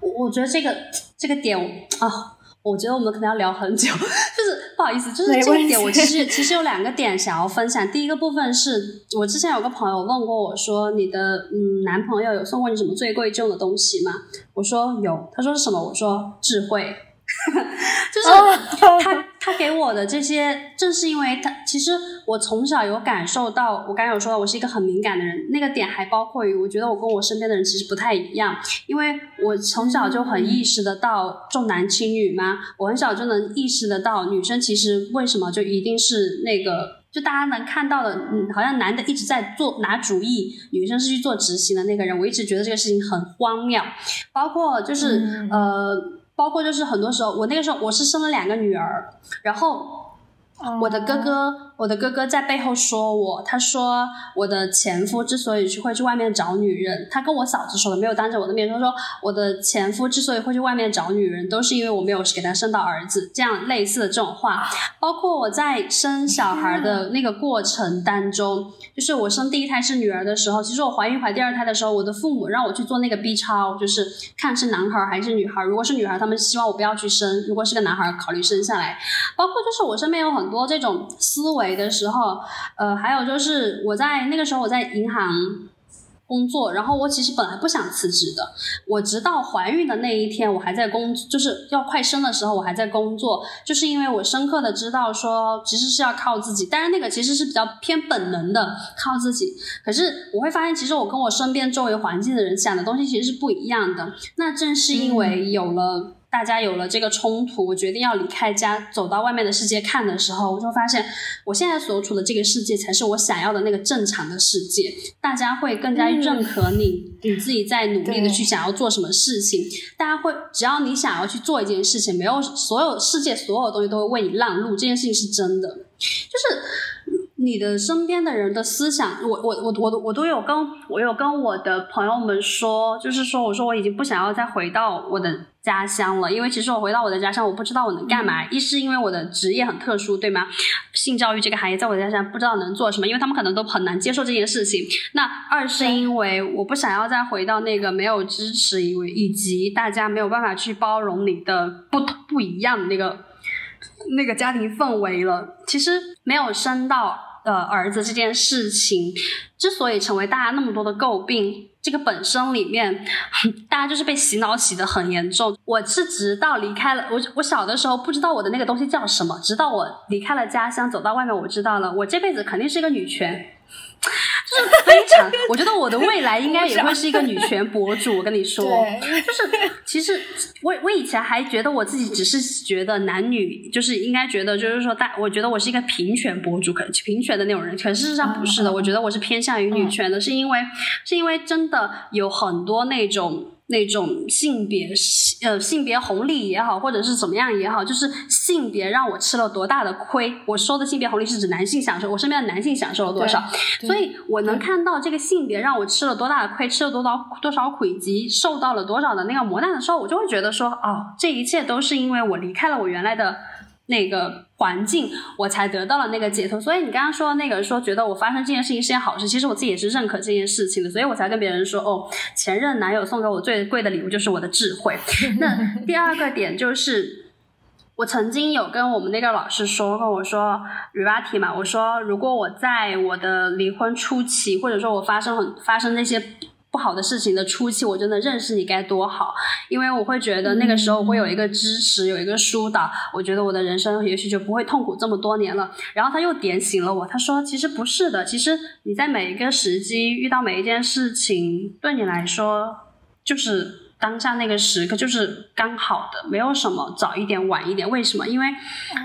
我我觉得这个这个点啊，我觉得我们可能要聊很久。就是不好意思，就是这一点，我其实 其实有两个点想要分享。第一个部分是我之前有个朋友问过我说：“你的嗯男朋友有送过你什么最贵重的东西吗？”我说有，他说是什么？我说智慧。就是他，他给我的这些，正是因为他，其实我从小有感受到，我刚才有说到，我是一个很敏感的人，那个点还包括于，我觉得我跟我身边的人其实不太一样，因为我从小就很意识得到重男轻女嘛，我很小就能意识得到，女生其实为什么就一定是那个，就大家能看到的，嗯，好像男的一直在做拿主意，女生是去做执行的那个人，我一直觉得这个事情很荒谬，包括就是呃。包括就是很多时候，我那个时候我是生了两个女儿，然后我的哥哥，我的哥哥在背后说我，他说我的前夫之所以去会去外面找女人，他跟我嫂子说的，没有当着我的面他，说我的前夫之所以会去外面找女人，都是因为我没有给他生到儿子，这样类似的这种话。包括我在生小孩的那个过程当中，就是我生第一胎是女儿的时候，其实我怀孕怀第二胎的时候，我的父母让我去做那个 B 超，就是看是男孩还是女孩。如果是女孩，他们希望我不要去生；如果是个男孩，考虑生下来。包括就是我身边有很多这种思维的时候，呃，还有就是我在那个时候我在银行工作，然后我其实本来不想辞职的，我直到怀孕的那一天，我还在工，就是要快生的时候，我还在工作，就是因为我深刻的知道说，其实是要靠自己，但是那个其实是比较偏本能的靠自己，可是我会发现，其实我跟我身边周围环境的人想的东西其实是不一样的，那正是因为有了。大家有了这个冲突，我决定要离开家，走到外面的世界看的时候，我就发现，我现在所处的这个世界才是我想要的那个正常的世界。大家会更加认可你，你自己在努力的去想要做什么事情。大家会，只要你想要去做一件事情，没有所有世界所有东西都会为你让路，这件事情是真的。就是你的身边的人的思想，我我我我我都有跟我有跟我的朋友们说，就是说，我说我已经不想要再回到我的。家乡了，因为其实我回到我的家乡，我不知道我能干嘛。一是因为我的职业很特殊，对吗？性教育这个行业在我的家乡不知道能做什么，因为他们可能都很难接受这件事情。那二是因为我不想要再回到那个没有支持，以为以及大家没有办法去包容你的不不一样的那个那个家庭氛围了。其实没有升到呃儿子这件事情，之所以成为大家那么多的诟病。这个本身里面，大家就是被洗脑洗的很严重。我是直到离开了我，我小的时候不知道我的那个东西叫什么，直到我离开了家乡，走到外面，我知道了，我这辈子肯定是一个女权。就是非常，我觉得我的未来应该也会是一个女权博主。我跟你说，就是其实我我以前还觉得我自己只是觉得男女就是应该觉得就是说大，我觉得我是一个平权博主，可平权的那种人。可事实上不是的，我觉得我是偏向于女权的，是因为是因为真的有很多那种。那种性别呃性别红利也好，或者是怎么样也好，就是性别让我吃了多大的亏。我说的性别红利是指男性享受，我身边的男性享受了多少，所以我能看到这个性别让我吃了多大的亏，吃了多少多少苦，以及受到了多少的那个磨难的时候，我就会觉得说，哦，这一切都是因为我离开了我原来的。那个环境，我才得到了那个解脱。所以你刚刚说那个说觉得我发生这件事情是件好事，其实我自己也是认可这件事情的，所以我才跟别人说哦，前任男友送给我最贵的礼物就是我的智慧。那第二个点就是，我曾经有跟我们那个老师说过，我说 Rivati 嘛，我说如果我在我的离婚初期，或者说我发生很发生那些。不好的事情的初期，我真的认识你该多好，因为我会觉得那个时候我会有一个支持，有一个疏导，我觉得我的人生也许就不会痛苦这么多年了。然后他又点醒了我，他说：“其实不是的，其实你在每一个时机遇到每一件事情，对你来说就是当下那个时刻就是刚好的，没有什么早一点晚一点。为什么？因为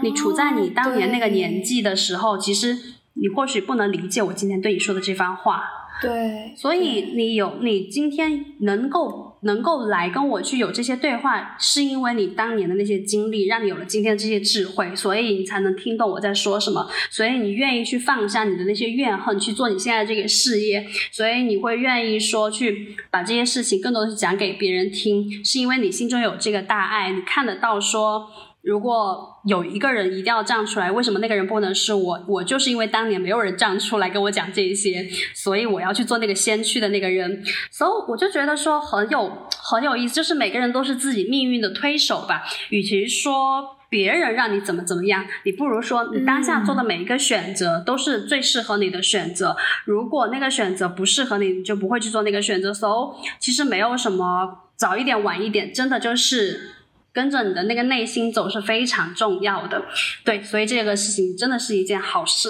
你处在你当年那个年纪的时候，其实你或许不能理解我今天对你说的这番话。”对，所以你有你今天能够能够来跟我去有这些对话，是因为你当年的那些经历，让你有了今天的这些智慧，所以你才能听懂我在说什么。所以你愿意去放下你的那些怨恨，去做你现在这个事业。所以你会愿意说去把这些事情更多的去讲给别人听，是因为你心中有这个大爱，你看得到说。如果有一个人一定要站出来，为什么那个人不能是我？我就是因为当年没有人站出来跟我讲这些，所以我要去做那个先驱的那个人。所以我就觉得说很有很有意思，就是每个人都是自己命运的推手吧。与其说别人让你怎么怎么样，你不如说你当下做的每一个选择都是最适合你的选择。如果那个选择不适合你，你就不会去做那个选择。所以其实没有什么早一点晚一点，真的就是。跟着你的那个内心走是非常重要的，对，所以这个事情真的是一件好事，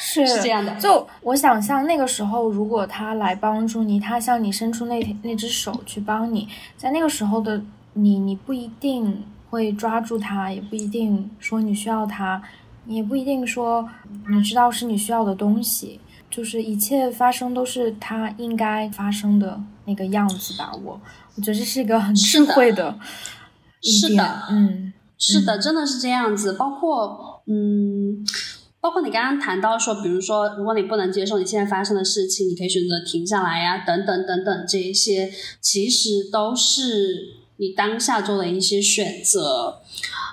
是 是这样的。就我想象那个时候，如果他来帮助你，他向你伸出那那只手去帮你，在那个时候的你，你不一定会抓住他，也不一定说你需要他，也不一定说你知道是你需要的东西，就是一切发生都是他应该发生的那个样子吧，我。我觉得这是一个很智慧的，是的，嗯，是的，真的是这样子。包括嗯，包括你刚刚谈到说，比如说，如果你不能接受你现在发生的事情，你可以选择停下来呀，等等等等，这一些其实都是你当下做的一些选择。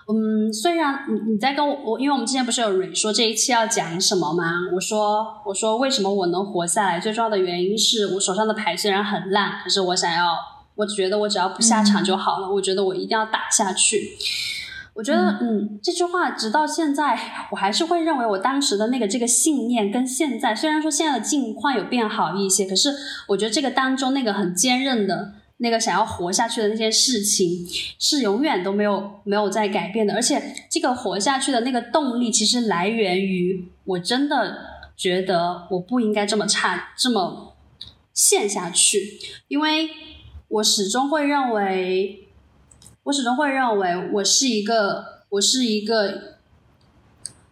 嗯，虽然你你在跟我我，因为我们之前不是有蕊说这一期要讲什么吗？我说我说为什么我能活下来？最重要的原因是我手上的牌虽然很烂，可是我想要，我觉得我只要不下场就好了。我觉得我一定要打下去。我觉得，嗯，这句话直到现在，我还是会认为我当时的那个这个信念跟现在，虽然说现在的境况有变好一些，可是我觉得这个当中那个很坚韧的。那个想要活下去的那些事情是永远都没有没有在改变的，而且这个活下去的那个动力其实来源于我真的觉得我不应该这么差这么陷下去，因为我始终会认为，我始终会认为我是一个我是一个，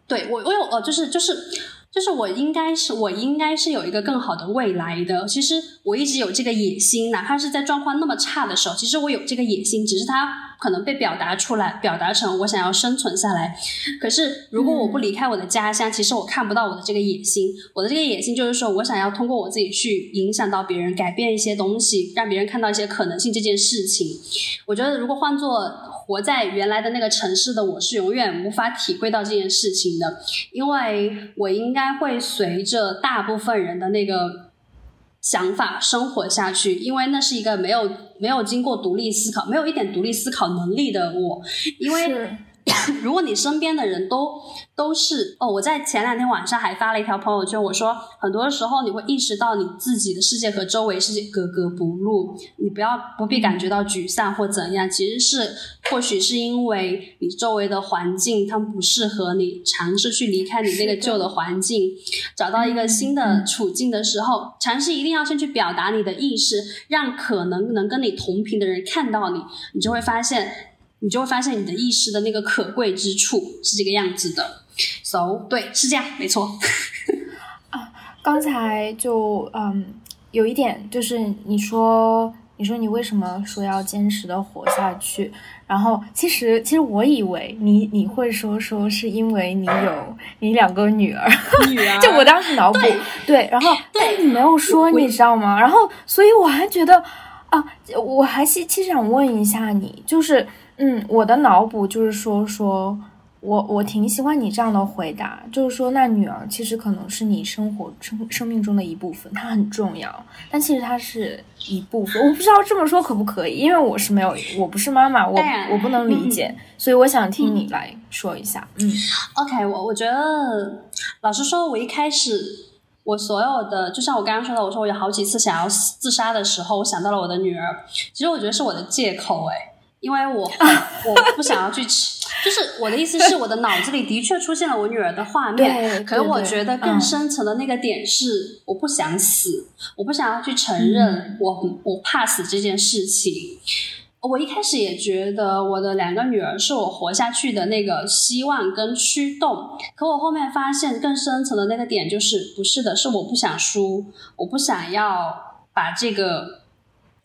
对我我有呃就是就是。就是我应该是我应该是有一个更好的未来的。其实我一直有这个野心，哪怕是在状况那么差的时候，其实我有这个野心，只是它可能被表达出来，表达成我想要生存下来。可是如果我不离开我的家乡，其实我看不到我的这个野心。我的这个野心就是说我想要通过我自己去影响到别人，改变一些东西，让别人看到一些可能性。这件事情，我觉得如果换做。活在原来的那个城市的我是永远无法体会到这件事情的，因为我应该会随着大部分人的那个想法生活下去，因为那是一个没有没有经过独立思考、没有一点独立思考能力的我，因为。如果你身边的人都都是哦，我在前两天晚上还发了一条朋友圈，我说很多时候你会意识到你自己的世界和周围世界格格不入，你不要不必感觉到沮丧或怎样，其实是或许是因为你周围的环境它不适合你，尝试去离开你那个旧的环境，找到一个新的处境的时候，尝试一定要先去表达你的意识，让可能能跟你同频的人看到你，你就会发现。你就会发现你的意识的那个可贵之处是这个样子的，so 对，是这样，没错。啊，刚才就嗯，有一点就是你说，你说你为什么说要坚持的活下去？然后其实其实我以为你你会说说是因为你有你两个女儿，女儿，就我当时脑补对，然后但你没有说，你知道吗？然后所以我还觉得啊，我还其其实想问一下你，就是。嗯，我的脑补就是说，说我我挺喜欢你这样的回答，就是说，那女儿其实可能是你生活生生命中的一部分，她很重要，但其实她是一部分。我不知道这么说可不可以，因为我是没有，我不是妈妈，我我不能理解，所以我想听你来说一下。嗯，OK，我我觉得，老实说，我一开始我所有的，就像我刚刚说的，我说我有好几次想要自杀的时候，我想到了我的女儿，其实我觉得是我的借口，哎。因为我 我不想要去吃，就是我的意思是，我的脑子里的确出现了我女儿的画面，可是我觉得更深层的那个点是，我不想死，我不想要去承认我我怕死这件事情。我一开始也觉得我的两个女儿是我活下去的那个希望跟驱动，可我后面发现更深层的那个点就是不是的，是我不想输，我不想要把这个。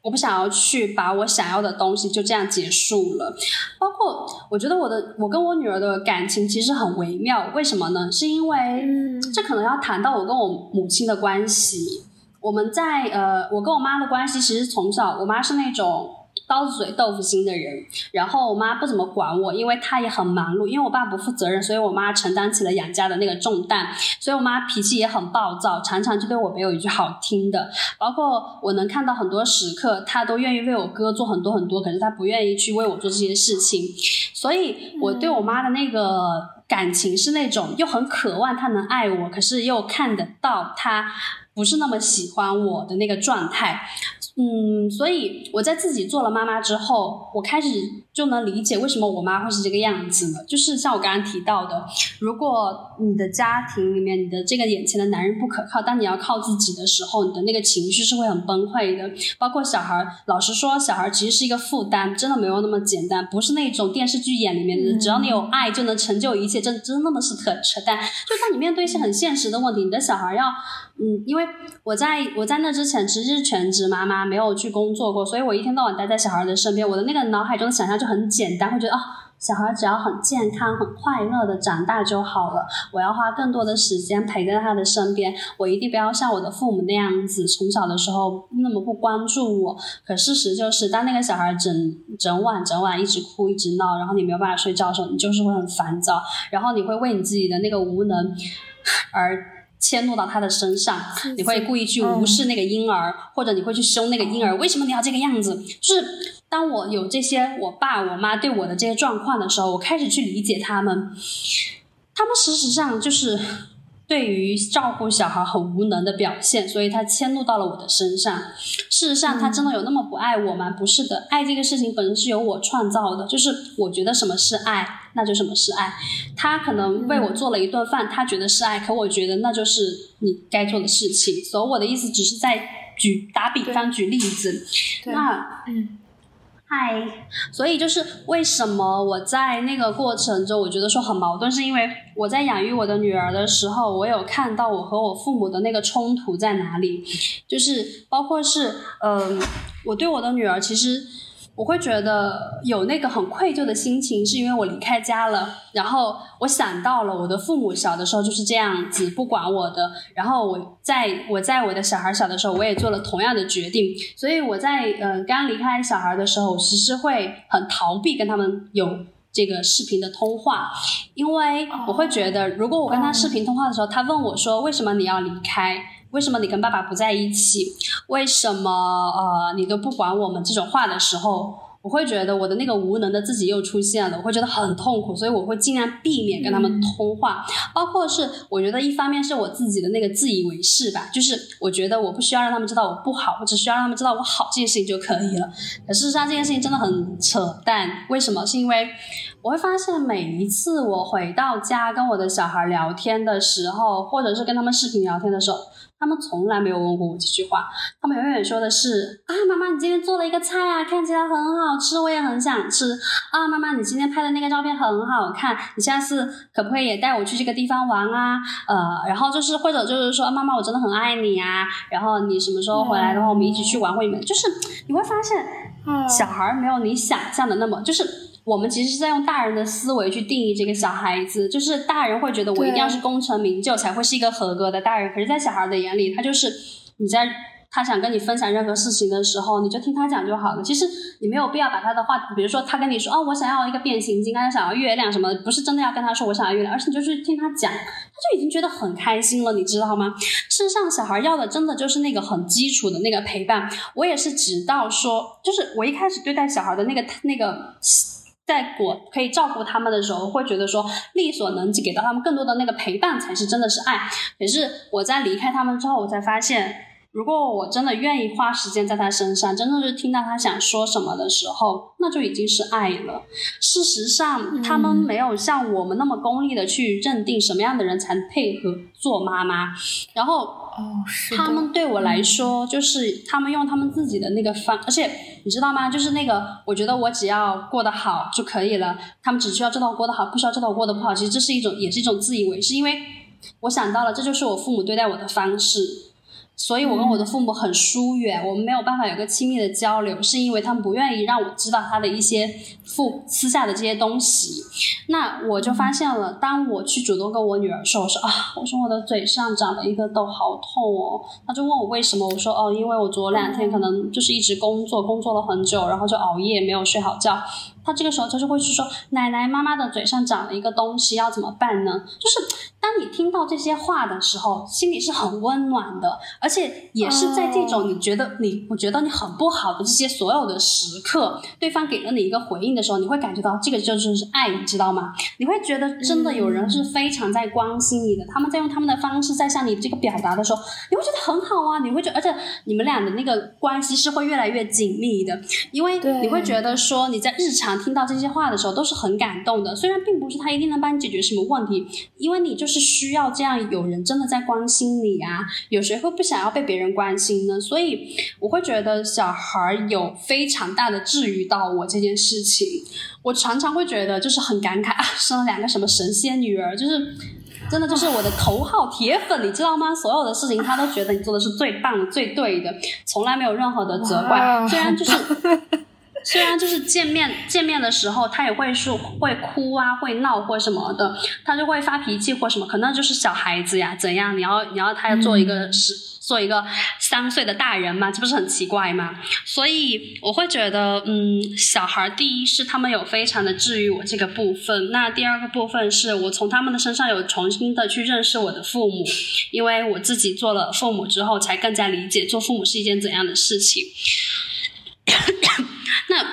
我不想要去把我想要的东西就这样结束了，包括我觉得我的我跟我女儿的感情其实很微妙，为什么呢？是因为这可能要谈到我跟我母亲的关系。我们在呃，我跟我妈的关系其实从小，我妈是那种。刀子嘴豆腐心的人，然后我妈不怎么管我，因为她也很忙碌，因为我爸不负责任，所以我妈承担起了养家的那个重担，所以我妈脾气也很暴躁，常常就对我没有一句好听的。包括我能看到很多时刻，她都愿意为我哥做很多很多，可是她不愿意去为我做这些事情，所以我对我妈的那个感情是那种又很渴望她能爱我，可是又看得到她不是那么喜欢我的那个状态。嗯，所以我在自己做了妈妈之后，我开始就能理解为什么我妈会是这个样子了。就是像我刚刚提到的，如果你的家庭里面你的这个眼前的男人不可靠，当你要靠自己的时候，你的那个情绪是会很崩溃的。包括小孩，老实说，小孩其实是一个负担，真的没有那么简单，不是那种电视剧演里面的，只要你有爱就能成就一切，真真那么是扯扯淡。就当你面对一些很现实的问题，你的小孩要。嗯，因为我在我在那之前其实是全职妈妈，没有去工作过，所以我一天到晚待在小孩的身边，我的那个脑海中的想象就很简单，会觉得啊，小孩只要很健康、很快乐的长大就好了。我要花更多的时间陪在他的身边，我一定不要像我的父母那样子，从小的时候那么不关注我。可事实就是，当那个小孩整整晚整晚一直哭、一直闹，然后你没有办法睡觉的时候，你就是会很烦躁，然后你会为你自己的那个无能 而迁怒到他的身上，你会故意去无视那个婴儿，或者你会去凶那个婴儿，为什么你要这个样子？就是。当我有这些我爸我妈对我的这些状况的时候，我开始去理解他们。他们事实上就是对于照顾小孩很无能的表现，所以他迁怒到了我的身上。事实上，他真的有那么不爱我吗？不是的，爱这个事情本身是由我创造的，就是我觉得什么是爱，那就什么是爱。他可能为我做了一顿饭，他觉得是爱，可我觉得那就是你该做的事情。所以我的意思只是在举打比方举例子。那嗯。嗨，所以就是为什么我在那个过程中，我觉得说很矛盾，是因为我在养育我的女儿的时候，我有看到我和我父母的那个冲突在哪里，就是包括是，嗯，我对我的女儿其实。我会觉得有那个很愧疚的心情，是因为我离开家了。然后我想到了我的父母小的时候就是这样子不管我的。然后我在我在我的小孩小的时候，我也做了同样的决定。所以我在呃刚离开小孩的时候，我其实会很逃避跟他们有这个视频的通话，因为我会觉得如果我跟他视频通话的时候，他问我说为什么你要离开？为什么你跟爸爸不在一起？为什么呃你都不管我们这种话的时候，我会觉得我的那个无能的自己又出现了，我会觉得很痛苦，所以我会尽量避免跟他们通话。包括是我觉得一方面是我自己的那个自以为是吧，就是我觉得我不需要让他们知道我不好，我只需要让他们知道我好这件事情就可以了。可事实上这件事情真的很扯淡，为什么？是因为我会发现每一次我回到家跟我的小孩聊天的时候，或者是跟他们视频聊天的时候。他们从来没有问过我这句话，他们永远说的是啊，妈妈，你今天做了一个菜啊，看起来很好吃，我也很想吃啊。妈妈，你今天拍的那个照片很好看，你下次可不可以也带我去这个地方玩啊？呃，然后就是或者就是说，妈妈，我真的很爱你啊。然后你什么时候回来的话，我们一起去玩会没？就是你会发现，小孩没有你想象的那么就是。我们其实是在用大人的思维去定义这个小孩子，就是大人会觉得我一定要是功成名就才会是一个合格的大人，可是，在小孩的眼里，他就是你在他想跟你分享任何事情的时候，你就听他讲就好了。其实你没有必要把他的话，比如说他跟你说哦，我想要一个变形金刚，想要月亮什么，不是真的要跟他说我想要月亮，而是你就是听他讲，他就已经觉得很开心了，你知道吗？事实上，小孩要的真的就是那个很基础的那个陪伴。我也是直到说，就是我一开始对待小孩的那个那个。在我可以照顾他们的时候，会觉得说力所能及给到他们更多的那个陪伴才是真的是爱。可是我在离开他们之后，我才发现。如果我真的愿意花时间在他身上，真的是听到他想说什么的时候，那就已经是爱了。事实上，他们没有像我们那么功利的去认定什么样的人才配合做妈妈。然后，哦，是他们对我来说，就是他们用他们自己的那个方，而且你知道吗？就是那个，我觉得我只要过得好就可以了。他们只需要知道我过得好，不需要知道我过得不好。其实这是一种，也是一种自以为是，因为我想到了，这就是我父母对待我的方式。所以，我跟我的父母很疏远，我们没有办法有个亲密的交流，是因为他们不愿意让我知道他的一些父私下的这些东西。那我就发现了，当我去主动跟我女儿说，我说啊，我说我的嘴上长了一个痘，好痛哦。他就问我为什么，我说哦，因为我昨两天可能就是一直工作，工作了很久，然后就熬夜没有睡好觉。他这个时候就是会去说，奶奶妈妈的嘴上长了一个东西，要怎么办呢？就是当你听到这些话的时候，心里是很温暖的，而且也是在这种你觉得你我觉得你很不好的这些所有的时刻，对方给了你一个回应的时候，你会感觉到这个就是爱，你知道吗？你会觉得真的有人是非常在关心你的，他们在用他们的方式在向你这个表达的时候，你会觉得很好啊，你会觉得，而且你们俩的那个关系是会越来越紧密的，因为你会觉得说你在日常。听到这些话的时候都是很感动的，虽然并不是他一定能帮你解决什么问题，因为你就是需要这样有人真的在关心你啊。有谁会不想要被别人关心呢？所以我会觉得小孩有非常大的治愈到我这件事情。我常常会觉得就是很感慨啊，生了两个什么神仙女儿，就是真的就是我的头号铁粉，你知道吗？所有的事情他都觉得你做的是最棒的、最对的，从来没有任何的责怪。虽然就是。虽然就是见面见面的时候，他也会说会哭啊，会闹或什么的，他就会发脾气或什么，可能就是小孩子呀，怎样？你要你要他要做一个是。做一个三岁的大人嘛，这不是很奇怪吗？所以我会觉得，嗯，小孩第一是他们有非常的治愈我这个部分，那第二个部分是我从他们的身上有重新的去认识我的父母，因为我自己做了父母之后，才更加理解做父母是一件怎样的事情。那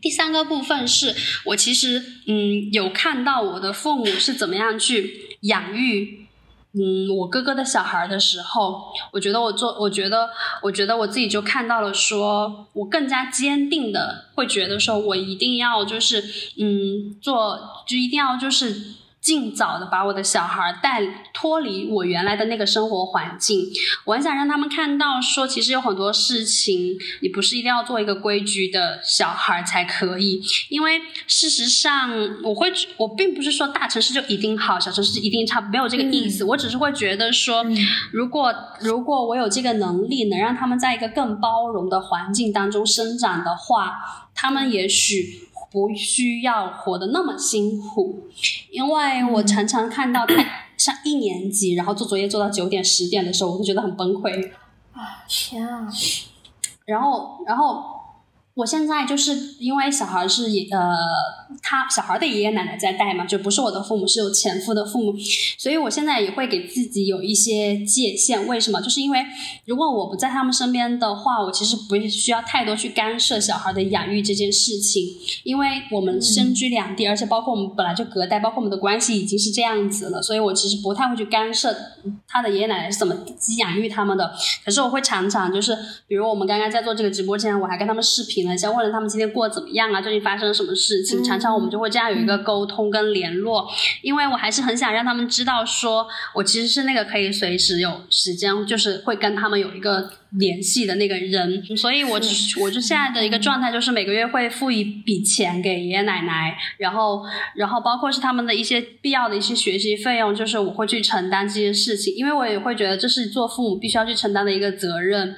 第三个部分是我其实嗯有看到我的父母是怎么样去养育。嗯，我哥哥的小孩的时候，我觉得我做，我觉得，我觉得我自己就看到了，说我更加坚定的会觉得说，我一定要就是，嗯，做，就一定要就是。尽早的把我的小孩带脱离我原来的那个生活环境，我很想让他们看到，说其实有很多事情，你不是一定要做一个规矩的小孩才可以。因为事实上，我会，我并不是说大城市就一定好，小城市一定差，没有这个意思。我只是会觉得说，如果如果我有这个能力，能让他们在一个更包容的环境当中生长的话，他们也许。不需要活得那么辛苦，因为我常常看到他上 一年级，然后做作业做到九点十点的时候，我会觉得很崩溃。啊天啊！然后，然后。我现在就是因为小孩是爷呃，他小孩的爷爷奶奶在带嘛，就不是我的父母，是有前夫的父母，所以我现在也会给自己有一些界限。为什么？就是因为如果我不在他们身边的话，我其实不需要太多去干涉小孩的养育这件事情，因为我们身居两地，而且包括我们本来就隔代，包括我们的关系已经是这样子了，所以我其实不太会去干涉他的爷爷奶奶是怎么养育他们的。可是我会常常就是，比如我们刚刚在做这个直播之前，我还跟他们视频。想问了他们今天过得怎么样啊？最近发生了什么事情？常常我们就会这样有一个沟通跟联络，因为我还是很想让他们知道，说我其实是那个可以随时有时间，就是会跟他们有一个。联系的那个人，所以我我就现在的一个状态就是每个月会付一笔钱给爷爷奶奶，然后然后包括是他们的一些必要的一些学习费用，就是我会去承担这些事情，因为我也会觉得这是做父母必须要去承担的一个责任，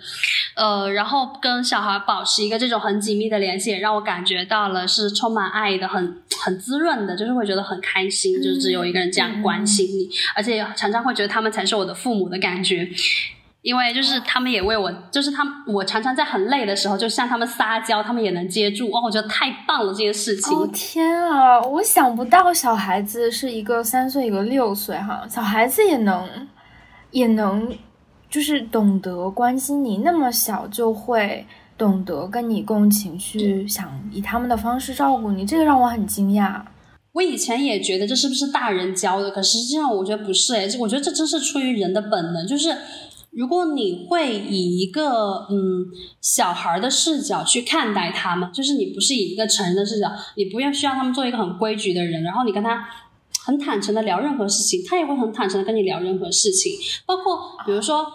呃，然后跟小孩保持一个这种很紧密的联系，也让我感觉到了是充满爱的，很很滋润的，就是会觉得很开心，就是只有一个人这样关心你，而且常常会觉得他们才是我的父母的感觉。因为就是他们也为我，就是他们，我常常在很累的时候，就向他们撒娇，他们也能接住。哦，我觉得太棒了，这件事情。哦天啊，我想不到小孩子是一个三岁，一个六岁，哈，小孩子也能，也能，就是懂得关心你，那么小就会懂得跟你共情，去想以他们的方式照顾你，这个让我很惊讶。我以前也觉得这是不是大人教的，可实际上我觉得不是，哎，我觉得这真是出于人的本能，就是。如果你会以一个嗯小孩的视角去看待他们，就是你不是以一个成人的视角，你不要需要他们做一个很规矩的人，然后你跟他很坦诚的聊任何事情，他也会很坦诚的跟你聊任何事情，包括比如说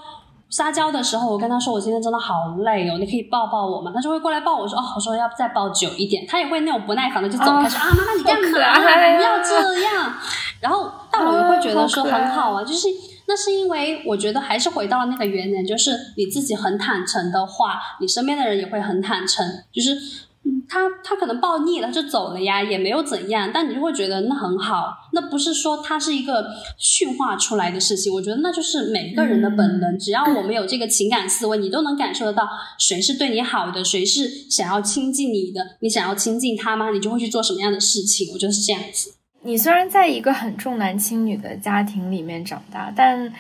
撒娇的时候，我跟他说我今天真的好累哦，你可以抱抱我吗？他就会过来抱我说哦，我说要再抱久一点，他也会那种不耐烦的就走开说啊妈妈你干嘛？不要这样，然后但我也会觉得说很好啊，就是。那是因为我觉得还是回到了那个原点，就是你自己很坦诚的话，你身边的人也会很坦诚。就是他他可能抱腻了就走了呀，也没有怎样，但你就会觉得那很好。那不是说他是一个驯化出来的事情，我觉得那就是每个人的本能。只要我们有这个情感思维，你都能感受得到谁是对你好的，谁是想要亲近你的，你想要亲近他吗？你就会去做什么样的事情。我觉得是这样子。你虽然在一个很重男轻女的家庭里面长大，但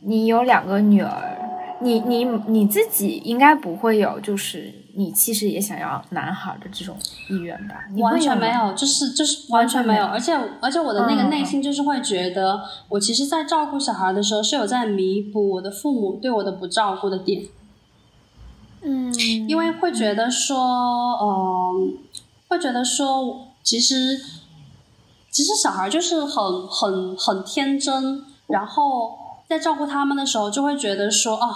你有两个女儿，你你你自己应该不会有，就是你其实也想要男孩的这种意愿吧？完全没有，就是就是完全没有，而且而且我的那个内心就是会觉得，我其实，在照顾小孩的时候是有在弥补我的父母对我的不照顾的点，嗯，因为会觉得说，嗯，会觉得说，其实。其实小孩就是很很很天真，然后在照顾他们的时候，就会觉得说，哦，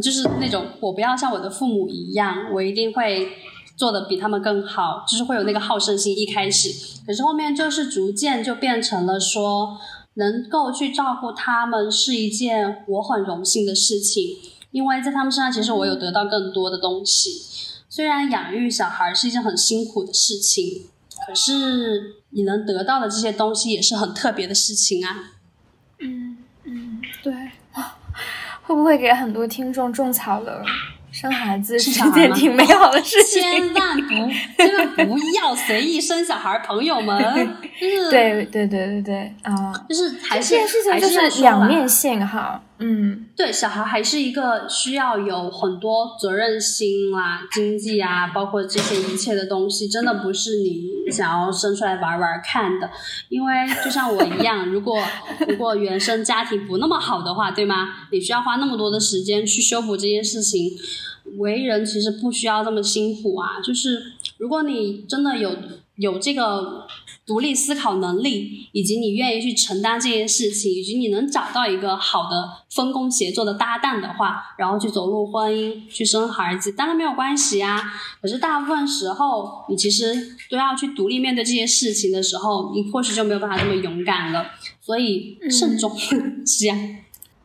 就是那种我不要像我的父母一样，我一定会做的比他们更好，就是会有那个好胜心。一开始，可是后面就是逐渐就变成了说，能够去照顾他们是一件我很荣幸的事情，因为在他们身上，其实我有得到更多的东西。虽然养育小孩是一件很辛苦的事情，可是你能得到的这些东西也是很特别的事情啊。嗯嗯，对。会不会给很多听众种草了？生孩子是一件挺美好的事情，千万不，千万不要随意生小孩，朋友们，就是对对对对对啊，就是还是这件事情就是两面性哈，嗯，对，小孩还是一个需要有很多责任心啦，经济啊，包括这些一切的东西，真的不是你想要生出来玩玩看的，因为就像我一样，如果如果原生家庭不那么好的话，对吗？你需要花那么多的时间去修补这件事情。为人其实不需要这么辛苦啊，就是如果你真的有有这个独立思考能力，以及你愿意去承担这件事情，以及你能找到一个好的分工协作的搭档的话，然后去走入婚姻、去生孩子，当然没有关系啊。可是大部分时候，你其实都要去独立面对这些事情的时候，你或许就没有办法这么勇敢了。所以慎重 是这样。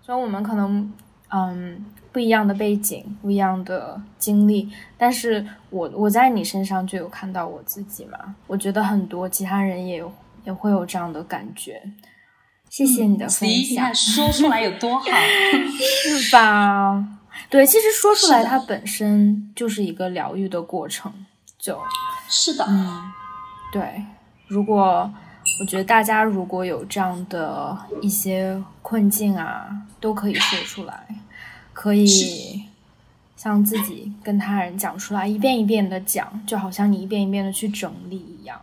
所以我们可能，嗯。不一样的背景，不一样的经历，但是我我在你身上就有看到我自己嘛。我觉得很多其他人也有也会有这样的感觉。谢谢你的分享，说出来有多好，是吧？对，其实说出来它本身就是一个疗愈的过程，就是的，嗯，对。如果我觉得大家如果有这样的一些困境啊，都可以说出来。可以像自己跟他人讲出来，一遍一遍的讲，就好像你一遍一遍的去整理一样。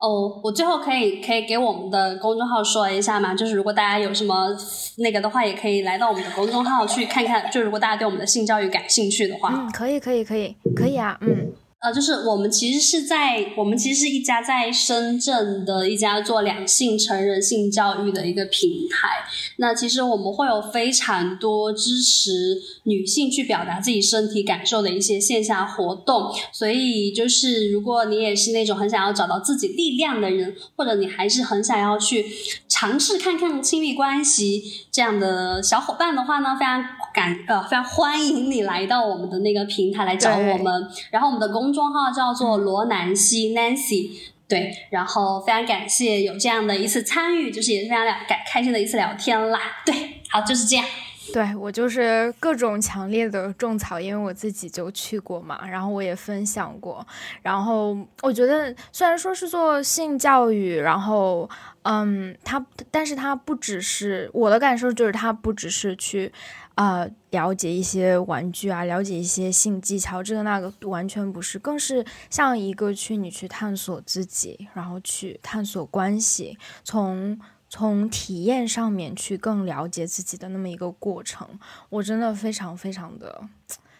哦，我最后可以可以给我们的公众号说一下吗？就是如果大家有什么那个的话，也可以来到我们的公众号去看看。就如果大家对我们的性教育感兴趣的话，嗯，可以，可以，可以，可以啊，嗯。呃，就是我们其实是在我们其实是一家在深圳的一家做两性成人性教育的一个平台。那其实我们会有非常多支持女性去表达自己身体感受的一些线下活动。所以就是如果你也是那种很想要找到自己力量的人，或者你还是很想要去尝试看看亲密关系这样的小伙伴的话呢，非常感呃非常欢迎你来到我们的那个平台来找我们。然后我们的公众号叫做罗南希 Nancy，对，然后非常感谢有这样的一次参与，就是也是非常感开心的一次聊天啦。对，好，就是这样。对我就是各种强烈的种草，因为我自己就去过嘛，然后我也分享过，然后我觉得虽然说是做性教育，然后嗯，它，但是它不只是我的感受，就是它不只是去。啊，了解一些玩具啊，了解一些性技巧，这个那个完全不是，更是像一个去你去探索自己，然后去探索关系，从从体验上面去更了解自己的那么一个过程。我真的非常非常的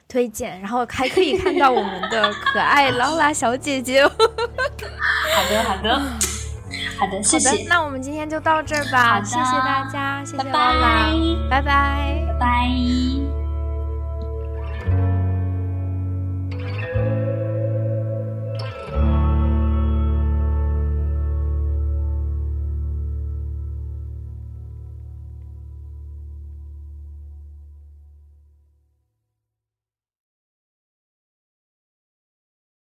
推荐，然后还可以看到我们的可爱劳拉小姐姐。好的，好的。好的，谢谢。那我们今天就到这儿吧。好的，谢谢大家，谢谢拜拜，拜拜，拜拜。